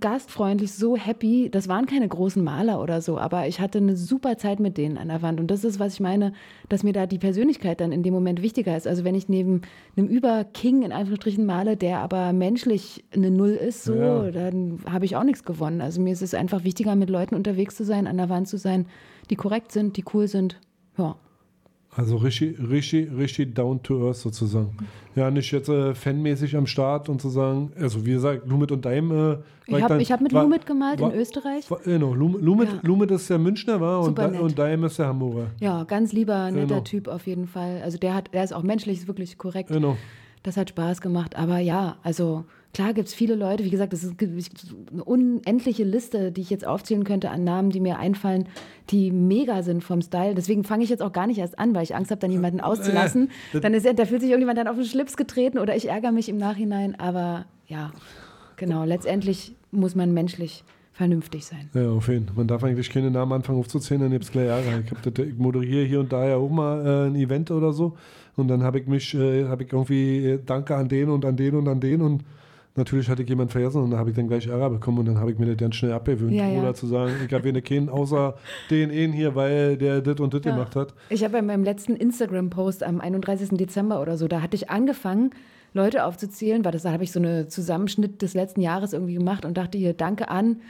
gastfreundlich, so happy. Das waren keine großen Maler oder so, aber ich hatte eine super Zeit mit denen an der Wand. Und das ist, was ich meine, dass mir da die Persönlichkeit dann in dem Moment wichtiger ist. Also wenn ich neben einem Über-King in Anführungsstrichen male, der aber menschlich eine Null ist, so, Ja. dann habe ich auch nichts gewonnen. Also mir ist es einfach wichtiger, mit Leuten unterwegs zu sein, an der Wand zu sein, die korrekt sind, die cool sind. Ja. Also richtig, richtig, richtig down to earth sozusagen. Ja, nicht jetzt äh, fanmäßig am Start und zu sagen, also wie gesagt, Lumit und Daim. Äh, Ich habe hab mit war- Lumit gemalt war- in Österreich. war- Genau, Lum- Lumit, Ja. Lumit ist der Münchner, war und, Da- und Daim ist der Hamburger. Ja, ganz lieber, netter Genau. Typ auf jeden Fall. Also der hat, der ist auch menschlich, ist wirklich korrekt. Genau. Das hat Spaß gemacht. Aber ja, also klar gibt es viele Leute, wie gesagt, es ist eine unendliche Liste, die ich jetzt aufzählen könnte an Namen, die mir einfallen, die mega sind vom Style. Deswegen fange ich jetzt auch gar nicht erst an, weil ich Angst habe, dann jemanden auszulassen. Äh, Dann ist, da fühlt sich irgendjemand dann auf den Schlips getreten oder ich ärgere mich im Nachhinein. Aber ja, genau, letztendlich muss man menschlich vernünftig sein. Ja, auf jeden Fall. Man darf eigentlich keine Namen anfangen aufzuzählen, dann gibt es gleich Ärger. Ich, hab ich moderiere hier und da ja auch mal äh, ein Event oder so. Und dann habe ich mich, äh, habe ich irgendwie äh, Danke an den und an den und an den und natürlich hatte ich jemanden vergessen und da habe ich dann gleich Ärger bekommen und dann habe ich mir das ganz schnell abgewöhnt. Ja, ja. Oder zu sagen, ich habe hier keinen außer den einen hier, weil der das und das Ja. gemacht hat. Ich habe bei meinem letzten Instagram-Post am 31. Dezember oder so, da hatte ich angefangen, Leute aufzuzählen, weil das da habe ich so einen Zusammenschnitt des letzten Jahres irgendwie gemacht und dachte hier, danke an.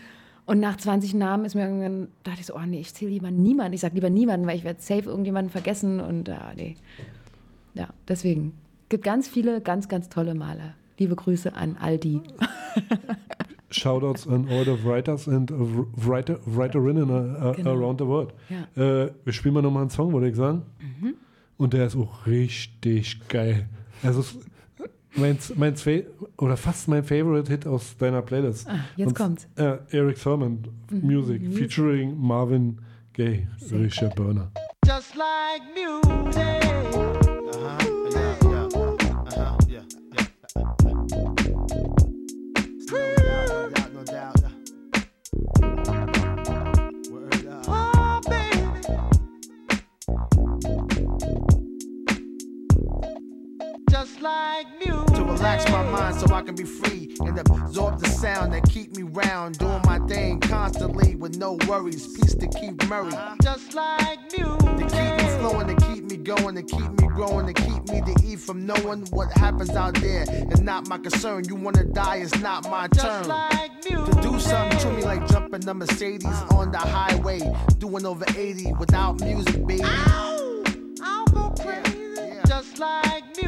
Und nach 20 Namen ist mir irgendwann, dachte ich so, oh nee, ich zähle lieber niemanden. Ich sage lieber niemanden, weil ich werde safe irgendjemanden vergessen und ah, nee. Ja, deswegen. Gibt ganz viele ganz, ganz tolle Maler. Liebe Grüße an all die. Shoutouts an all the writers and uh, writer, writerinnen uh, uh, Genau. around the world. Ja. Äh, wir spielen mal nochmal einen Song, würde ich sagen. Mhm. Und der ist auch richtig geil. Also mein, mein Fa- oder fast mein Favorite Hit aus deiner Playlist. Ah, jetzt Und, kommt's. Äh, Eric Thurman Mhm. Music Music. featuring Marvin Gaye, richtiger Burner. Just like music. Relax my mind so I can be free and absorb the sound that keep me round. Doing my thing constantly with no worries. Peace to keep Murray. Uh-huh. Just like music. To keep me flowing, to keep me going, to keep me growing, to keep me to eat from knowing what happens out there is not my concern. You wanna die, it's not my turn. to do something to me like jumping the Mercedes uh-huh. on the highway, doing over 80 without music, baby. I'll go crazy, just like music.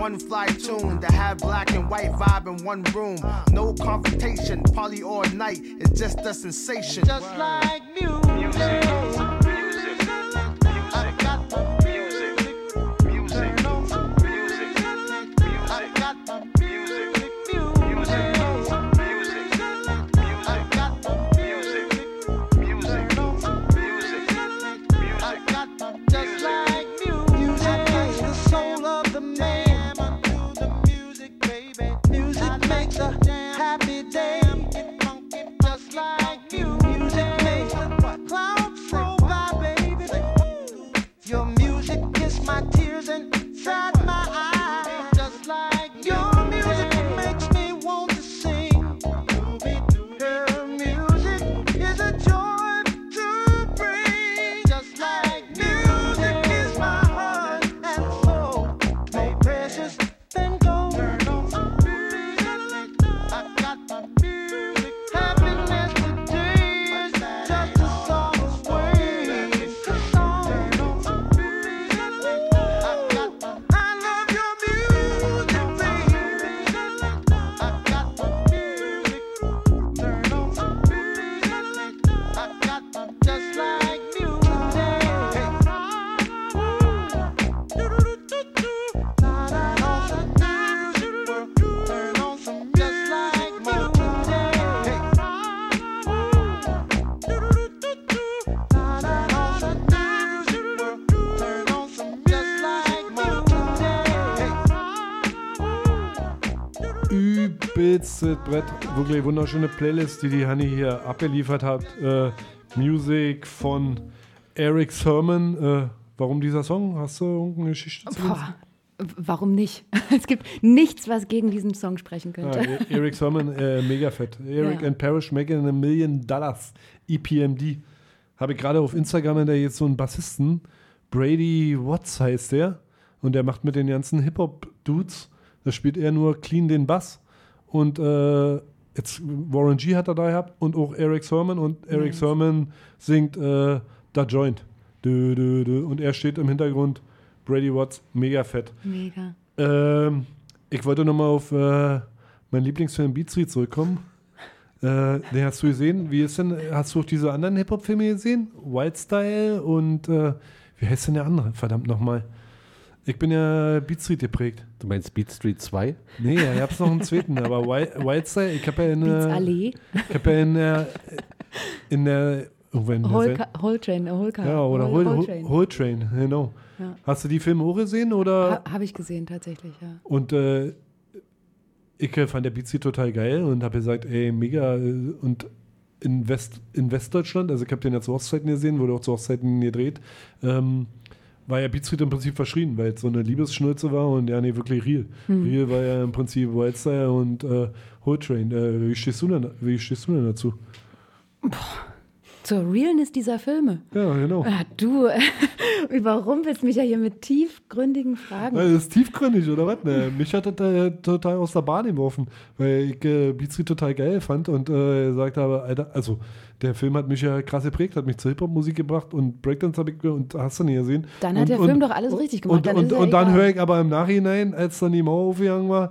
One fly tune to have black and white vibe in one room. No confrontation, party all night. It's just a sensation. Just like music. Music. Try Brett, wirklich wunderschöne Playlist, die die Hanni hier abgeliefert hat. Äh, Music von Eric Sermon. Äh, warum dieser Song? Hast du irgendeine Geschichte zu? Boah, warum nicht? Es gibt nichts, was gegen diesen Song sprechen Ja, könnte. E- Eric Sermon, äh, mega fett. Eric Ja. and Parrish making a million dollars. EPMD. Habe ich gerade auf Instagram da jetzt so einen Bassisten. Brady Watts heißt der. Und der macht mit den ganzen Hip-Hop-Dudes, da spielt er nur clean den Bass. Und äh, jetzt Warren G hat er da gehabt und auch Eric Sermon. Und Eric Nice. Sermon singt äh, Da Joint. Dö, dö, dö. Und er steht im Hintergrund. Brady Watts, mega fett. Mega. Ähm, ich wollte nochmal auf äh, meinen Lieblingsfilm Beat Street zurückkommen. Äh, den hast du gesehen? Wie ist denn, hast du auch diese anderen Hip-Hop-Filme gesehen? Wild Style und äh, wie heißt denn der andere? Verdammt nochmal. Ich bin ja Beat Street geprägt. Du meinst Beat Street 2? Nee, ja, ich hab's noch einen zweiten, aber Wild, Wild Style, ich habe ja in Beats der. Allee. Ich habe ja in der. In der. irgendwo in der Whole, Ca- Whole Train, äh, Whole Car. ja, oder Whole, Whole, Whole Train. Whole Train, genau. Ja. Hast du die Filme auch gesehen oder? Ha, Habe ich gesehen, tatsächlich, ja. Und äh, ich äh, fand der Beat Street total geil und habe gesagt, ey, mega. äh, Und in, West, in Westdeutschland, also ich habe den ja zu Hochzeiten gesehen, wurde auch zu Hochzeiten gedreht, ähm, war ja Beat Street im Prinzip verschrien, weil es so eine Liebesschnulze war und ja, nee, wirklich real. Hm. Real war ja im Prinzip Wildstyle und äh, Whole Train. Äh, wie, stehst du denn, wie stehst du denn dazu? Zur Realness dieser Filme. Ja, genau. Ah, du überrumpelst mich ja hier mit tiefgründigen Fragen. Das ist tiefgründig, oder was? Ne? Mich hat das äh, total aus der Bahn geworfen, weil ich äh, Beat Street total geil fand und äh, gesagt habe, Alter, also der Film hat mich ja krass geprägt, hat mich zur Hip-Hop-Musik gebracht und Breakdance habe ich und hast du nie gesehen. Dann hat und, der und, Film doch alles richtig gemacht, Und, dann und, und dann höre ich aber im Nachhinein, als dann die Mauer aufgegangen war,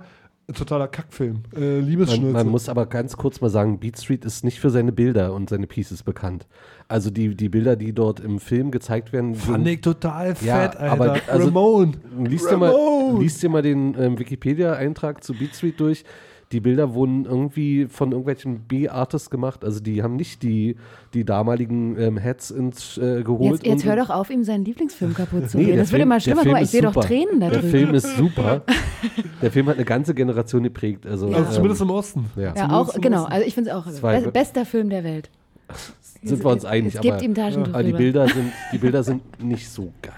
totaler Kackfilm. Äh, Man, man muss aber ganz kurz mal sagen, Beat Street ist nicht für seine Bilder und seine Pieces bekannt. Also die, die Bilder, die dort im Film gezeigt werden, Fand sind- ich total fett, Ja, Alter. aber also, Ramon. Liest dir mal, Ramon. liest dir mal den ähm, Wikipedia-Eintrag zu Beat Street durch. Die Bilder wurden irgendwie von irgendwelchen B-Artists gemacht. Also die haben nicht die, die damaligen ähm, Heads ins, äh, geholt. Jetzt, jetzt und- hör doch auf, ihm seinen Lieblingsfilm kaputt zu Nee, reden. der Das wird Film- immer der schlimmer. Guck mal, ich sehe doch. Tränen da Der drüben. Film ist super. Der Film hat eine ganze Generation geprägt. Also, Ja. Also zumindest ähm, im Osten. Ja. Ja, auch, genau. Also ich finde es auch Zwei- be bester Film der Welt. Sind wir uns einig. Es gibt aber, ihm Taschentuch aber die drüber. Bilder, sind, die Bilder sind nicht so geil.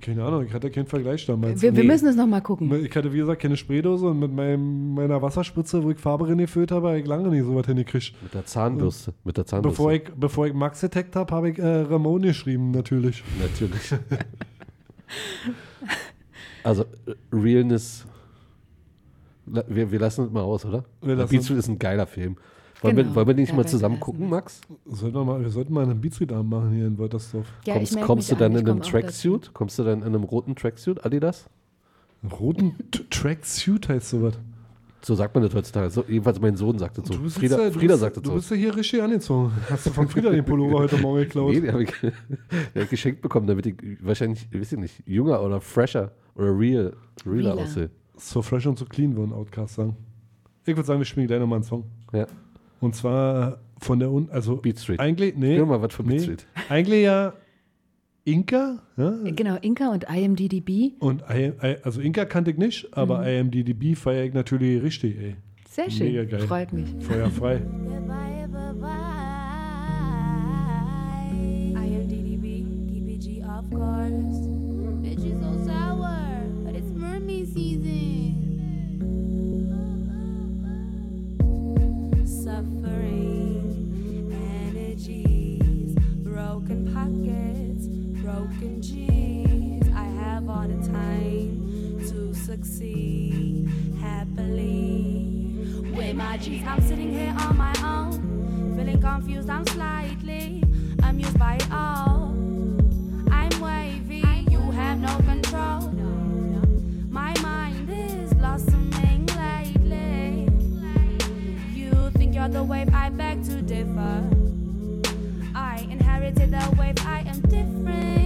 Keine Ahnung, ich hatte keinen Vergleich damals. Wir, wir müssen es nochmal gucken. Ich hatte, wie gesagt, keine Spraydose und mit meinem, meiner Wasserspritze, wo ich Farbe reingefüllt habe, habe ich lange nicht so was hingekriegt. Mit der Zahnbürste. Mit der Zahnbürste. Bevor ich, bevor ich Max entdeckt habe, habe ich äh, Ramon geschrieben, natürlich. Natürlich. also, Realness. Wir, wir lassen es mal aus, oder? Wir lassen Beat Street ist ein geiler Film. Wollen, wir, Genau. wollen wir den nicht Ja, mal wir zusammen gucken. Max? Sollten wir, mal, wir sollten mal einen Beatstreet-Abend machen hier in Woltersdorf. Ja, kommst kommst du dann an, in einem Tracksuit? Kommst du dann in einem roten Tracksuit, Adidas? Einen roten Tracksuit heißt sowas. So sagt man das heutzutage. So, jedenfalls mein Sohn sagte so. Du bist, Frieda, du Frieda bist, sagte du so. bist ja hier richtig angezogen. Hast du von Frieda den Pullover heute Morgen geklaut? Nee, den habe ich, den hab ich geschenkt bekommen, damit ich wahrscheinlich, weiß ich nicht, jünger oder fresher oder real, realer Realer. aussehe. So fresh und so clean, würden Outcast sagen. Ich würde sagen, wir spielen gleich nochmal einen Song. Ja. Und zwar von der, Un also Beat Street. eigentlich, nee. Spiel mal was von Beat nee, Street. Eigentlich ja Inka, ja, Genau, Inka und IMDDB. Und I, I, also Inka kannte ich nicht, aber Mhm. IMDb feiere ich natürlich richtig, ey. Sehr schön. Mega geil. Freut mich. Feuer frei. IMDb, DBG, of course. Broken jeans. I have all the time to succeed happily. With my G's, I'm sitting here on my own, feeling confused. I'm slightly amused by it all. I'm wavy, you have no control. My mind is blossoming lately. You think you're the wave, I beg to differ. I inherited the wave, I am different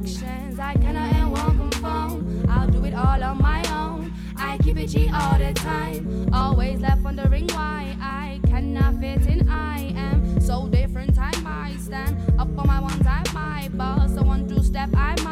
seduction. I cannot and won't conform. I'll do it all on my own. I keep it G all the time, always left wondering why I cannot fit in. I am so different. I might stand up on my one time, my boss. step, I might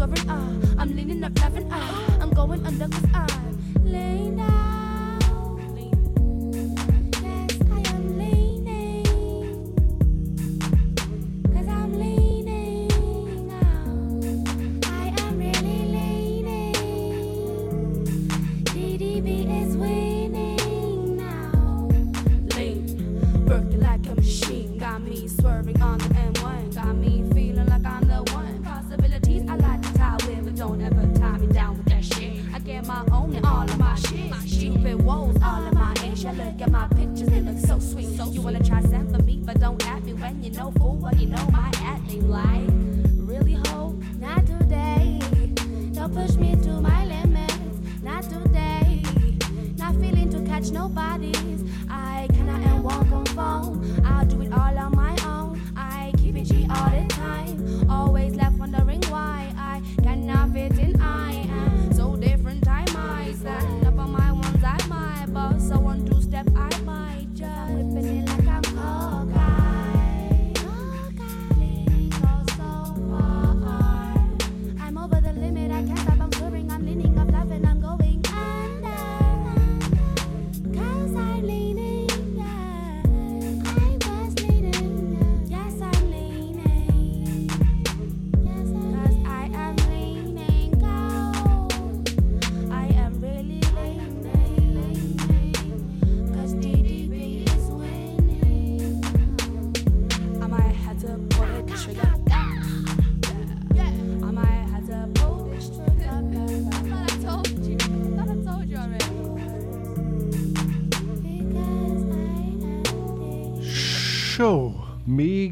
soaring, ah. I'm leaning up, laughing, ah. I'm going under cause I'm laying look so. You wanna try send for me, but don't at me when you know fool. Well, you know my acting like really ho. Not today. Don't push me to my limits. Not today. Not feeling to catch nobody's.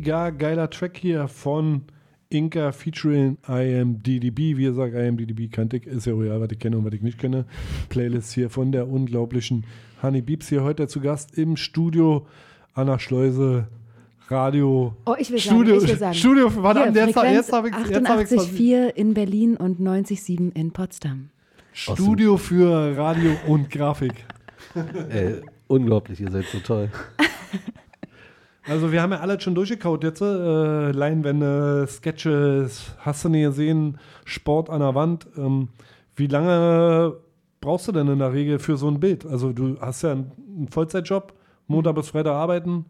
Mega geiler Track hier von Inka featuring IMDDB. Wie gesagt, IMDDB kannte ich, ist ja real, was ich kenne und was ich nicht kenne. Playlist hier von der unglaublichen Honey Beeps hier heute zu Gast im Studio Anna Schleuse. Radio. Oh, ich will Studio, sagen, ich will sagen. Studio, warte, Hier, jetzt, jetzt habe ich ich's 88,4 in Berlin und 90,7 in Potsdam. Studio für Radio und Grafik. Ey, unglaublich, ihr seid so toll. Also wir haben ja alles schon durchgekaut jetzt. Äh, Leinwände, Sketches, hast du nie gesehen, Sport an der Wand. Ähm, wie lange brauchst du denn in der Regel für so ein Bild? Also du hast ja einen, einen Vollzeitjob, Montag bis Freitag arbeiten,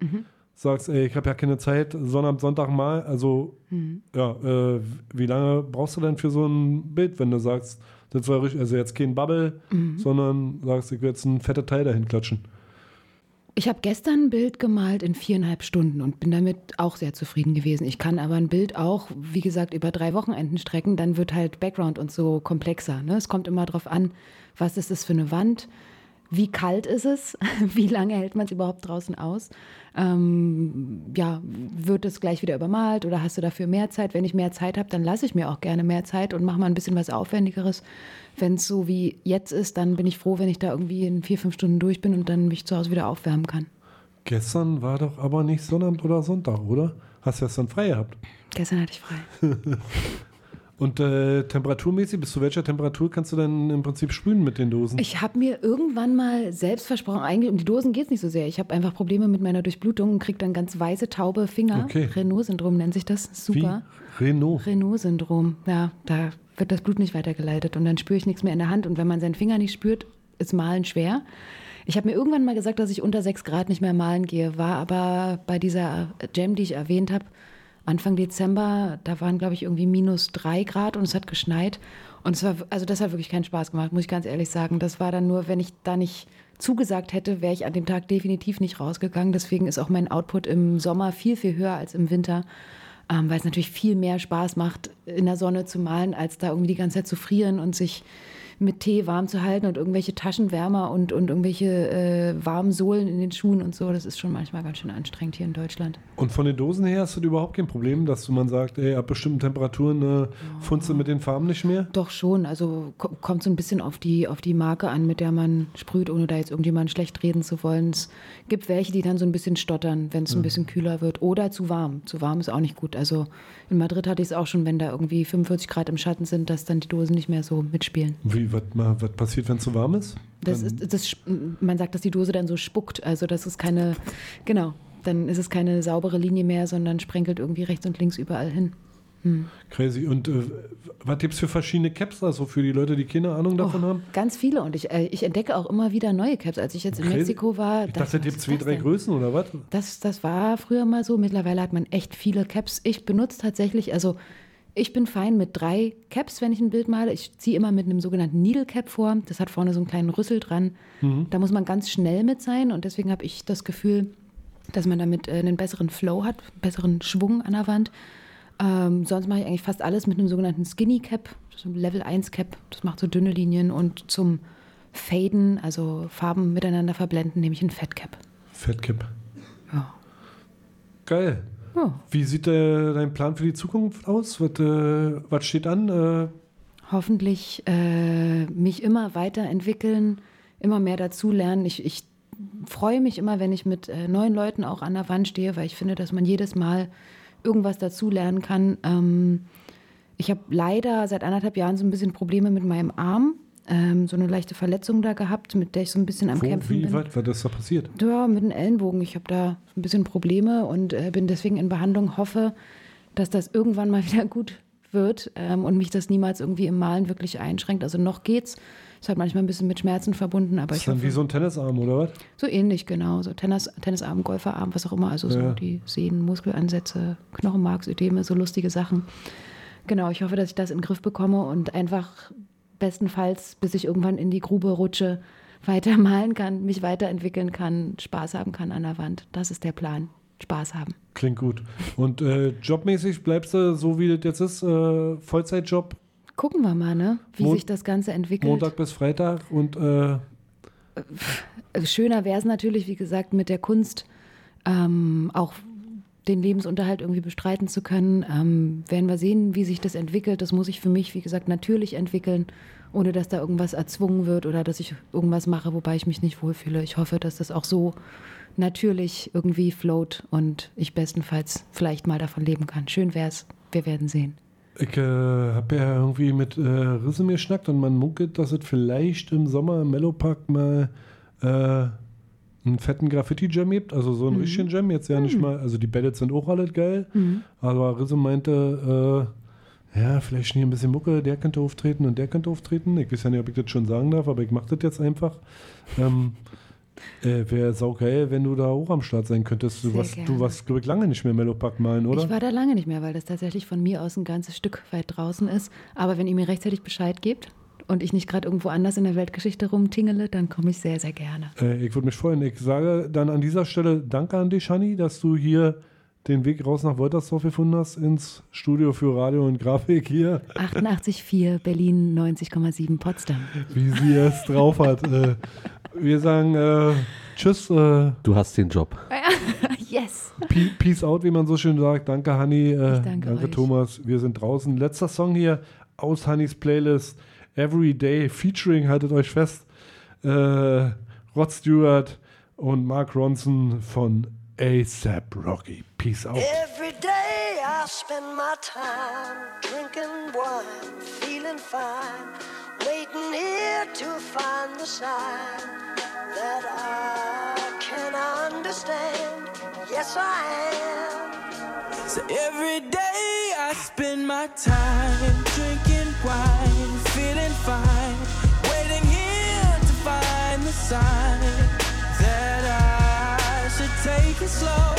sagst, ey, ich habe ja keine Zeit, Sonnabend, Sonntag mal. Also Mhm. ja, äh, wie lange brauchst du denn für so ein Bild, wenn du sagst, das war richtig, also jetzt kein Bubble, Mhm. sondern sagst, ich will jetzt ein fetter Teil dahin klatschen. Ich habe gestern ein Bild gemalt in viereinhalb Stunden und bin damit auch sehr zufrieden gewesen. Ich kann aber ein Bild auch, wie gesagt, über drei Wochenenden strecken. Dann wird halt Background und so komplexer. Ne? Es kommt immer darauf an, was ist es für eine Wand, wie kalt ist es, wie lange hält man es überhaupt draußen aus. Ähm, ja, wird es gleich wieder übermalt oder hast du dafür mehr Zeit? Wenn ich mehr Zeit habe, dann lasse ich mir auch gerne mehr Zeit und mache mal ein bisschen was Aufwendigeres. Wenn es so wie jetzt ist, dann bin ich froh, wenn ich da irgendwie in vier, fünf Stunden durch bin und dann mich zu Hause wieder aufwärmen kann. Gestern war doch aber nicht Sonnabend oder Sonntag, oder? Hast du gestern frei gehabt? Gestern hatte ich frei. Und äh, temperaturmäßig, bis zu welcher Temperatur kannst du denn im Prinzip sprühen mit den Dosen? Ich habe mir irgendwann mal selbst versprochen, eigentlich um die Dosen geht es nicht so sehr. Ich habe einfach Probleme mit meiner Durchblutung und kriege dann ganz weiße, taube Finger. Okay. Renault-Syndrom nennt sich das. Super. Wie? Renault. Renault-Syndrom. Ja, da wird das Blut nicht weitergeleitet und dann spüre ich nichts mehr in der Hand. Und wenn man seinen Finger nicht spürt, ist Malen schwer. Ich habe mir irgendwann mal gesagt, dass ich unter 6 Grad nicht mehr malen gehe, war aber bei dieser Jam, die ich erwähnt habe, Anfang Dezember, da waren, glaube ich, irgendwie minus 3 Grad und es hat geschneit. Und es war, also das hat wirklich keinen Spaß gemacht, muss ich ganz ehrlich sagen. Das war dann nur, wenn ich da nicht zugesagt hätte, wäre ich an dem Tag definitiv nicht rausgegangen. Deswegen ist auch mein Output im Sommer viel, viel höher als im Winter, ähm, weil es natürlich viel mehr Spaß macht, in der Sonne zu malen, als da irgendwie die ganze Zeit zu frieren und sich mit Tee warm zu halten und irgendwelche Taschenwärmer und, und irgendwelche äh, warmen Sohlen in den Schuhen und so. Das ist schon manchmal ganz schön anstrengend hier in Deutschland. Und von den Dosen her hast du überhaupt kein Problem, dass man sagt, ey, ab bestimmten Temperaturen äh, funzt du mit den Farben nicht mehr? Doch schon, also ko- kommt so ein bisschen auf die, auf die Marke an, mit der man sprüht, ohne da jetzt irgendjemanden schlecht reden zu wollen. Es gibt welche, die dann so ein bisschen stottern, wenn es ein Ja. bisschen kühler wird. Oder zu warm. Zu warm ist auch nicht gut. Also in Madrid hatte ich es auch schon, wenn da irgendwie 45 Grad im Schatten sind, dass dann die Dosen nicht mehr so mitspielen. Wie, was, ma- was passiert, wenn es zu warm ist? Das Dann- ist, das, man sagt, dass die Dose dann so spuckt. Also das ist keine, genau, dann ist es keine saubere Linie mehr, sondern sprenkelt irgendwie rechts und links überall hin. Hm. Crazy. Und äh, was gibt es für verschiedene Caps, also für die Leute, die keine Ahnung davon haben? Ganz viele und ich, äh, ich entdecke auch immer wieder neue Caps. Als ich jetzt in Crazy. Mexiko war, Ich dachte, es gibt zwei, drei denn? Größen oder was? Das, das war früher mal so. Mittlerweile hat man echt viele Caps. Ich benutze tatsächlich, also ich bin fein mit drei Caps, wenn ich ein Bild male. Ich ziehe immer mit einem sogenannten Needle Cap vor. Das hat vorne so einen kleinen Rüssel dran. Mhm. Da muss man ganz schnell mit sein und deswegen habe ich das Gefühl, dass man damit äh, einen besseren Flow hat, einen besseren Schwung an der Wand. Ähm, sonst mache ich eigentlich fast alles mit einem sogenannten Skinny Cap, so ein Level 1 Cap. Das macht so dünne Linien und zum Faden, also Farben miteinander verblenden, nehme ich ein Fat Cap. Fettcap. Ja. Geil. Ja. Wie sieht äh, dein Plan für die Zukunft aus? Was, äh, was steht an? Äh, hoffentlich äh, mich immer weiterentwickeln, immer mehr dazulernen. Ich, ich freue mich immer, wenn ich mit äh, neuen Leuten auch an der Wand stehe, weil ich finde, dass man jedes Mal irgendwas dazulernen kann. Ähm, ich habe leider seit anderthalb Jahren so ein bisschen Probleme mit meinem Arm. Ähm, so eine leichte Verletzung da gehabt, mit der ich so ein bisschen am wo, Kämpfen wie, bin. was, was ist da passiert? Ja, mit den Ellenbogen. Ich habe da ein bisschen Probleme und äh, bin deswegen in Behandlung. Hoffe, dass das irgendwann mal wieder gut wird ähm, und mich das niemals irgendwie im Malen wirklich einschränkt. Also noch geht's. Ist halt manchmal ein bisschen mit Schmerzen verbunden, aber ist ich dann hoffe, wie so ein Tennisarm oder was? so ähnlich, genau. So Tennis, Tennisarm, Golferarm, was auch immer. Also so Ja. die Sehnen, Muskelansätze, Knochenmarksödeme, so lustige Sachen. Genau, ich hoffe, dass ich das in den Griff bekomme und einfach bestenfalls, bis ich irgendwann in die Grube rutsche, weiter malen kann, mich weiterentwickeln kann, Spaß haben kann an der Wand. Das ist der Plan. Spaß haben. Klingt gut. Und äh, jobmäßig bleibst du so, wie das jetzt ist, äh, Vollzeitjob, Gucken wir mal, ne? wie Mon- sich das Ganze entwickelt. Montag bis Freitag und äh, Also schöner wäre es natürlich, wie gesagt, mit der Kunst ähm, auch den Lebensunterhalt irgendwie bestreiten zu können. Ähm, werden wir sehen, wie sich das entwickelt. Das muss sich für mich, wie gesagt, natürlich entwickeln, ohne dass da irgendwas erzwungen wird oder dass ich irgendwas mache, wobei ich mich nicht wohlfühle. Ich hoffe, dass das auch so natürlich irgendwie float und ich bestenfalls vielleicht mal davon leben kann. Schön wär's. Wir werden sehen. ich äh, habe ja irgendwie mit äh, Risse mir schnackt und man munkelt, dass es vielleicht im Sommer im Mellowpark mal äh, einen fetten Graffiti-Jam gibt, also so einen Mhm. richtigen Jam, jetzt ja nicht mal, also die Battles sind auch alle geil, Mhm. aber Risse meinte, äh, ja, vielleicht hier ein bisschen Mucke, der könnte auftreten und der könnte auftreten. Ich weiß ja nicht, ob ich das schon sagen darf, aber ich mache das jetzt einfach. Ähm, äh, Wäre saugeil, wenn du da auch am Start sein könntest. Du Sehr warst, du warst glaube ich, lange nicht mehr Mellowpark malen, oder? Ich war da lange nicht mehr, weil das tatsächlich von mir aus ein ganzes Stück weit draußen ist. Aber wenn ihr mir rechtzeitig Bescheid gebt und ich nicht gerade irgendwo anders in der Weltgeschichte rumtingele, dann komme ich sehr, sehr gerne. Äh, ich würde mich freuen. Ich sage dann an dieser Stelle Danke an dich, Hanni, dass du hier den Weg raus nach Woltersdorf gefunden hast, ins Studio für Radio und Grafik hier, 88,4 Berlin, 90,7 Potsdam. wie sie es drauf hat. Äh, wir sagen äh, Tschüss. Äh, Du hast den Job. yes. Pe- Peace out, wie man so schön sagt. Danke, Hanni. Äh, Ich danke euch. Thomas. Wir sind draußen. Letzter Song hier aus Hannis Playlist. Every Day featuring, haltet euch fest, äh, Rod Stewart und Mark Ronson von ASAP Rocky. Peace out. Every day I spend my time drinking wine, feeling fine, waiting here to find the sign that I can understand. Yes, I am. So every day I spend my time drinking wine, to find the sign that I should take it slow.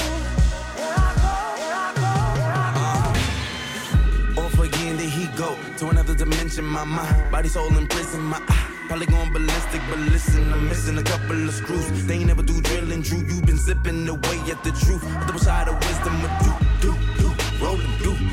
Off again, there he go to another dimension. My mind, body, soul in prison. My eye, probably going ballistic, but listen, I'm missing a couple of screws. They ain't never do drilling, Drew. You been sipping away at the truth. The double side of wisdom, a do,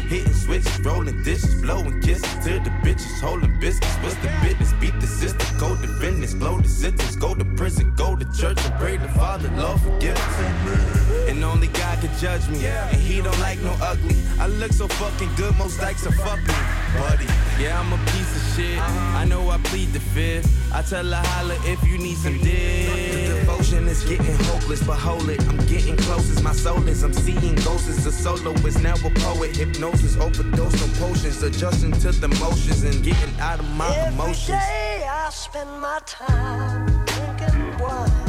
hitting switches, rolling dishes, blowing kisses to the bitches, holding biscuits. What's the business? Beat the system, go to business, blow the sentence, go to prison, go to church and pray to Father, Lord forgive us. And only God can judge me, and He don't like no ugly. I look so fucking good, most likes are fuck me, buddy. Yeah, I'm a piece of shit. I know I plead the fifth. I tell her holla if you need some dick. The is getting hopeless, but hold it. I'm getting close as my soul is. I'm seeing ghosts as a soloist, now a poet. Hypnosis, overdose on potions, adjusting to the motions and getting out of my Every emotions. day I spend my time drinking wine,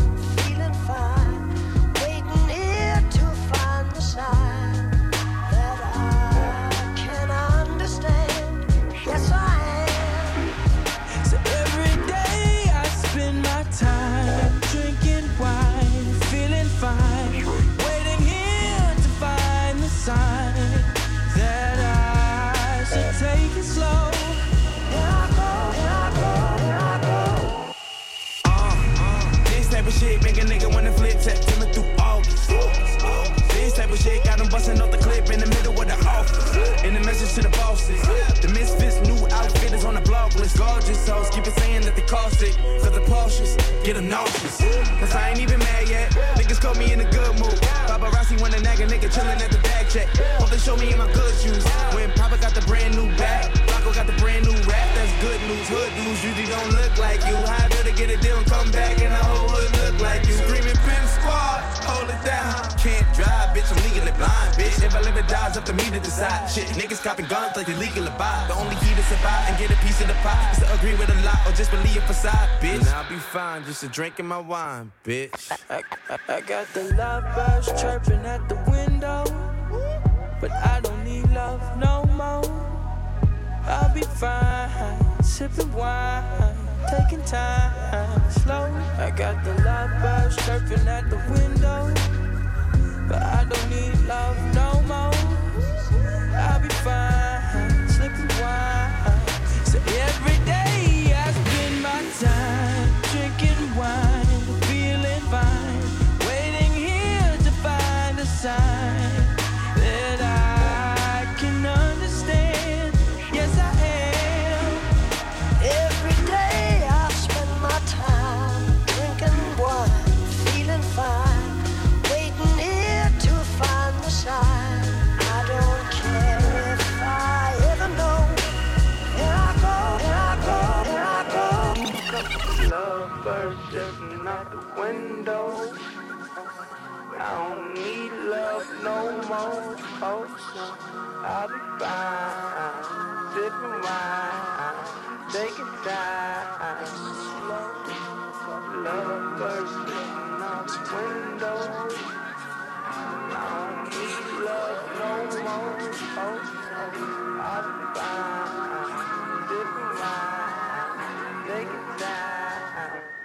to the bosses. The misfits new outfit is on the blog list. Gorgeous hoes keep it saying that they cost it. Cause the Porsches get them nauseous. Cause I ain't even mad yet. Niggas call me in a good mood. Paparazzi wanna nag a nigga chillin' at the bag check. Hope they show me in my good shoes. When Papa got the brand new bag. Rocco got the brand new rap. That's good news. Hood dudes usually don't look like you. How I get a deal and come back and the whole hood look like you? Screaming pin squad, hold it down. Can't blind, bitch. If I live or die, it's up to me to decide. Shit, niggas copping guns like they legal to buy. The only key to survive and get a piece of the pie is to agree with a lot or just believe a facade, bitch. And I'll be fine, just a drinking my wine, bitch. I, I, I got the lovebirds chirping at the window, but I don't need love no more. I'll be fine, sipping wine, taking time slow. I got the lovebirds chirping at the window, but I don't need love no more. I'll be fine, windows. I don't need love no more. Oh, so I'll be fine. Sipping wine, taking time. Slow, love bursting out windows. I don't need love no more. Oh, so I'll be fine. Different Sipping take it time.